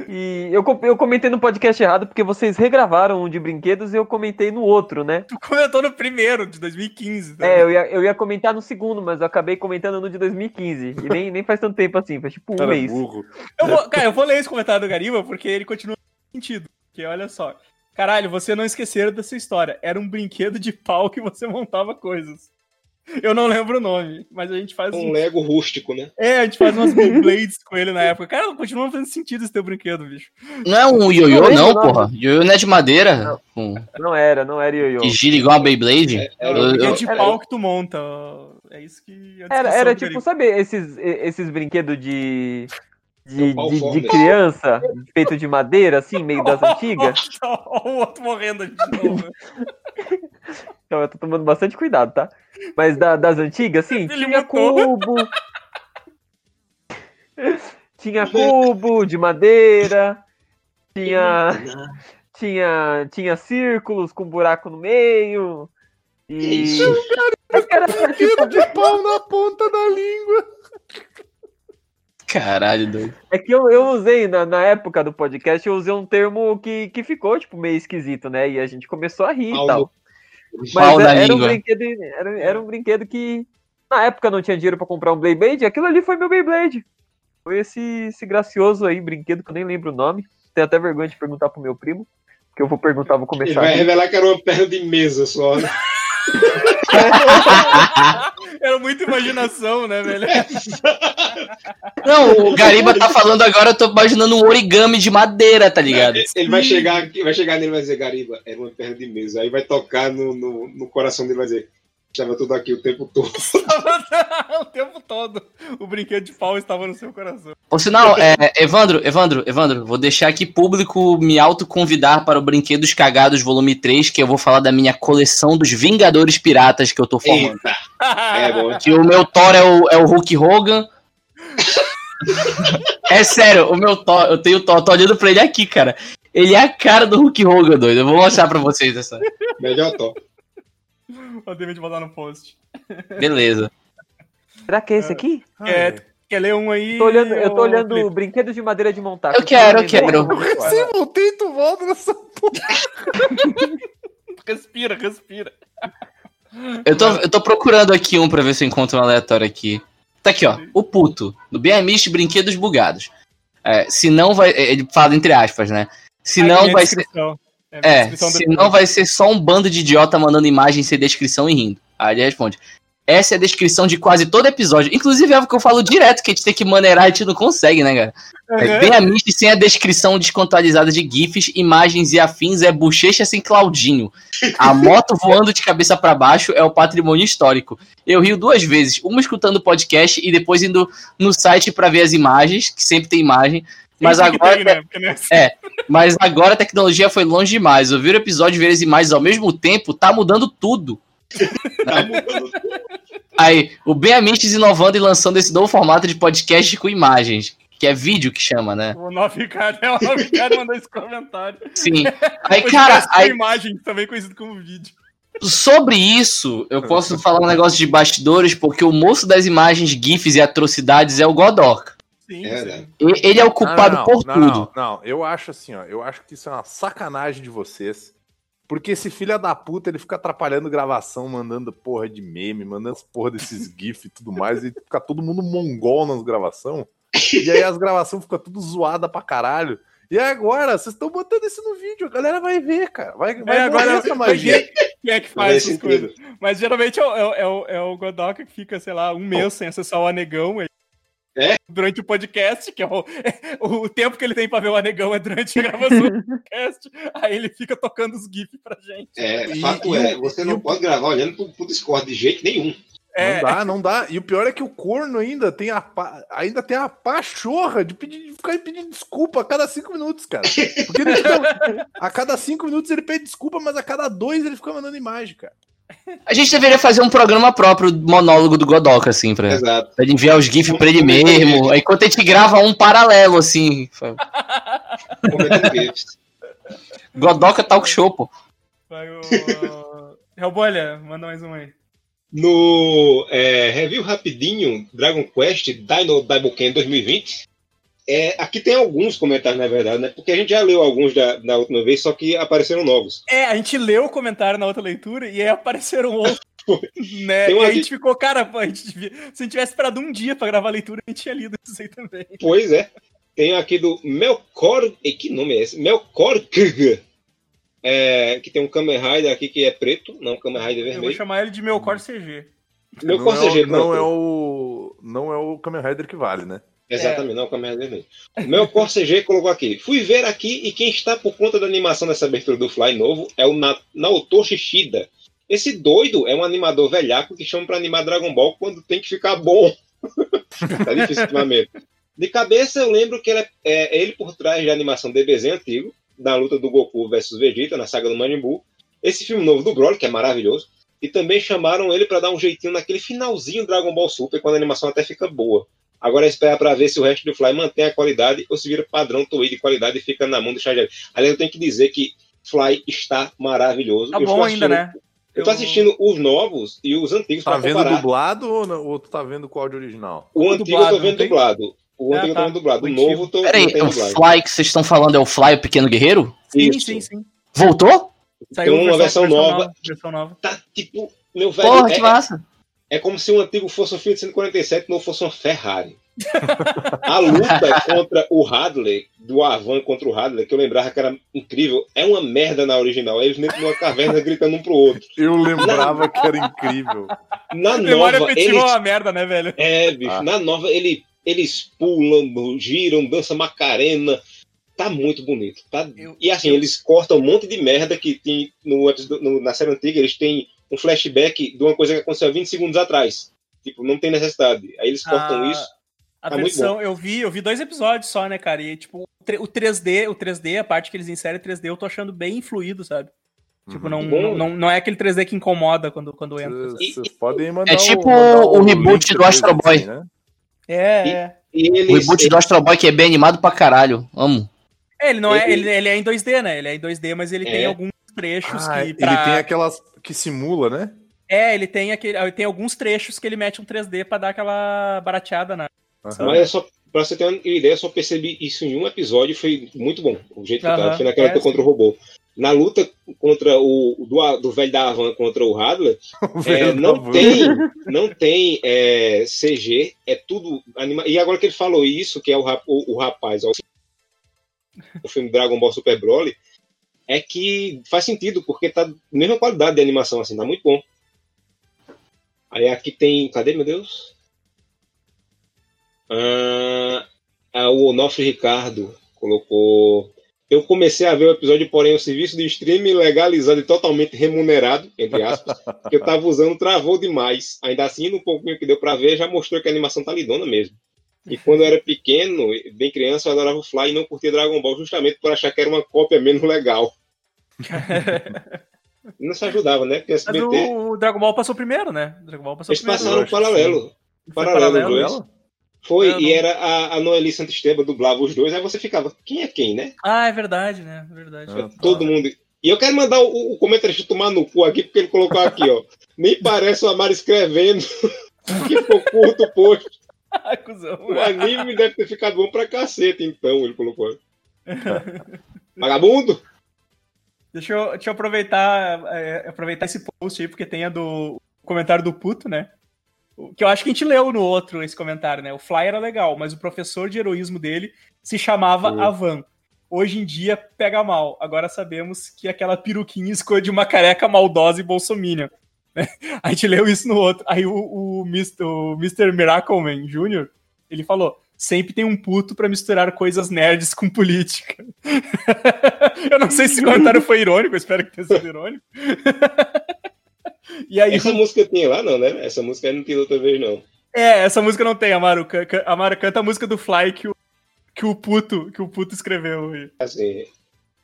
E eu, eu comentei no podcast errado porque vocês regravaram um de brinquedos e eu comentei no outro, né? Tu comentou no primeiro, de 2015. tá? É, eu ia, eu ia comentar no segundo, mas eu acabei comentando no de 2015. E nem, nem faz tanto tempo assim, faz tipo um Cara mês. burro. Eu vou, cara, eu vou ler esse comentário do Gariba porque ele continua no sentido. Porque olha só. Caralho, você não esqueceram dessa história. Era um brinquedo de pau que você montava coisas. Eu não lembro o nome, mas a gente faz Um um. Lego rústico, né? É, a gente faz umas (laughs) Beyblades com ele na época. Cara, continua fazendo sentido esse teu brinquedo, bicho. Não é um Não ioiô, não, o nome. porra. Ioiô não é de madeira. com- Não era, não era ioiô. Que gira igual uma Beyblade. É, Era Eu- um eu- brinquedo de era- pau que tu monta. É isso que. a Era, era tipo, sabe esses, esses brinquedos de. De, de, de criança, feito de madeira, assim, meio das (laughs) antigas? Olha o outro morrendo de novo. (laughs) Então, eu tô tomando bastante cuidado, tá? Mas da- das antigas, assim, Ele tinha mutou. cubo. (laughs) tinha cubo de madeira. Tinha. Tinha, tinha círculos com buraco no meio. E. Isso. Era, tipo, de pau na ponta da língua. Caralho, doido. É que eu, eu usei, na, na época do podcast, eu usei um termo que, que ficou, tipo, meio esquisito, né? E a gente começou a rir e Pau tal. Mas Pau era, era um brinquedo, era, era um brinquedo que, Na época não tinha dinheiro pra comprar um Beyblade, aquilo ali foi meu Beyblade. Foi esse, esse gracioso aí, brinquedo que eu nem lembro o nome. Tenho até vergonha de perguntar pro meu primo. Que eu vou perguntar, vou Ele começar. vai aqui. revelar que era uma perna de mesa só, né? (laughs) Era muita imaginação, né, velho? Não, o Gariba tá falando agora, eu tô imaginando um origami de madeira, tá ligado? Ele vai chegar aqui, vai chegar nele e vai dizer, Gariba, era uma perna de mesa. Aí vai tocar no, no, no coração dele e vai dizer, estava tudo aqui o tempo todo. (laughs) (laughs) o tempo todo. O brinquedo de pau estava no seu coração. Por sinal, é, Evandro, Evandro, Evandro, vou deixar aqui público me autoconvidar para o Brinquedos Cagados Volume 3, que eu vou falar da minha coleção dos Vingadores Piratas que eu tô formando. Eita! É bom. Que o meu Thor é o, é o Hulk Hogan. é sério, o meu Thor, eu tenho o Thor, tô olhando pra ele aqui, cara. Ele é a cara do Hulk Hogan, doido. Eu vou mostrar pra vocês essa. Melhor top. (laughs) O David botar no post. Beleza. Será que é esse aqui? Quer, quer ler um aí? Tô olhando, eu tô olhando Felipe? brinquedos de madeira de montar. Eu quero, eu quero. Recém voltei, tu volta nessa (laughs) Respira, respira. Eu tô, eu tô procurando aqui um pra ver se eu encontro um aleatório aqui. Tá aqui, ó. O puto. Do BMX Brinquedos Bugados. É, se não vai. Ele fala entre aspas, né? Se não é vai ser. descrição. É, É, se não vai ser só um bando de idiota mandando imagem sem descrição e rindo. Aí ele responde. Essa é a descrição de quase todo episódio. Inclusive é algo que eu falo direto, que a gente tem que maneirar, a gente não consegue, né, cara? É, bem a mente sem a descrição descontextualizada de GIFs, imagens e afins é bochecha sem Claudinho. A (laughs) moto voando de cabeça pra baixo é o patrimônio histórico. Eu rio duas vezes, uma escutando o podcast e depois indo no site pra ver as imagens, que sempre tem imagem. Mas agora, né? Não é mas agora a tecnologia foi longe demais. Ouvir o episódio e ver as imagens ao mesmo tempo tá mudando tudo. Tá mudando. Aí, o Ben Amistes inovando e lançando esse novo formato de podcast com imagens, que é vídeo que chama, né? O Nove Cara, é o mandou esse comentário. Sim. (laughs) Aí, cara, com aí, imagem, também conhecido como vídeo. sobre isso, eu posso falar um negócio de bastidores, porque o moço das imagens, GIFs e atrocidades é o Godok. Sim, É, sim. né? E- Ele é o culpado não, por não, tudo. Não, não, eu acho assim, ó. Eu acho que isso é uma sacanagem de vocês. Porque esse filho da puta, ele fica atrapalhando gravação, mandando porra de meme, mandando as porra desses (laughs) GIF e tudo mais, e fica todo mundo mongol nas gravações. E aí as gravações ficam tudo zoada pra caralho. E agora, vocês estão botando isso no vídeo, a galera vai ver, cara. Vai, vai É, agora essa magia. quem, é que Faz essas coisas? Mas geralmente é o, é, o- é o, é o Godoka que fica, sei lá, um mês sem acessar o Anegão. aí- É? Durante o podcast, que é o, (laughs) o tempo que ele tem pra ver o Anegão é durante a gravação do (laughs) podcast. Aí ele fica tocando os GIFs pra gente. É, E- fato e é, você não o- pode gravar olhando pro, pro Discord de jeito nenhum. É, Não dá, não dá. E o pior é que o corno ainda tem a, pa- ainda tem a pachorra de, pedir, de ficar pedindo desculpa a cada cinco minutos, cara. Porque ele fica- (laughs) a cada cinco minutos ele pede desculpa, mas a cada dois ele fica mandando imagem, cara. A gente deveria fazer um programa próprio, monólogo do Godok, assim, pra, Exato. pra ele enviar os GIFs pra ele mesmo. Aí enquanto a gente grava um paralelo, assim. Godoka Talk Show, pô. vai o. Hellbolha, manda mais um aí. No é, review rapidinho, Dragon Quest Dino Daiboken 2020. É, aqui tem alguns comentários, na verdade, né? Porque a gente já leu alguns da, da última vez, só que apareceram novos. É, a gente leu o comentário na outra leitura e aí apareceram outros. (laughs) né? E a gente ficou, cara, pô, a gente devia- se a gente tivesse esperado um dia pra gravar a leitura, a gente tinha lido isso aí também. Pois é. Tem aqui do Melkor. e Que nome é esse? Melkor Kg. É, que tem um Kamen Rider aqui que é preto, não Kamen Rider Eu vou vermelho. chamar ele de meu Core CG. Melkor não, é CG, o, não é o. Não é o Kamen Rider que vale, né? Exatamente, não, Kamen Rider vermelho. O Melkor CG colocou aqui. Fui ver aqui e quem está por conta da animação dessa abertura do Fly novo é o Na Naoto Shida. Esse doido é um animador velhaco que chama pra animar Dragon Ball quando tem que ficar bom. (laughs) tá difícil ultimamente. De cabeça eu lembro que ele é, é ele por trás de animação DBZ antigo, da luta do Goku versus Vegeta na saga do Majin Buu. Esse filme novo do Broly, que é maravilhoso. E também chamaram ele pra dar um jeitinho naquele finalzinho Dragon Ball Super, quando a animação até fica boa. Agora é esperar pra ver se o resto do Fly mantém a qualidade ou se vira padrão Toei de qualidade e fica na mão do Charger. Aliás, eu tenho que dizer que Fly está maravilhoso. Tá Eu bom ainda, assistindo- né? Eu tô assistindo os novos e os antigos Tá vendo comparar. dublado ou, não, ou tu tá vendo com o áudio original? O Tudo antigo dublado, eu tô vendo não tem? dublado. O Ah, antigo eu tá. tô vendo dublado. O novo eu tô Peraí, tem o. Fly que vocês estão falando é o Fly, o Pequeno Guerreiro? Sim, Isso. sim, sim. Voltou? Saiu uma versão nova. Versão nova. Tá tipo, meu velho. Porra, é- que massa. É como se um antigo fosse um Fiat 147 e não fosse uma Ferrari. (laughs) A luta contra o Hadley, do Avan contra o Hadley, que eu lembrava que era incrível, é uma merda na original. Eles dentro de uma caverna gritando um pro outro. Eu lembrava que era incrível. Na (laughs) Memória nova, afetiva é eles... uma merda, né, velho? É, bicho. Ah. Na nova, ele, eles pulam, giram, dançam macarena. Tá muito bonito. Tá... Eu- E assim, eles cortam um monte de merda que tem no, no- na série antiga. Eles têm um flashback de uma coisa que aconteceu há 20 segundos atrás. Tipo, não tem necessidade. Aí eles cortam Ah, isso. A Tá versão, eu vi, eu vi dois episódios só, né, cara? E tipo, o tre- o 3D, o 3D, a parte que eles inserem 3D, eu tô achando bem fluido, sabe? Tipo, não, Bom. não, não, não é aquele 3D que incomoda quando, quando entra. Vocês vocês podem mandar É tipo mandar o reboot do Astro Boy. assim, né? É, é. E O eles, reboot do Astro Boy que é bem animado pra caralho. Amo. É, ele não é, Ele- ele, ele é em 2D, né? Ele é em 2D, mas ele tem É. alguns trechos Ah, que Ele pra... tem aquelas que simula, né? É, ele tem aquele, ele tem alguns trechos que ele mete um 3D pra dar aquela barateada na. Aham. Mas é só, pra você ter uma ideia, eu só percebi isso em um episódio foi muito bom. O jeito que Aham, tá. Foi naquela é, luta contra o robô. Na luta contra o do, do velho da Avan contra o Hadler, (laughs) O é, não tem, (laughs) não tem é, CG, é tudo anima... E agora que ele falou isso, que é o, rap- o, o rapaz, ó, o filme Dragon Ball Super Broly, é que faz sentido, porque tá mesma qualidade de animação, assim, tá muito bom. Aí aqui tem. Cadê, meu Deus? Ah, ah, o Onofre Ricardo colocou. Eu comecei a ver o episódio, porém, o serviço de streaming legalizado e totalmente remunerado, entre aspas, que eu tava usando travou demais. Ainda assim, no pouquinho que deu pra ver, já mostrou que a animação tá lidona mesmo. E quando eu era pequeno, bem criança, eu adorava o Fly e não curtia Dragon Ball justamente por achar que era uma cópia menos legal. (laughs) Não se ajudava, né? Porque Mas SBT, o Dragon Ball passou primeiro, né? O Dragon Ball passou eles primeiro. passaram paralelo. Foi Paralelo, paralelo dela? Foi, Eu e não- era a, a Noeli Santisteba dublava os dois, aí você ficava, quem é quem, né? Ah, é verdade, né? É verdade. Ah, Todo mundo. E eu quero mandar o, o comentarista tomar no cu aqui, porque ele colocou aqui, ó. Nem parece o Amaro escrevendo, (laughs) que ficou curto o post. (laughs) Cuzão. O anime deve ter ficado bom pra cacete, então, ele colocou. (laughs) Vagabundo? Deixa eu, deixa eu aproveitar, é, aproveitar esse post aí, porque tem a do comentário do puto, né? O- Que eu acho que a gente leu no outro esse comentário, né? O Fly era legal, mas o professor de heroísmo dele se chamava Uhum. Avan. Hoje em dia pega mal. Agora sabemos que aquela peruquinha esconde uma careca maldosa e bolsominion. Né? A gente leu isso no outro. Aí o, o, Mr., o Mr. Miracleman Jr., ele falou: sempre tem um puto pra misturar coisas nerds com política. eu não sei se esse comentário foi irônico, eu espero que tenha sido irônico. e aí, Essa música tem lá, não, né? Essa música não tem outra vez, não. é, essa música não tem, Amaro. Amaro canta a música do Fly que o, que o puto, que o puto escreveu. Assim.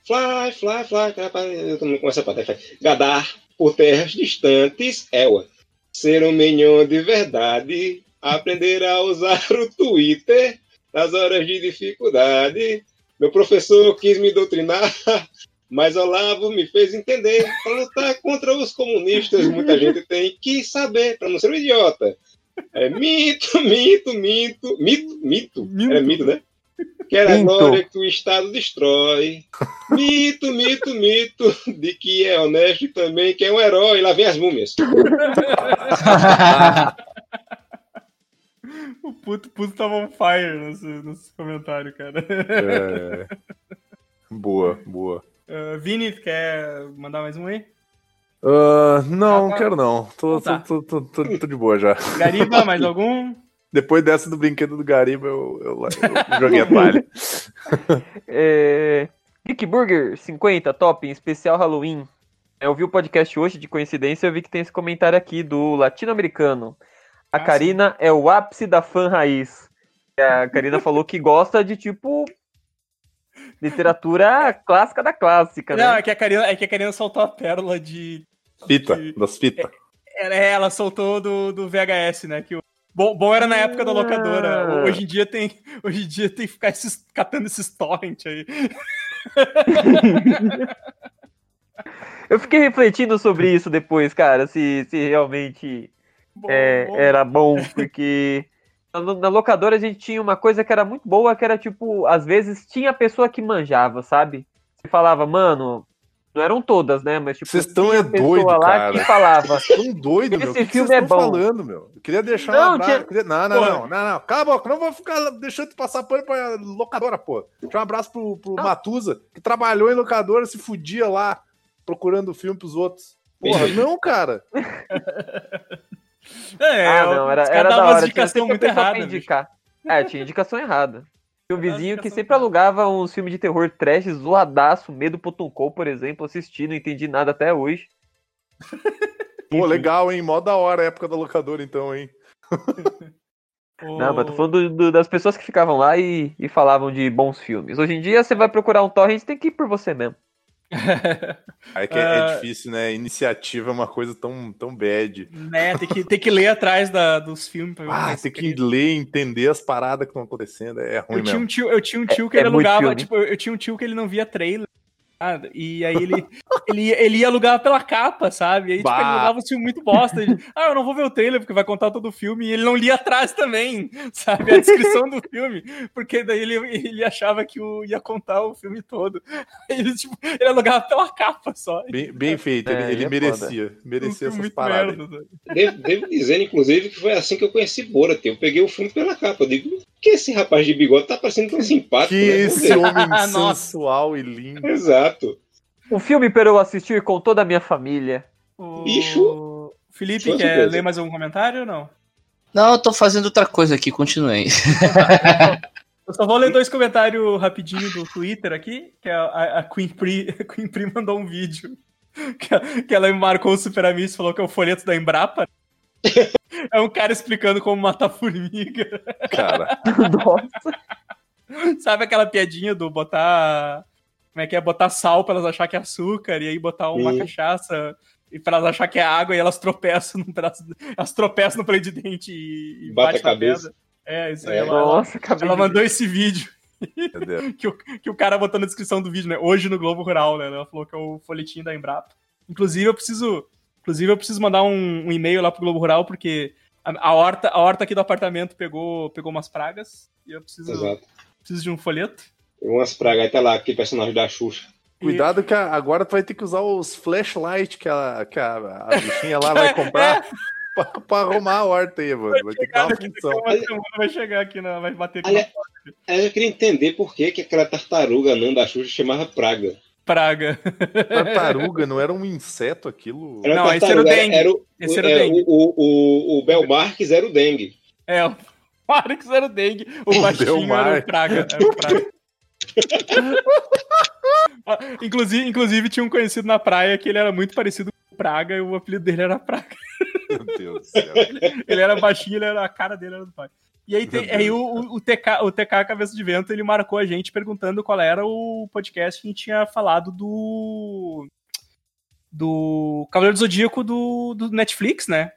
Fly, fly, fly, eu tô com essa parte. fly. Gadar por terras distantes, é ué. Ser um mignon de verdade, aprender a usar o Twitter nas horas de dificuldade. Meu professor quis me doutrinar, (laughs) mas Olavo me fez entender. Para lutar contra os comunistas, muita gente tem que saber, para não ser um idiota. É mito, mito, mito, mito, mito. É mito, né? Quer a Minto. glória que o Estado destrói. (laughs) Mito, mito, mito, de que é honesto e também que é um herói. Lá vem as múmias. (laughs) O puto, puto tava on fire nesse, nesse comentário, cara. É... Boa, boa. Uh, (laughs) Vini, quer mandar mais um aí? Ah, não, Ah, tá. quero não. Tô, Então tá. tô, tô, tô, tô- tô de boa já. Gariba, mais algum? Depois dessa do brinquedo do Gariba, eu, eu, eu joguei a palha. (laughs) É... Geek Burger 50, top, em especial Halloween. Eu vi o podcast hoje, de coincidência, eu vi que tem esse comentário aqui do latino-americano. A Ah, Karina é o ápice da fã raiz. A Karina (laughs) falou que gosta de, tipo, literatura clássica da clássica, Não, né? é que, a Karina, é que a Karina soltou a pérola de. Fita, de- das fitas. Ela, é, ela soltou do, do VHS, né? Que o, bom, bom era na época da locadora. Ah. Hoje em dia tem, hoje em dia tem que ficar esses, catando esses torrent aí. (laughs) Eu fiquei refletindo sobre isso depois, cara, se, se realmente Bom, é, bom. era bom, porque na, na locadora a gente tinha uma coisa que era muito boa, que era tipo, às vezes tinha pessoa que manjava, sabe? Você falava, mano, Não eram todas, né? Mas tipo, Vocês estão é doido, lá cara. que falava. Tão doido, meu. Esse O que que filme vocês é estão bom. falando, meu? Eu queria deixar Não, um abraço. tinha- queria- Não, não, não, não, não. Cala boca, não vou ficar deixando de passar pano pra locadora, pô. Deixa um abraço pro, pro Matusa, que trabalhou em locadora, se fudia lá, procurando filme pros outros. Porra, não, cara. (laughs) É, ah, não, era, era da hora. Tinha indicação muito errada. É, tinha indicação errada. Tinha um vizinho que sempre alugava uns filmes de terror trash, zoadaço, Medo.com, por exemplo, assisti, não entendi nada até hoje. (laughs) Pô, Enfim. legal, hein? Mó da hora a época da locadora, então, hein? (laughs) Não, mas tô falando do- do- das pessoas que ficavam lá e, e falavam de bons filmes. Hoje em dia, você vai procurar um torrent, tem que ir por você mesmo. Aí que é, é Ah. difícil, né? Iniciativa é uma coisa tão, tão bad. né, tem que, tem que ler atrás da, dos filmes pra ver Ah, é tem que ler, entender as paradas que estão acontecendo. É ruim Eu tinha, um mesmo. tio, eu tinha um tio que É- ele é muito alugava, filme. tipo, eu, eu tinha um tio que ele não via trailer. Nada, E aí ele, ele, ele ia alugar pela capa, sabe? E aí, tipo, ele alugava um filme muito bosta. Ele, ah, eu não vou ver o trailer porque vai contar todo o filme. E ele não lia atrás também, sabe? A descrição do filme. Porque daí ele, ele achava que o, ia contar o filme todo. Aí Ele, tipo, ele alugava pela capa só. Bem, bem feito, É, ele, ele é merecia. Um Merecia filme essas paradas. merda? Devo, devo dizer, inclusive, que foi assim que eu conheci Borat. Eu peguei o filme pela capa. Eu digo, que esse rapaz de bigode tá parecendo tão simpático? Que né? esse homem (laughs) sensual e lindo. Exato. Um filme para eu assistir com toda a minha família. O... Bicho. Felipe, quer ler mais algum comentário ou não? Não, eu tô fazendo outra coisa aqui, continuei. (laughs) Eu só vou ler dois comentários rapidinho do Twitter aqui, que a, a, a Queen, Pri, a Queen Pri mandou um vídeo que, a- que ela me marcou o Super Amigos e falou que é o folheto da Embrapa. É um cara explicando como matar formiga. Cara, (laughs) Nossa. Sabe aquela piadinha do botar. Como é que é? Botar sal pra elas acharem que é açúcar e aí botar uma Sim. cachaça e pra elas acharem que é água e elas tropeçam num pedaço. Elas tropeçam no palito de dente e, e Bate bate, a cabeça. pedra. É, isso aí. É. Ela, Nossa, acabei ela de mandou esse vídeo. (laughs) que o, que o cara botou na descrição do vídeo, né? Hoje no Globo Rural, né? Ela falou que é o folhetim da Embrapa. Inclusive, eu preciso. Inclusive, eu preciso mandar um, um e-mail lá pro Globo Rural, porque a, a horta, a horta aqui do apartamento pegou, pegou umas pragas. E eu preciso, Exato. preciso de um folheto. Umas pragas. Aí tá lá, aquele personagem da Xuxa. Cuidado que a- agora tu vai ter que usar os flashlight que a, que a, a bichinha lá vai comprar (laughs) pra, pra arrumar a horta aí, mano. Vai ter que dar uma função. uma semana vai chegar aqui, na, vai bater aqui Olha- na porta. Aí eu queria entender por que, que aquela tartaruga não da Xuxa chamava praga. Praga. Tartaruga, não era um inseto aquilo? Era Não, esse era o dengue. Era, o, Esse era o é, dengue. o, o, o Marques era o dengue. É, o Marx era o dengue, o, O baixinho era o praga. Era o praga. (laughs) Inclusive, inclusive, tinha um conhecido na praia que ele era muito parecido com o Praga e o apelido dele era Praga. Meu Deus do céu. (laughs) Ele era baixinho, ele era, a cara dele era do pai. E aí, tem, aí o, o, o TK, o TK Cabeça de Vento, ele marcou a gente perguntando qual era o podcast que a gente tinha falado do. Do Cavaleiro do Zodíaco do, do Netflix, né?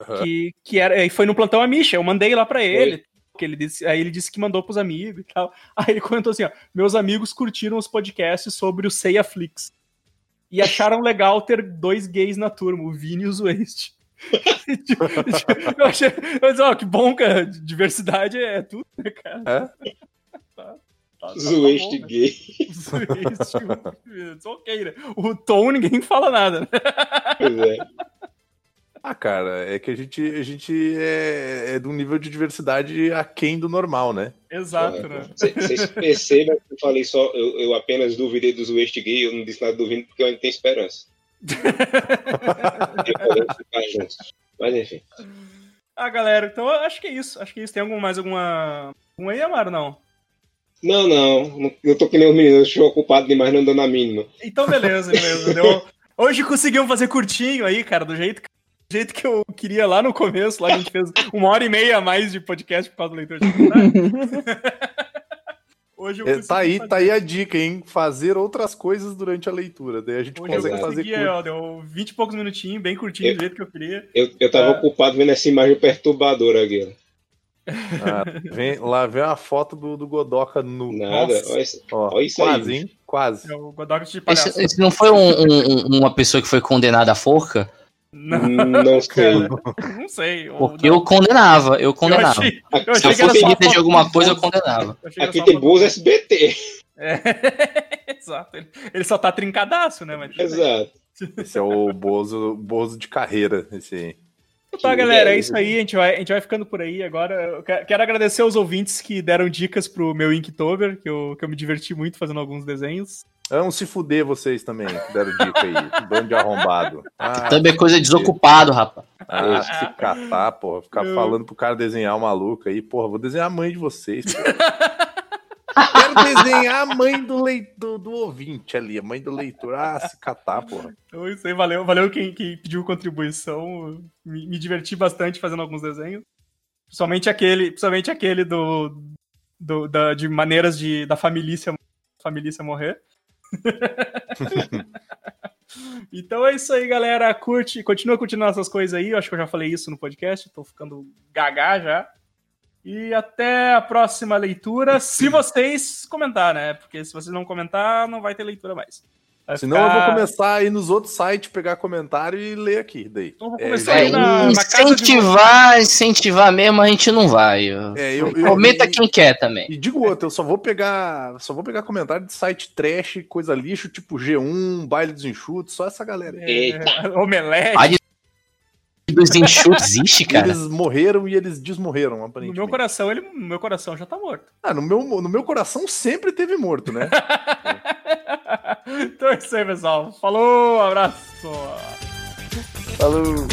Aham. Que, que era, e foi no plantão Amisha, eu mandei lá pra ele. Que ele disse, aí ele disse que mandou pros amigos e tal. (laughs) Aí ele comentou assim: ó, meus amigos curtiram os podcasts sobre o Seiya Flix. E acharam legal ter dois gays na turma, o Vini e o Waste. (laughs) eu achei, mas, ó, que bom, cara. Diversidade é tudo, né, cara? É? Tá, tá, tá Zoeste bom, né? gay. (laughs) Zoeste, it's ok, né? O Tom ninguém fala nada, né? Pois é. Ah, cara, é que a gente, a gente é, é de um nível de diversidade aquém do normal, né? Exato, né? Cê- Vocês percebam que eu falei só, eu, eu apenas duvidei dos West Gay, eu não disse nada duvido porque eu ainda tenho esperança. (laughs) Mas enfim. Ah, galera, então eu acho que é isso. Acho que é isso. Tem algum, mais alguma. Um aí, Amaro, não? Não, não, eu tô que nem os meninos, eu estou ocupado demais, não dando a mínima. Então, beleza, beleza. Deu... (laughs) Hoje conseguimos fazer curtinho aí, cara, do jeito, do jeito que eu queria lá no começo. Lá a gente fez uma hora e meia a mais de podcast por causa do leitor de. (laughs) Hoje eu É, tá aí, fazer- tá aí a dica, hein? Fazer outras coisas durante a leitura. Daí a gente Hoje eu consegue fazer consegui, curto. ó, deu 20 e poucos minutinhos, bem curtinho, do jeito que eu queria. Eu, eu tava Ah. ocupado vendo essa imagem perturbadora aqui. ó. Ah, vem, lá vem a foto do, do Godoka no. Nada, Nossa. olha isso. Ó, olha isso quase, aí. hein? Quase. É o Godoka de palhaço. Esse, esse não foi um- um- uma pessoa que foi condenada à forca? Não, (laughs) Não sei. não sei. Porque não. eu condenava, eu Eu condenava. achei, eu Se Se achei eu fosse líder de alguma coisa, eu condenava. Eu achei Aqui tem Bozo SBT. (laughs) É. Exato. Ele, ele só tá trincadaço, né? Mas... Exato. Esse é o Bozo, Bozo de carreira, esse aí. Tá, galera, é isso aí. A gente vai, a gente vai ficando por aí agora. Eu que- quero agradecer aos ouvintes que deram dicas pro meu Inktober, que eu, que eu me diverti muito fazendo alguns desenhos. Vamos se fuder vocês também, que deram dica aí. Bando de arrombado. Ah, Também é coisa desocupado, rapaz. ah, se catar, porra. Ficar Eu- falando pro cara desenhar o maluco aí. Porra, vou desenhar a mãe de vocês. (laughs) Quero desenhar a mãe do, leitor, do ouvinte ali, a mãe do leitor. Ah, se catar, porra. Então, isso aí, valeu, valeu quem, quem pediu contribuição. Me, me diverti bastante fazendo alguns desenhos. Principalmente aquele, principalmente aquele do, do da, de maneiras de, da família família morrer. (laughs) então é isso aí, galera. Curte, continua curtindo essas coisas aí. Eu acho que eu já falei isso no podcast. Tô ficando gagá já. E até a próxima leitura, se vocês comentar, né? Porque se vocês não comentar, não vai ter leitura mais. Vai Senão eu vou ficar- começar a ir nos outros sites, pegar comentário e ler aqui. Daí. Então eu vou É, começar aí na, na casa de incentivar, incentivar mesmo, a gente não vai. Eu- É, eu- eu- Comenta e- quem quer também. E digo outro, eu só vou pegar. Só vou pegar comentário de site trash, coisa lixo, tipo G1, baile dos enxutos, só essa galera. aí. É, (laughs) omelete. Dos enxutos (laughs) existe, cara. Eles morreram e eles desmorreram, No aparentemente. meu coração, ele, no meu coração já tá morto. Ah, no meu, no meu coração sempre teve morto, né? (laughs) então é isso aí, pessoal. Falou, abraço. Falou.